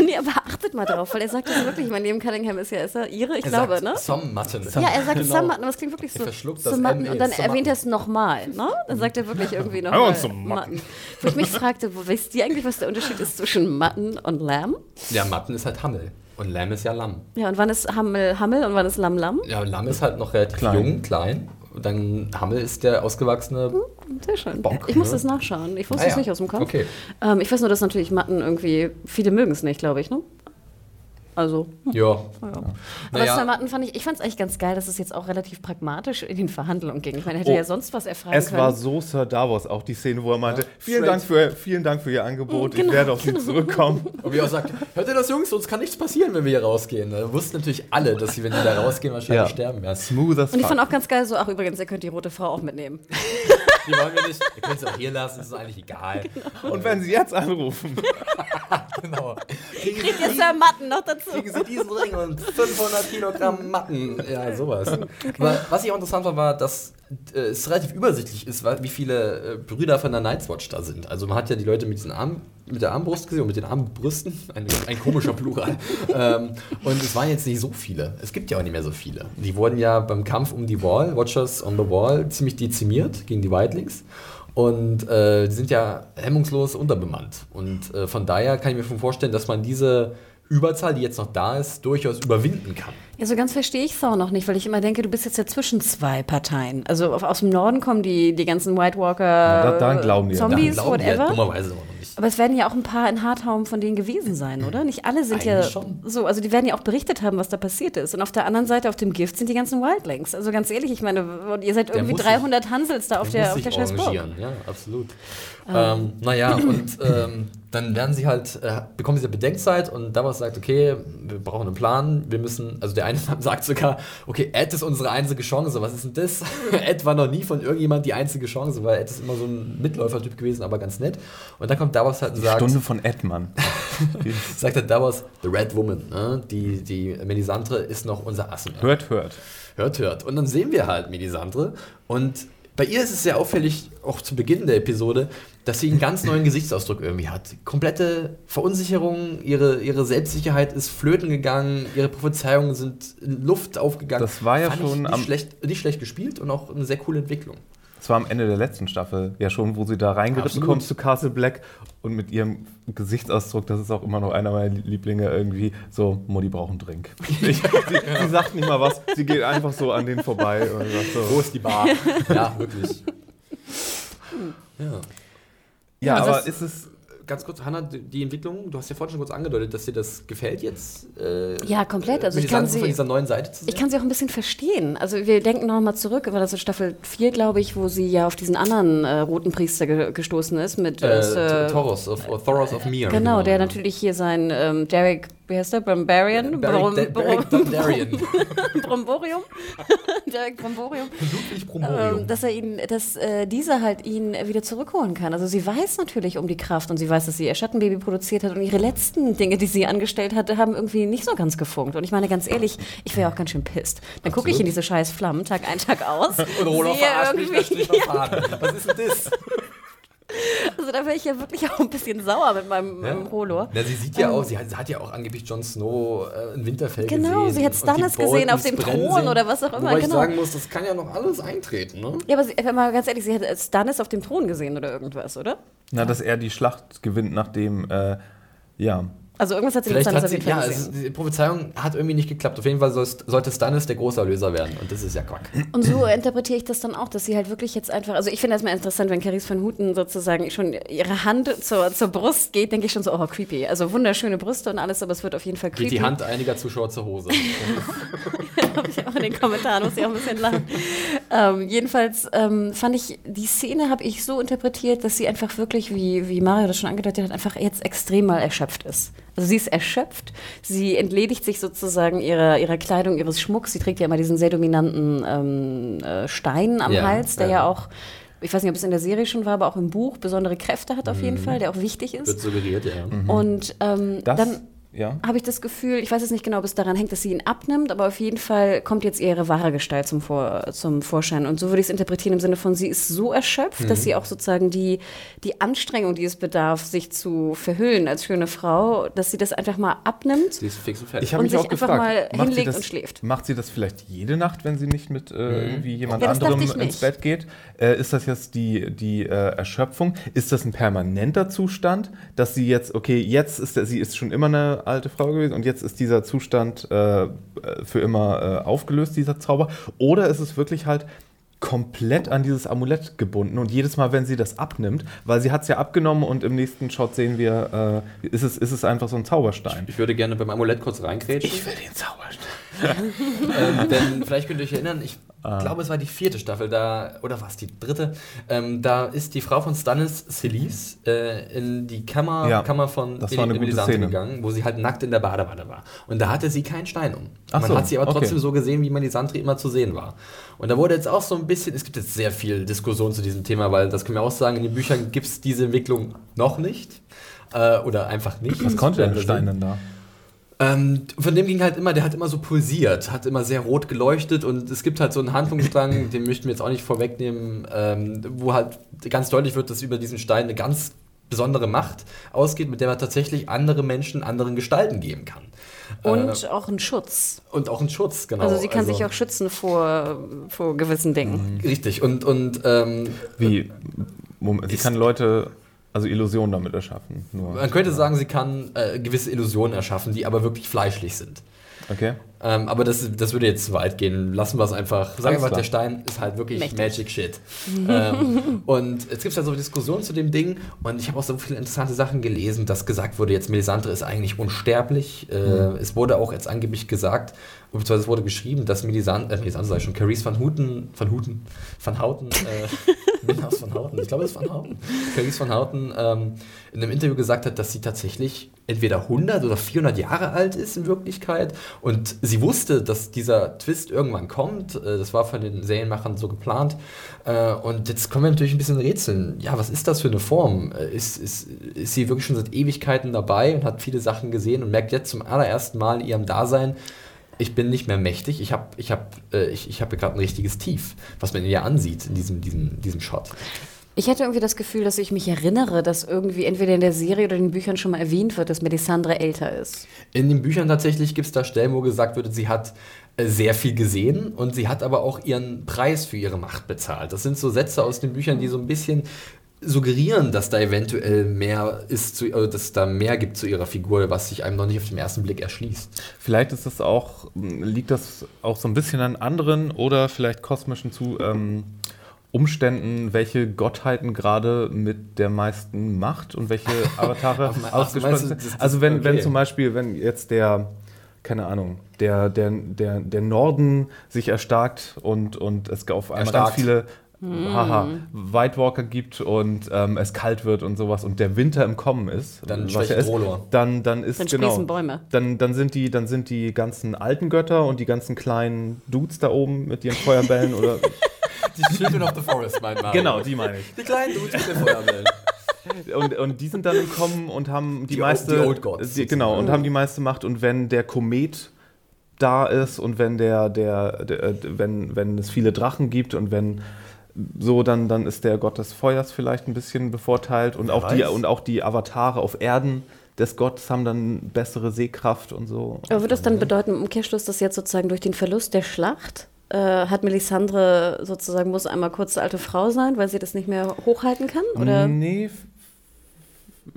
nee, aber achtet mal drauf, weil er sagt das wirklich. Mein Liam Cunningham ist ja, ist er ihre, ich Er glaube, sagt ne? Som Mutton. Ja, er sagt Genau. Sam Mutton, aber es klingt wirklich so. M, und dann erwähnt er es nochmal, ne? Dann sagt er wirklich irgendwie nochmal uns zum Mutton. Wo ich mich fragte, wo, wisst ihr eigentlich, was der Unterschied ist zwischen Mutton und Lamb? Ja, Mutton ist halt Hammel. Und Lamm ist ja Lamm. Ja, und wann ist Hammel Hammel und wann ist Lamm Lamm? Ja, Lamm ist halt noch relativ Klein. jung, klein. Und dann Hammel ist der ausgewachsene. Sehr schön. Bock, ich muss ne? das nachschauen. Ich wusste Ah es ja. nicht aus dem Kopf. Okay. Ähm, ich weiß nur, dass natürlich Matten irgendwie, viele mögen es nicht, glaube ich, ne? Also, hm, Ja. ja. Aber Naja. Sir Martin fand ich, ich fand es eigentlich ganz geil, dass es jetzt auch relativ pragmatisch in den Verhandlungen ging. Ich meine, er hätte Oh. ja sonst was erfragen Es können. war so Sir Davos, auch die Szene, wo er meinte, Ja, vielen. Dank für, vielen Dank für Ihr Angebot, Genau, ich werde auf Sie zurückkommen. [laughs] Und wie er auch sagt, hört ihr das, Jungs? Uns kann nichts passieren, wenn wir hier rausgehen. Da wussten natürlich alle, dass sie, wenn sie da rausgehen, wahrscheinlich Ja. sterben werden. Smooth as Und ich fand auch ganz geil so, ach übrigens, ihr könnt die rote Frau auch mitnehmen. [laughs] Die wollen wir nicht. Ihr könnt sie auch hier lassen, ist uns eigentlich egal. Und wenn Sie jetzt anrufen, [laughs] Genau. Kriegen Kriegt ihr Sir Martin noch dazu? kriegen Sie diesen Ring und 500 Kilogramm Matten. Ja, sowas. Aber was ich auch interessant fand, war, dass äh, es relativ übersichtlich ist, wie viele äh, Brüder von der Night's Watch da sind. Also man hat ja die Leute mit, diesen Arm, mit der Armbrust gesehen und mit den Armbrüsten. Ein, ein komischer Plural. [laughs] ähm, und es waren jetzt nicht so viele. Es gibt ja auch nicht mehr so viele. Die wurden ja beim Kampf um die Wall, Watchers on the Wall, ziemlich dezimiert gegen die Whitelings. Und äh, die sind ja hemmungslos unterbemannt. Und äh, von daher kann ich mir schon vorstellen, dass man diese Überzahl, die jetzt noch da ist, durchaus überwinden kann. Ja, so ganz verstehe ich es auch noch nicht, weil ich immer denke, du bist jetzt ja zwischen zwei Parteien. Also aus dem Norden kommen die, die ganzen White Walker, Ja, da- glauben die ja. Zombies, glauben die ja whatever. dummerweise auch noch nicht. Aber es werden ja auch ein paar in Hardhome von denen gewesen sein, oder? Nicht alle sind ja Eigentlich schon. so, also die werden ja auch berichtet haben, was da passiert ist. Und auf der anderen Seite, auf dem Gift, sind die ganzen Wildlings. Also ganz ehrlich, ich meine, ihr seid irgendwie muss sich- 300 Hansels da auf Der der, auf der scheiß Burg. ja, absolut. Ähm, naja, und ähm, dann werden sie halt, äh, bekommen sie Bedenkzeit und Davos sagt, okay, wir brauchen einen Plan, wir müssen, also der eine [laughs] sagt sogar, okay, Ed ist unsere einzige Chance, was ist denn das? [laughs] Ed war noch nie von irgendjemand die einzige Chance, weil Ed ist immer so ein Mitläufertyp gewesen, aber ganz nett. Und dann kommt Davos halt und sagt, Stunde von Edmann. [laughs] sagt halt Davos, the Red Woman, ne? die, die Melisandre ist noch unser Assen. hört, hört. Hört, hört. Und dann sehen wir halt Melisandre. Und bei ihr ist es sehr auffällig, auch zu Beginn der Episode, dass sie einen ganz neuen Gesichtsausdruck irgendwie hat. Komplette Verunsicherung, ihre, ihre Selbstsicherheit ist flöten gegangen, ihre Prophezeiungen sind in Luft aufgegangen. Das war ja Fand schon nicht am- schlecht, nicht schlecht gespielt und auch eine sehr coole Entwicklung. Das war am Ende der letzten Staffel ja schon, wo sie da reingeritten Absolut. kommt zu Castle Black und mit ihrem Gesichtsausdruck, das ist auch immer noch einer meiner Lieblinge, irgendwie so, Mutti braucht einen Drink. [laughs] Ich, sie, sie sagt nicht mal was, sie geht einfach so an denen vorbei und sagt so. Wo ist die Bar? ja, wirklich. Ja. Ja, Ja, aber ist es. Ganz kurz, Hanna, die Entwicklung, du hast ja vorhin schon kurz angedeutet, dass dir das gefällt jetzt. Äh, Ja, komplett. Also ich kann sie- von dieser neuen Seite zu sehen. Ich kann sie auch ein bisschen verstehen. Also wir denken noch mal zurück, war das in Staffel 4, glaube ich, wo sie ja auf diesen anderen äh, roten Priester ge gestoßen ist mit äh, äh, Thoros of, or Thoros of Mir. Genau, der natürlich hier sein ähm, Derek, wie heißt der? Brambarian? Brom-. [laughs] Bromborium? [laughs] Derek Bromborium. Bromborium. Ähm, dass er ihn, dass äh, dieser halt ihn wieder zurückholen kann. Also sie weiß natürlich um die Kraft und sie weiß, dass sie ihr Schattenbaby produziert hat und ihre letzten Dinge, die sie angestellt hatte, haben irgendwie nicht so ganz gefunkt. Und ich meine ganz ehrlich, ich wäre auch ganz schön pisst. Dann gucke ich in diese scheiß Flammen Tag ein, Tag aus. [laughs] Und sehe verarscht mich, da irgendwie- Strich auf Faden. Was ist denn das? Da wäre ich ja wirklich auch ein bisschen sauer mit meinem Ja. Holo. Na, sie sieht ja Ähm, auch, sie hat, sie hat ja auch angeblich Jon Snow äh, in Winterfell Genau, gesehen. sie hat Stannis gesehen auf dem Thron sehen. oder was auch immer, Wobei ich genau. sagen muss, das kann ja noch alles eintreten, ne? Ja, aber sie, wenn mal ganz ehrlich, sie hat Stannis auf dem Thron gesehen oder irgendwas, oder? Na, dass er die Schlacht gewinnt, nachdem, äh, ja. Also irgendwas hat sie Vielleicht hat sie, ja, es, gesehen. die Prophezeiung hat irgendwie nicht geklappt. Auf jeden Fall soll- sollte Stannis der große Erlöser werden. Und das ist ja Quack. Und so interpretiere ich das dann auch, dass sie halt wirklich jetzt einfach, also ich finde das mal interessant, wenn Carice van Houten sozusagen schon ihre Hand zur, zur Brust geht, denke ich schon so, oh, creepy. Also wunderschöne Brüste und alles, aber es wird auf jeden Fall creepy. Geht die Hand einiger Zuschauer zur Hose. [laughs] habe ich auch in den Kommentaren, muss ich auch ein bisschen lachen. Ähm, jedenfalls ähm, fand ich, die Szene habe ich so interpretiert, dass sie einfach wirklich, wie, wie Mario das schon angedeutet hat, einfach jetzt extrem mal erschöpft ist. Also sie ist erschöpft, sie entledigt sich sozusagen ihrer, ihrer Kleidung, ihres Schmucks. Sie trägt ja immer diesen sehr dominanten ähm, äh, Stein am Ja, Hals, der ja. ja auch, ich weiß nicht, ob es in der Serie schon war, aber auch im Buch besondere Kräfte hat auf jeden Fall, der auch wichtig Wird ist. suggeriert, ja. Und ähm, Das, dann ja. habe ich das Gefühl, ich weiß jetzt nicht genau, ob es daran hängt, dass sie ihn abnimmt, aber auf jeden Fall kommt jetzt ihre wahre Gestalt zum, Vor zum Vorschein. Und so würde ich es interpretieren im Sinne von, sie ist so erschöpft, dass sie auch sozusagen die, die Anstrengung, die es bedarf, sich zu verhüllen als schöne Frau, dass sie das einfach mal abnimmt. Sie ist fix und fertig. Ich habe Und mich sich auch einfach gefragt, mal macht sie hinlegt das, und schläft. Macht sie das vielleicht jede Nacht, wenn sie nicht mit äh, irgendwie jemand Ja, anderem ins. Bett geht? Äh, ist das jetzt die, die äh, Erschöpfung? Ist das ein permanenter Zustand, dass sie jetzt, okay, jetzt ist der, sie ist schon immer eine alte Frau gewesen und jetzt ist dieser Zustand äh, für immer äh, aufgelöst, dieser Zauber? Oder ist es wirklich halt komplett an dieses Amulett gebunden und jedes Mal, wenn sie das abnimmt, weil sie hat es ja abgenommen und im nächsten Shot sehen wir, äh, ist, es, ist es einfach so ein Zauberstein. Ich würde gerne beim Amulett kurz reingrätschen. will den Zauberstein. Ähm, denn vielleicht könnt ihr euch erinnern, ich Ah. glaube, es war die vierte Staffel, da, oder war es die dritte? Ähm, da ist die Frau von Stannis, Celise, äh, in die Kammer, Ja, Kammer von Melisandre gegangen, wo sie halt nackt in der Badewanne war. Und da hatte sie keinen Stein um. Ach Man so, hat sie aber okay. trotzdem so gesehen, wie Melisandre immer zu sehen war. Und da wurde jetzt auch so ein bisschen, es gibt jetzt sehr viel Diskussion zu diesem Thema, weil das können wir auch sagen, in den Büchern gibt es diese Entwicklung noch nicht. Äh, oder einfach nicht. Was konnte wir Stein denn da? Ähm, von dem ging halt immer, der hat immer so pulsiert, hat immer sehr rot geleuchtet und es gibt halt so einen Handlungsstrang, [laughs] den möchten wir jetzt auch nicht vorwegnehmen, ähm, wo halt ganz deutlich wird, dass über diesen Stein eine ganz besondere Macht ausgeht, mit der man tatsächlich andere Menschen anderen Gestalten geben kann. Und Äh, auch ein Schutz. und auch einen Schutz, genau. Also sie kann sich auch schützen vor, vor gewissen Dingen. Richtig, und, und ähm, Wie? Moment, sie kann Leute, also Illusionen damit erschaffen. Nur. man könnte sagen, sie kann äh, gewisse Illusionen erschaffen, die aber wirklich fleischlich sind. Okay. Ähm, aber das, das würde jetzt zu weit gehen. Lassen wir es einfach. Sagen wir mal, der Stein ist halt wirklich Mächtig. Magic Shit. ähm, [laughs] und jetzt gibt es ja so Diskussionen zu dem Ding. Und ich habe auch so viele interessante Sachen gelesen, dass gesagt wurde, jetzt Melisandre ist eigentlich unsterblich. Äh, Es wurde auch jetzt angeblich gesagt, beziehungsweise es wurde geschrieben, dass Melisandre, äh, Melisandre sag ich schon, Carice van Houten, van Houten, van Houten, äh, [laughs] bin aus van Houten, ich glaube, es ist van Houten. Carice van Houten ähm, in einem Interview gesagt hat, dass sie tatsächlich entweder 100 oder 400 Jahre alt ist in Wirklichkeit. Und sie wusste, dass dieser Twist irgendwann kommt. Äh, Das war von den Serienmachern so geplant. Äh, Und jetzt kommen wir natürlich ein bisschen rätseln. Ja, was ist das für eine Form? Äh, Ist, ist, ist sie wirklich schon seit Ewigkeiten dabei und hat viele Sachen gesehen und merkt jetzt zum allerersten Mal in ihrem Dasein, ich bin nicht mehr mächtig, ich habe ich hab, ich, ich hab gerade ein richtiges Tief, was man ihr ansieht in diesem, diesem, diesem Shot. Ich hatte irgendwie das Gefühl, dass ich mich erinnere, dass irgendwie entweder in der Serie oder in den Büchern schon mal erwähnt wird, dass Melisandre älter ist. In den Büchern tatsächlich gibt es da Stellen, wo gesagt wird, sie hat äh, sehr viel gesehen und sie hat aber auch ihren Preis für ihre Macht bezahlt. Das sind so Sätze aus den Büchern, die so ein bisschen suggerieren, dass da eventuell mehr ist, zu, äh, dass da mehr gibt zu ihrer Figur, was sich einem noch nicht auf den ersten Blick erschließt. Vielleicht ist das auch, liegt das auch so ein bisschen an anderen oder vielleicht kosmischen zu ähm, Umständen, welche Gottheiten gerade mit der meisten Macht und welche [laughs] Avatare du, sind. Also wenn, wenn okay. zum Beispiel, wenn jetzt der, keine Ahnung, der, der, der, der Norden sich erstarkt und, und es auf einmal ganz Erstarkt. viele haha, White Walker gibt und ähm, es kalt wird und sowas und der Winter im Kommen ist, Dann was ja ist, dann, dann ist Dann genau, Bäume. dann, dann, sind die, dann sind die ganzen alten Götter und die ganzen kleinen Dudes da oben mit ihren Feuerbällen oder. [laughs] Die Children of the Forest, mein Name. genau, die meine ich. Die kleinen Dudes mit den Feuerbällen. Und, und die sind dann im Kommen und haben die, Die meiste. Die Old Gods die, genau, und haben die meiste Macht. Und wenn der Komet da ist und wenn der, der, der, äh, wenn, wenn es viele Drachen gibt und wenn so, dann, dann ist der Gott des Feuers vielleicht ein bisschen bevorteilt und, Wer auch die, weiß. und auch die Avatare auf Erden des Gottes haben dann bessere Sehkraft und so. Aber würde das dann bedeuten, im Umkehrschluss, dass jetzt sozusagen durch den Verlust der Schlacht äh, hat Melisandre sozusagen, muss einmal kurz alte Frau sein, weil sie das nicht mehr hochhalten kann? Oder? Nee,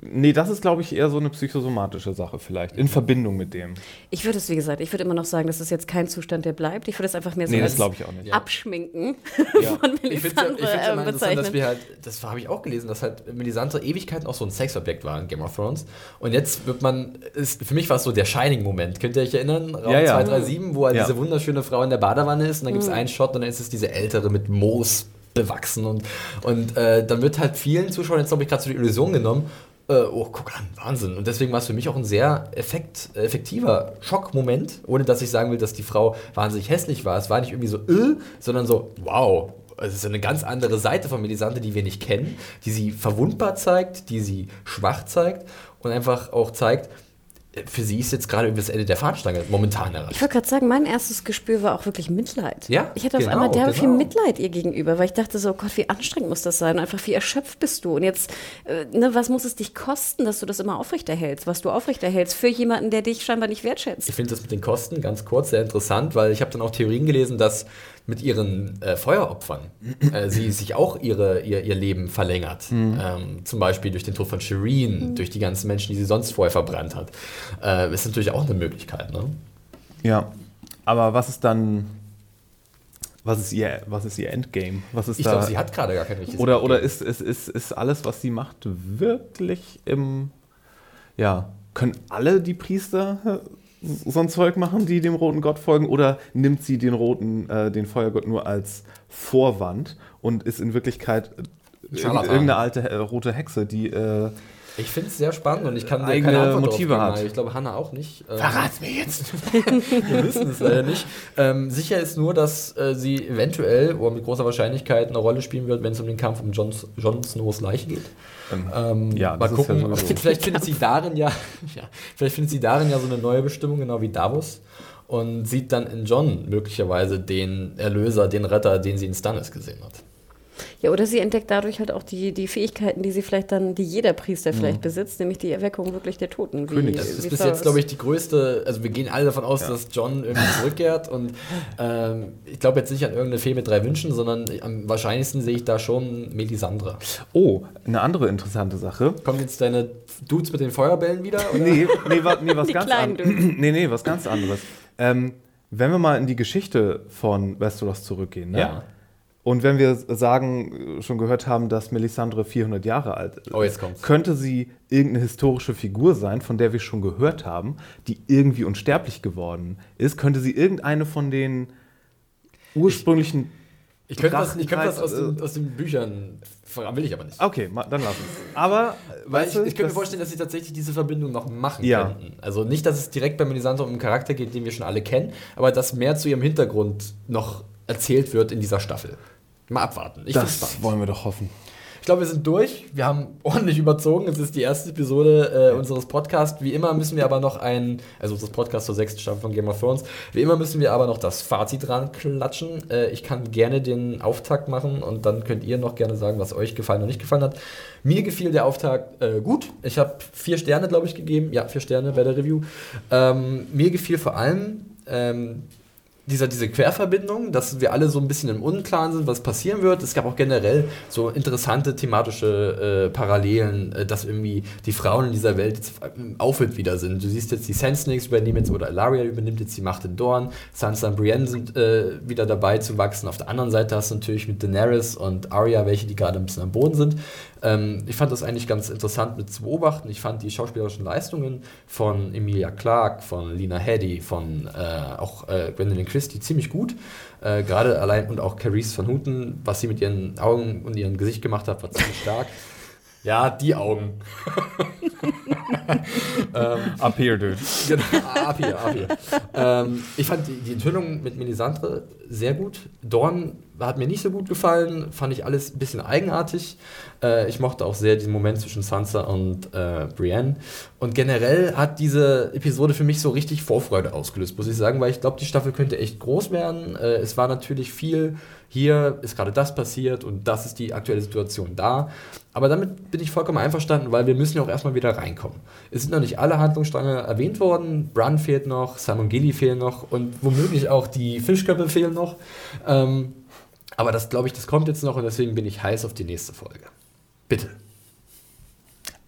nee, das ist, glaube ich, eher so eine psychosomatische Sache vielleicht, in Verbindung mit dem. Ich würde es, wie gesagt, ich würde immer noch sagen, das ist jetzt kein Zustand, der bleibt. Ich würde es einfach mehr so Nee, das als glaube ich auch nicht. Abschminken Ja. [laughs] von Ich finde es Melisandre ja, äh, immer interessant, dass wir halt, das habe ich auch gelesen, dass halt Melisandre Ewigkeiten auch so ein Sexobjekt war in Game of Thrones. Und jetzt wird man, ist, für mich war es so der Shining-Moment. Könnt ihr euch erinnern? Raum Ja, ja. 237, wo halt Ja. diese wunderschöne Frau in der Badewanne ist und dann gibt es einen Shot und dann ist es diese ältere mit Moos bewachsen und, und äh, dann wird halt vielen Zuschauern jetzt, glaube ich, gerade so die Illusion genommen, äh, oh, guck an, Wahnsinn. Und deswegen war es für mich auch ein sehr effekt, effektiver Schockmoment, ohne dass ich sagen will, dass die Frau wahnsinnig hässlich war. Es war nicht irgendwie so, äh, sondern so, wow. Es ist eine ganz andere Seite von Melisandre, die wir nicht kennen, die sie verwundbar zeigt, die sie schwach zeigt und einfach auch zeigt, für sie ist jetzt gerade das Ende der Fahnenstange momentan Ich erreicht. wollte gerade sagen, mein erstes Gespür war auch wirklich Mitleid. Ja, Ich hatte auf genau, einmal derbe viel genau. Mitleid ihr gegenüber, weil ich dachte so, oh Gott, wie anstrengend muss das sein? Einfach, wie erschöpft bist du? Und jetzt, äh, ne, was muss es dich kosten, dass du das immer aufrechterhältst, was du aufrechterhältst für jemanden, der dich scheinbar nicht wertschätzt? Ich finde das mit den Kosten ganz kurz sehr interessant, weil ich habe dann auch Theorien gelesen, dass mit ihren äh, Feueropfern [laughs] äh, sie sich auch ihre, ihr, ihr Leben verlängert. Ähm, zum Beispiel durch den Tod von Shireen, durch die ganzen Menschen, die sie sonst vorher verbrannt hat. Äh, ist natürlich auch eine Möglichkeit. Ne? Ja, aber was ist dann, was ist ihr, was ist ihr Endgame? Was ist Ich glaube, sie hat gerade gar kein richtiges oder, oder Endgame. ist, ist, ist, ist alles, was sie macht, wirklich im, ja, können alle die Priester äh, so ein Zeug machen, die dem roten Gott folgen, oder nimmt sie den roten, äh, den Feuergott nur als Vorwand und ist in Wirklichkeit äh, Scharlatan. irgendeine alte äh, rote Hexe, die äh, Ich finde es sehr spannend und ich kann dir Eigene keine Antwort Motive hat. Ich glaube, Hannah auch nicht. Ähm, Verrat's mir jetzt! [laughs] Wir wissen es leider nicht. Ähm, sicher ist nur, dass äh, sie eventuell oder mit großer Wahrscheinlichkeit eine Rolle spielen wird, wenn es um den Kampf um Jon, Jon Snows Leiche geht. Ähm, ja, mal ist ja gucken. sowieso. [laughs] vielleicht findet sie darin ja, ja, vielleicht findet sie darin ja so eine neue Bestimmung, genau wie Davos. Und sieht dann in Jon möglicherweise den Erlöser, den Retter, den sie in Stannis gesehen hat. Ja, oder sie entdeckt dadurch halt auch die, die Fähigkeiten, die sie vielleicht dann, die jeder Priester vielleicht besitzt, nämlich die Erweckung wirklich der Toten. Wie, König. Das ist bis jetzt, glaube ich, die größte. Also, wir gehen alle davon aus, Ja. dass John irgendwie zurückkehrt. Und ähm, ich glaube jetzt nicht an irgendeine Fee mit drei Wünschen, sondern am wahrscheinlichsten sehe ich da schon Melisandre. Oh, eine andere interessante Sache. Kommen jetzt deine Dudes mit den Feuerbällen wieder? Oder? Nee, nee, wa, nee was ganz anderes. [clears throat] Nee, nee, was ganz anderes. Ähm, wenn wir mal in die Geschichte von Westeros zurückgehen, ne? Ja. Und wenn wir sagen, schon gehört haben, dass Melisandre 400 Jahre alt ist, Oh, könnte sie irgendeine historische Figur sein, von der wir schon gehört haben, die irgendwie unsterblich geworden ist? Könnte sie irgendeine von den ursprünglichen. Ich könnte das, ich könnte das aus, den, aus den Büchern will ich aber nicht. Okay, dann lass uns. Aber, Weil ich, ich könnte mir vorstellen, dass sie tatsächlich diese Verbindung noch machen Ja. könnten. Also nicht, dass es direkt bei Melisandre um einen Charakter geht, den wir schon alle kennen, aber dass mehr zu ihrem Hintergrund noch erzählt wird in dieser Staffel. Mal abwarten. Ich das wollen wir doch hoffen. Ich glaube, wir sind durch. Wir haben [laughs] ordentlich überzogen. Es ist die erste Episode äh, unseres Podcasts. Wie immer müssen wir aber noch ein, also unseres Podcasts zur sechsten Staffel von Game of Thrones. Wie immer müssen wir aber noch das Fazit dran klatschen. Äh, ich kann gerne den Auftakt machen und dann könnt ihr noch gerne sagen, was euch gefallen und nicht gefallen hat. Mir gefiel der Auftakt äh, gut. Ich habe vier Sterne, glaube ich, gegeben. Ja, vier Sterne bei der Review. Ähm, mir gefiel vor allem ähm, dieser, diese Querverbindung, dass wir alle so ein bisschen im Unklaren sind, was passieren wird. Es gab auch generell so interessante thematische äh, Parallelen, äh, dass irgendwie die Frauen in dieser Welt jetzt im wieder sind. Du siehst jetzt, die Sand Snakes übernehmen jetzt, oder Ilaria übernimmt jetzt die Macht in Dorn, Sansa und Brienne sind äh, wieder dabei zu wachsen. Auf der anderen Seite hast du natürlich mit Daenerys und Arya welche, die gerade ein bisschen am Boden sind. Ähm, ich fand das eigentlich ganz interessant mit zu beobachten. Ich fand die schauspielerischen Leistungen von Emilia Clarke, von Lena Headey, von äh, auch äh, Gwendolyn Christie ziemlich gut. Äh, Gerade allein und auch Carice van Houten, was sie mit ihren Augen und ihrem Gesicht gemacht hat, war ziemlich stark. Ja, die Augen. [laughs] ähm, up here, dude. Genau, ab hier, ab hier. ähm, ich fand die, die Enthüllung mit Melisandre sehr gut. Dorn hat mir nicht so gut gefallen, fand ich alles ein bisschen eigenartig. Äh, ich mochte auch sehr diesen Moment zwischen Sansa und äh, Brienne. Und generell hat diese Episode für mich so richtig Vorfreude ausgelöst, muss ich sagen, weil ich glaube, die Staffel könnte echt groß werden. Äh, es war natürlich viel, hier ist gerade das passiert und das ist die aktuelle Situation da. Aber damit bin ich vollkommen einverstanden, weil wir müssen ja auch erstmal wieder reinkommen. Es sind noch nicht alle Handlungsstränge erwähnt worden. Bran fehlt noch, Simon Gilly fehlen noch und womöglich auch die Fischköpfe fehlen noch. Ähm, aber das glaube ich, das kommt jetzt noch und deswegen bin ich heiß auf die nächste Folge. Bitte.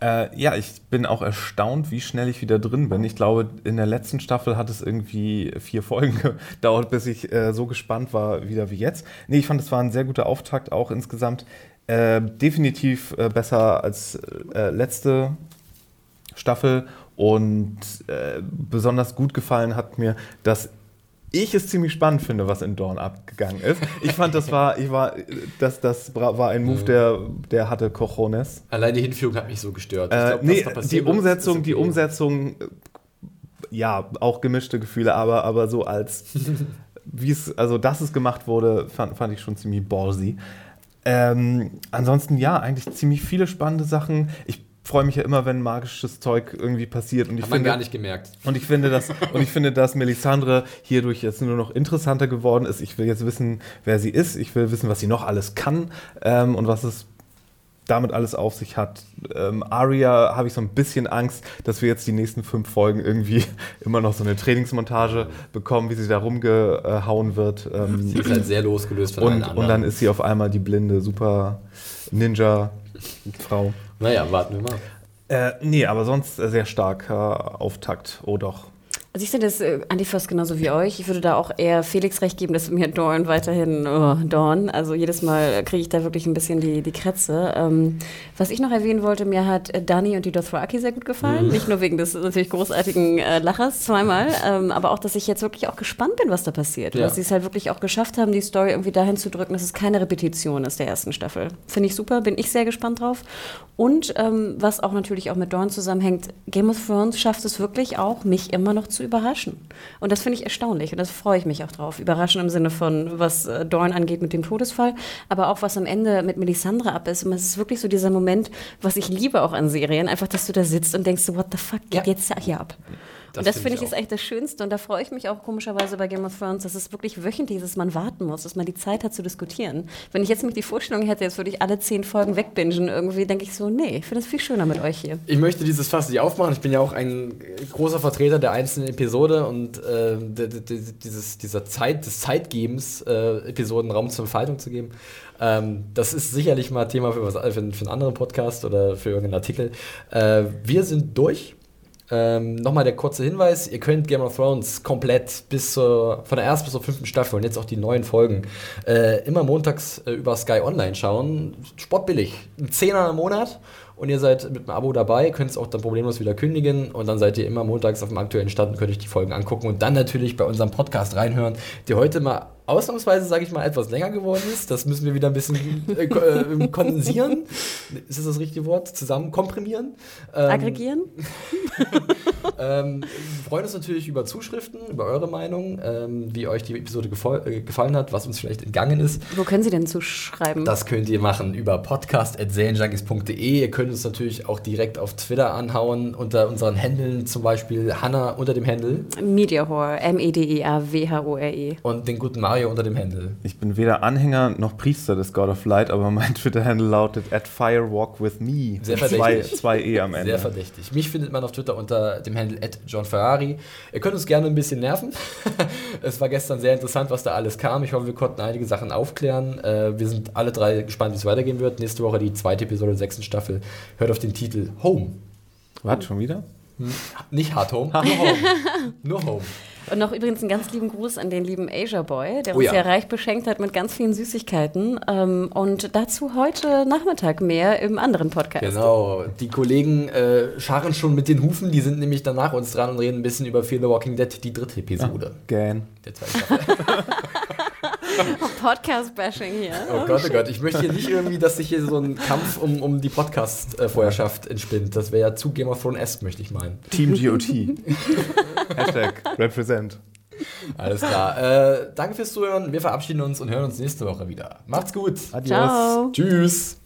Äh, ja, ich bin auch erstaunt, wie schnell ich wieder drin bin. Ich glaube, in der letzten Staffel hat es irgendwie vier Folgen [laughs] gedauert, bis ich äh, so gespannt war, wieder wie jetzt. Nee, ich fand, es war ein sehr guter Auftakt, auch insgesamt. Äh, definitiv äh, besser als äh, letzte Staffel. Und äh, besonders gut gefallen hat mir, dass ich es ziemlich spannend finde, was in Dorn abgegangen ist. Ich fand, das war, ich war, das, das war ein Move, der, der hatte Cojones. Allein die Hinführung hat mich so gestört. Äh, glaub, nee, die Umsetzung, okay. die Umsetzung, ja, auch gemischte Gefühle, aber, aber so als, [laughs] wie es, also dass es gemacht wurde, fand, fand ich schon ziemlich ballsy. Ähm, ansonsten ja, eigentlich ziemlich viele spannende Sachen. Ich freue mich ja immer, wenn magisches Zeug irgendwie passiert. Und ich Hat finde, man gar nicht gemerkt. Und ich finde, dass, [laughs] und ich finde, dass Melisandre hierdurch jetzt nur noch interessanter geworden ist. Ich will jetzt wissen, wer sie ist. Ich will wissen, was sie noch alles kann ähm, und was es damit alles auf sich hat. Ähm, Aria habe ich so ein bisschen Angst, dass wir jetzt die nächsten fünf Folgen irgendwie [laughs] immer noch so eine Trainingsmontage bekommen, wie sie da rumgehauen wird. Ähm, sie ist halt sehr losgelöst von und, allen anderen. Und dann ist sie auf einmal die blinde Super Ninja-Frau. Naja, warten wir mal. Äh, nee, aber sonst sehr starker Auftakt. Oh doch. Also ich sehe das äh, Antifas genauso wie euch. Ich würde da auch eher Felix recht geben, dass mir Dorn weiterhin oh, Dorn. Also jedes Mal kriege ich da wirklich ein bisschen die, die Krätze. Ähm, was ich noch erwähnen wollte, mir hat äh, Dani und die Dothraki sehr gut gefallen. Mhm. Nicht nur wegen des natürlich großartigen äh, Lachers zweimal, ähm, aber auch, dass ich jetzt wirklich auch gespannt bin, was da passiert. Ja. Dass sie es halt wirklich auch geschafft haben, die Story irgendwie dahin zu drücken, dass es keine Repetition ist der ersten Staffel. Finde ich super, bin ich sehr gespannt drauf. Und ähm, was auch natürlich auch mit Dorn zusammenhängt, Game of Thrones schafft es wirklich auch, mich immer noch zu überraschen. Und das finde ich erstaunlich und das freue ich mich auch drauf. Überraschen im Sinne von, was äh, Dorn angeht mit dem Todesfall, aber auch was am Ende mit Melisandre ab ist. Und es ist wirklich so dieser Moment, was ich liebe auch an Serien, einfach, dass du da sitzt und denkst, what the fuck geht ja. jetzt hier ab? Das und das finde ich, ich ist eigentlich das Schönste und da freue ich mich auch komischerweise bei Game of Thrones, dass es wirklich wöchentlich ist, dass man warten muss, dass man die Zeit hat zu diskutieren. Wenn ich jetzt nämlich die Vorstellung hätte, jetzt würde ich alle zehn Folgen wegbingen, irgendwie denke ich so, nee, ich finde es viel schöner mit euch hier. Ich möchte dieses Fass nicht aufmachen. Ich bin ja auch ein großer Vertreter der einzelnen Episode und äh, dieses, dieser Zeit, des Zeitgebens, äh, Episoden Raum zur Entfaltung zu geben. Ähm, das ist sicherlich mal Thema für, was, für, für einen anderen Podcast oder für irgendeinen Artikel. Äh, wir sind durch ähm, Nochmal der kurze Hinweis: Ihr könnt Game of Thrones komplett bis zur, von der ersten bis zur fünften Staffel und jetzt auch die neuen Folgen äh, immer montags äh, über Sky Online schauen. Sportbillig. Ein Zehner im Monat und ihr seid mit einem Abo dabei, könnt es auch dann problemlos wieder kündigen und dann seid ihr immer montags auf dem aktuellen Stand und könnt euch die Folgen angucken und dann natürlich bei unserem Podcast reinhören, der heute mal ausnahmsweise, sage ich mal, etwas länger geworden ist. Das müssen wir wieder ein bisschen äh, äh, kondensieren. Ist das das richtige Wort? Zusammen komprimieren? Ähm, Aggregieren? [laughs] ähm, wir freuen uns natürlich über Zuschriften, über eure Meinung, ähm, wie euch die Episode äh, gefallen hat, was uns vielleicht entgangen ist. Wo können Sie denn zuschreiben? Das könnt ihr machen über podcast.serienjunkies.de. Ihr könnt uns natürlich auch direkt auf Twitter anhauen, unter unseren Händeln, zum Beispiel Hanna unter dem Händel. Mediahore, M-E-D-E-A-W-H-O-R-E. -E. Und den guten Mario Mario unter dem Handle? Ich bin weder Anhänger noch Priester des God of Light, aber mein Twitter-Handle lautet at Firewalk with me. Sehr verdächtig. Zwei, zwei E am Ende. Sehr verdächtig. Mich findet man auf Twitter unter dem Handle at John Ferrari. Ihr könnt uns gerne ein bisschen nerven. [laughs] es war gestern sehr interessant, was da alles kam. Ich hoffe, wir konnten einige Sachen aufklären. Äh, wir sind alle drei gespannt, wie es weitergehen wird. Nächste Woche die zweite Episode der sechsten Staffel. Hört auf den Titel Home. Was, schon wieder? Hm, nicht Hard Home, [laughs] nur Home. Nur Home. Und noch übrigens einen ganz lieben Gruß an den lieben Asia Boy, der oh uns ja. sehr reich beschenkt hat mit ganz vielen Süßigkeiten. Ähm, und dazu heute Nachmittag mehr im anderen Podcast. Genau, die Kollegen äh, scharren schon mit den Hufen, die sind nämlich danach uns dran und reden ein bisschen über Fear the Walking Dead, die dritte Episode. Ah, gern. Der zweite [laughs] [laughs] Podcast-Bashing hier. Oh Gott, oh Gott, ich möchte hier nicht irgendwie, dass sich hier so ein Kampf um, um die Podcast-Vorherrschaft entspinnt. Das wäre ja zu Game of Thrones-esque, möchte ich meinen. Team GOT. [laughs] Hashtag represent. Alles klar. Äh, danke fürs Zuhören. Wir verabschieden uns und hören uns nächste Woche wieder. Macht's gut. Adios. Ciao. Tschüss.